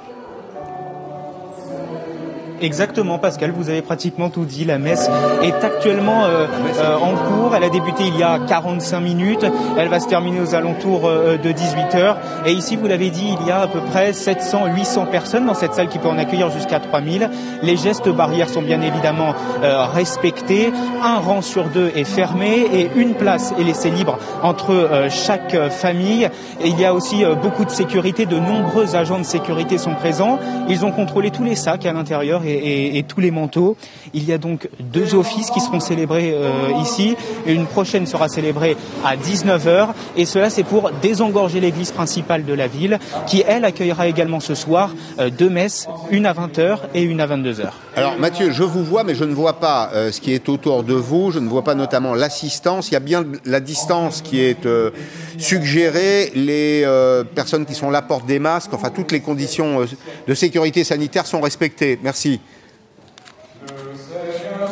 Exactement, Pascal, vous avez pratiquement tout dit. La messe est actuellement euh, euh, en cours. Elle a débuté il y a 45 minutes. Elle va se terminer aux alentours euh, de 18 heures. Et ici, vous l'avez dit, il y a à peu près 700, 800 personnes dans cette salle qui peut en accueillir jusqu'à 3000. Les gestes barrières sont bien évidemment respectés. Un rang sur deux est fermé et une place est laissée libre entre chaque famille. Et il y a aussi beaucoup de sécurité. De nombreux agents de sécurité sont présents. Ils ont contrôlé tous les sacs à l'intérieur et, tous les manteaux. Il y a donc deux offices qui seront célébrés ici. Une prochaine sera célébrée à 19h et cela c'est pour désengorger l'église principale de la ville qui elle accueillera également ce soir deux messes, une à 20h et une à 22h. Alors Mathieu, je vous vois mais je ne vois pas ce qui est autour de vous, je ne vois pas notamment l'assistance, il y a bien la distance qui est suggérée, les personnes qui sont là portent des masques, enfin toutes les conditions de sécurité sanitaire sont respectées. Merci.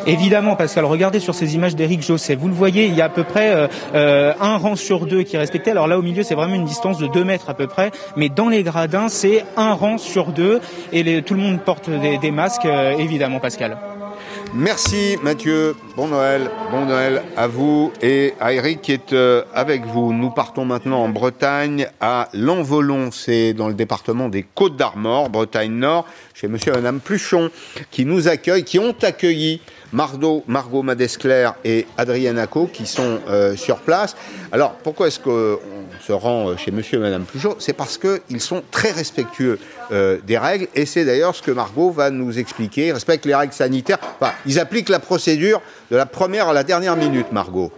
Évidemment, Pascal, regardez sur ces images d'Éric Josset. Vous le voyez, il y a à peu près euh, euh, un rang sur deux qui est respecté. Alors là, au milieu, c'est vraiment une distance de 2 mètres à peu près. Mais dans les gradins, c'est un rang sur deux. Et tout le monde porte des, masques, euh, évidemment, Pascal. Merci Mathieu, bon Noël, bon Noël à vous et à Eric qui est avec vous. Nous partons maintenant en Bretagne à Lanvolon, c'est dans le département des Côtes d'Armor, Bretagne Nord, chez monsieur et madame Pluchon qui nous accueillent, qui ont accueilli Margot, Margot Madescler et Adrienne Acco qui sont euh, sur place. Alors pourquoi est-ce qu'on se rend euh, chez monsieur et madame Pluchon C'est parce qu'ils sont très respectueux euh, des règles et c'est d'ailleurs ce que Margot va nous expliquer. Ils respectent les règles sanitaires. Enfin, ils appliquent la procédure de la première à la dernière minute, Margot.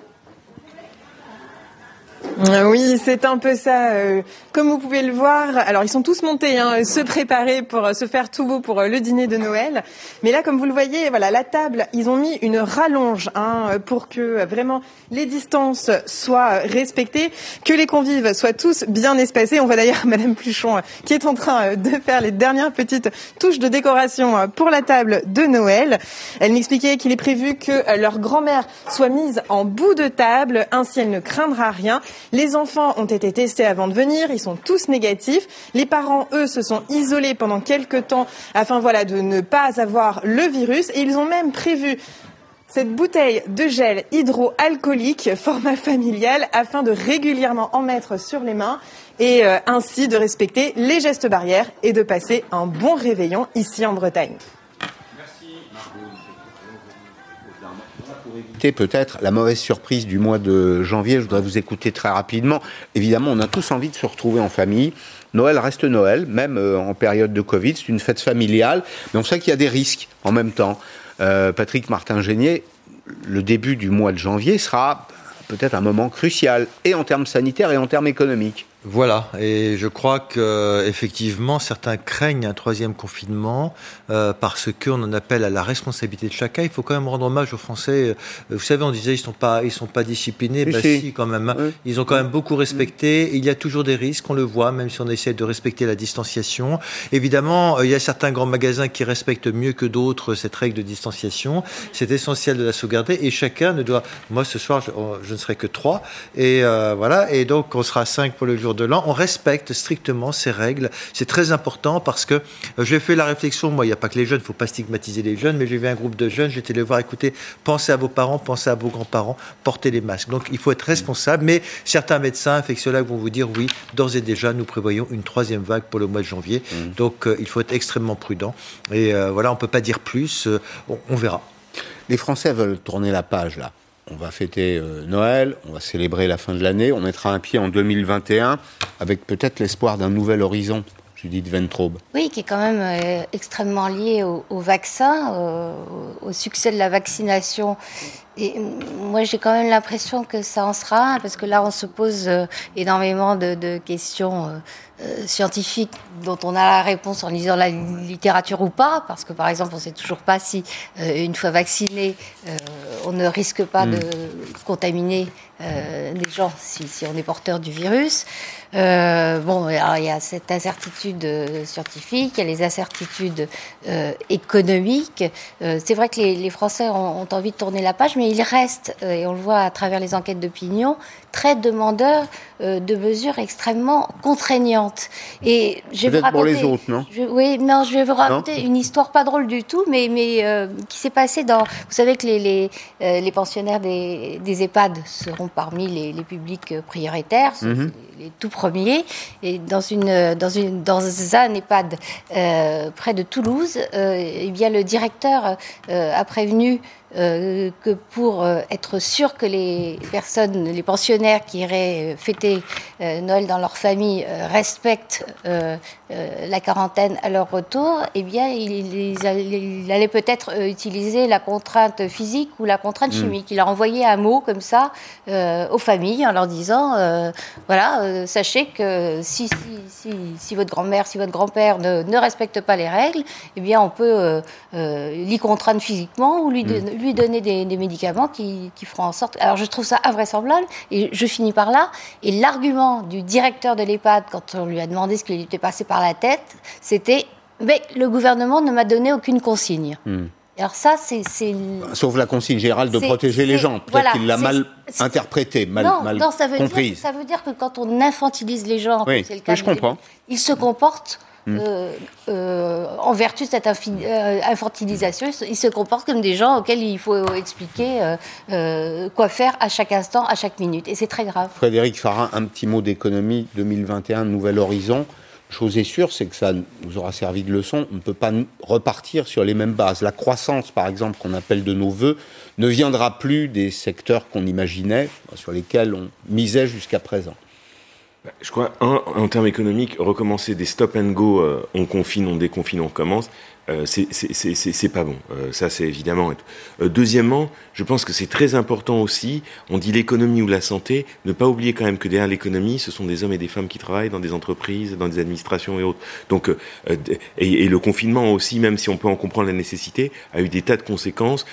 Oui, c'est un peu ça. Euh, comme vous pouvez le voir, alors ils sont tous montés, hein, se préparer pour euh, se faire tout beau pour euh, le dîner de Noël. Mais là, comme vous le voyez, voilà, la table, ils ont mis une rallonge hein, pour que vraiment les distances soient respectées, que les convives soient tous bien espacés. On voit d'ailleurs <laughs> Madame Pluchon qui est en train de faire les dernières petites touches de décoration pour la table de Noël. Elle m'expliquait qu'il est prévu que leur grand-mère soit mise en bout de table, ainsi elle ne craindra rien. Les enfants ont été testés avant de venir, ils sont tous négatifs. Les parents, eux, se sont isolés pendant quelques temps afin de ne pas avoir le virus et ils ont même prévu cette bouteille de gel hydroalcoolique format familial afin de régulièrement en mettre sur les mains et euh, ainsi de respecter les gestes barrières et de passer un bon réveillon ici en Bretagne. Peut-être la mauvaise surprise du mois de janvier, je voudrais vous écouter très rapidement. Évidemment, on a tous envie de se retrouver en famille. Noël reste Noël, même euh, en période de Covid, c'est une fête familiale, mais on sait qu'il y a des risques en même temps. Euh, Patrick Martin-Génier, le début du mois de janvier sera peut-être un moment crucial, et en termes sanitaires et en termes économiques. Voilà, et je crois que effectivement certains craignent un troisième confinement euh, parce qu'on en appelle à la responsabilité de chacun. Il faut quand même rendre hommage aux Français. Euh, vous savez, on disait ils sont pas ils sont pas disciplinés, bah, si. quand même. Hein. Ils ont quand même beaucoup respecté. Il y a toujours des risques, on le voit, même si on essaie de respecter la distanciation. Évidemment, euh, il y a certains grands magasins qui respectent mieux que d'autres cette règle de distanciation. C'est essentiel de la sauvegarder et chacun ne doit. Moi, ce soir, je, oh, je ne serai que trois et voilà, et donc on sera cinq pour le jour de l'an, on respecte strictement ces règles. C'est très important parce que euh, j'ai fait la réflexion, moi, il n'y a pas que les jeunes, il ne faut pas stigmatiser les jeunes, mais j'ai vu un groupe de jeunes, j'étais les voir, écouter, pensez à vos parents, pensez à vos grands-parents, portez les masques. Donc il faut être responsable, mais certains médecins infectiologues vont vous dire oui, d'ores et déjà, nous prévoyons une troisième vague pour le mois de janvier. Mmh. Donc euh, il faut être extrêmement prudent. Et euh, voilà, on ne peut pas dire plus, on verra. Les Français veulent tourner la page là on va fêter euh, Noël, on va célébrer la fin de l'année, on mettra un pied en 2021 avec peut-être l'espoir d'un nouvel horizon. Judith Ventraube. Oui, qui est quand même euh, extrêmement lié au, vaccin, au, succès de la vaccination. Et moi, j'ai quand même l'impression que ça en sera, parce que là, on se pose euh, énormément de, questions scientifiques dont on a la réponse en lisant la littérature ou pas, parce que par exemple, on ne sait toujours pas si, une fois vacciné, on ne risque pas mm. de contaminer euh, des gens si, on est porteur du virus. Euh, bon, il y a cette incertitude euh, scientifique, il y a les incertitudes économiques. c'est vrai que les, Français ont, envie de tourner la page, mais ils restent, et on le voit à travers les enquêtes d'opinion, très demandeurs de mesures extrêmement contraignantes. Et je vais vous raconter, pour les autres, non Oui, non, je vais vous raconter une histoire pas drôle du tout, mais, mais qui s'est passée dans. Vous savez que les, les, les pensionnaires des, des EHPAD seront parmi les, publics prioritaires, mhm. les, tout premiers. Et dans, une, dans, une, dans un EHPAD euh, près de Toulouse, euh, eh bien, le directeur euh, a prévenu euh, que pour euh, être sûr que les personnes, les pensionnaires qui iraient fêter Noël dans leur famille respectent la quarantaine à leur retour, eh bien, il, il allait peut-être utiliser la contrainte physique ou la contrainte Hmm. chimique. Il a envoyé un mot comme ça aux familles en leur disant, voilà, sachez que si, si, si, si votre grand-mère, si votre grand-père ne, ne, respecte pas les règles, eh bien, on peut l'y contraindre physiquement ou lui, Hmm. Lui donner des, des médicaments qui, qui, feront en sorte. Alors je trouve ça invraisemblable et je finis par là. Et l'argument du directeur de l'EHPAD, quand on lui a demandé ce qui lui était passé par la tête, c'était mais le gouvernement ne m'a donné aucune consigne. Hmm. Alors ça, c'est... Sauf la consigne générale de protéger les gens. Peut-être voilà, qu'il l'a mal interprété, mal, non, mal non, ça veut comprise. Dire, ça veut dire que quand on infantilise les gens, oui, c'est le cas, je comprends. ils se comportent Mm. euh, euh, en vertu de cette euh, infantilisation, ils se comportent comme des gens auxquels il faut expliquer euh, quoi faire à chaque instant, à chaque minute. Et c'est très grave. Frédéric Farin, un petit mot d'économie 2021, nouvel horizon. Chose est sûre, c'est que ça nous aura servi de leçon. On ne peut pas repartir sur les mêmes bases. La croissance, par exemple, qu'on appelle de nos voeux, ne viendra plus des secteurs qu'on imaginait, sur lesquels on misait jusqu'à présent. Je crois, en termes économiques, recommencer des stop and go, euh, on confine, on déconfine, on commence, euh, c'est pas bon. Euh, ça, c'est évidemment. Euh, deuxièmement, je pense que c'est très important aussi, on dit l'économie ou la santé, ne pas oublier quand même que derrière l'économie, ce sont des hommes et des femmes qui travaillent dans des entreprises, dans des administrations et autres. Donc, et, et, le confinement aussi, même si on peut en comprendre la nécessité, a eu des tas de conséquences,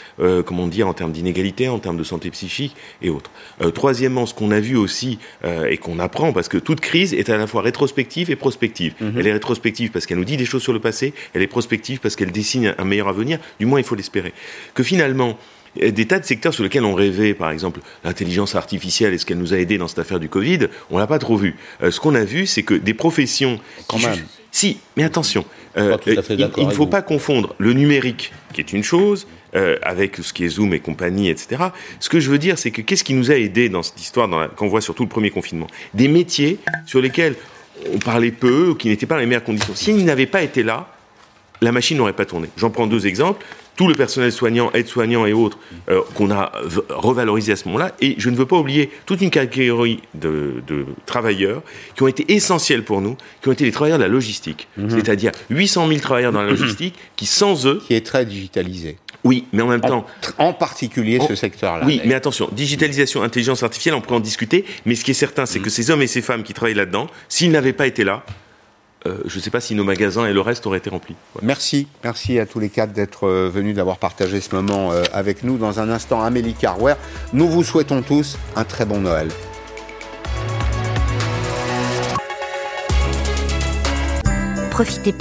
comment dire, en termes d'inégalité, en termes de santé psychique et autres. troisièmement, ce qu'on a vu aussi et qu'on apprend, parce que toute crise est à la fois rétrospective et prospective. Mhm. Mmh. Elle est rétrospective parce qu'elle nous dit des choses sur le passé, elle est prospective parce qu'elle dessine un meilleur avenir, du moins il faut l'espérer. Que finalement, des tas de secteurs sur lesquels on rêvait, par exemple l'intelligence artificielle et ce qu'elle nous a aidé dans cette affaire du Covid, on l'a pas trop vu. Euh, ce qu'on a vu, c'est que des professions... Quand même. Si, mais attention, euh, il, ne faut pas confondre le numérique, qui est une chose, euh, avec ce qui est Zoom et compagnie, etc. Ce que je veux dire, c'est que qu'est-ce qui nous a aidé dans cette histoire, dans la, qu'on voit surtout le premier confinement? Des métiers sur lesquels on parlait peu, ou qui n'étaient pas dans les meilleures conditions. S'ils n'avaient pas été là, la machine n'aurait pas tourné. J'en prends deux exemples. Tout le personnel soignant, aides-soignants et autres euh, qu'on a revalorisé à ce moment-là. Et je ne veux pas oublier toute une catégorie de, de, travailleurs qui ont été essentiels pour nous, qui ont été les travailleurs de la logistique. Mmh. C'est-à-dire 800 000 travailleurs dans la <clears throat> logistique qui, sans eux... Qui est très digitalisé. Oui, mais en même temps... En, particulier en, ce secteur-là. Oui, mais attention, digitalisation, intelligence artificielle, on peut en discuter, mais ce qui est certain, c'est mmh. que ces hommes et ces femmes qui travaillent là-dedans, s'ils n'avaient pas été là, euh, je ne sais pas si nos magasins et le reste auraient été remplis. Ouais. Merci, merci à tous les quatre d'être euh, venus, d'avoir partagé ce moment euh, avec nous. Dans un instant, Amélie Carware, nous vous souhaitons tous un très bon Noël. Profitez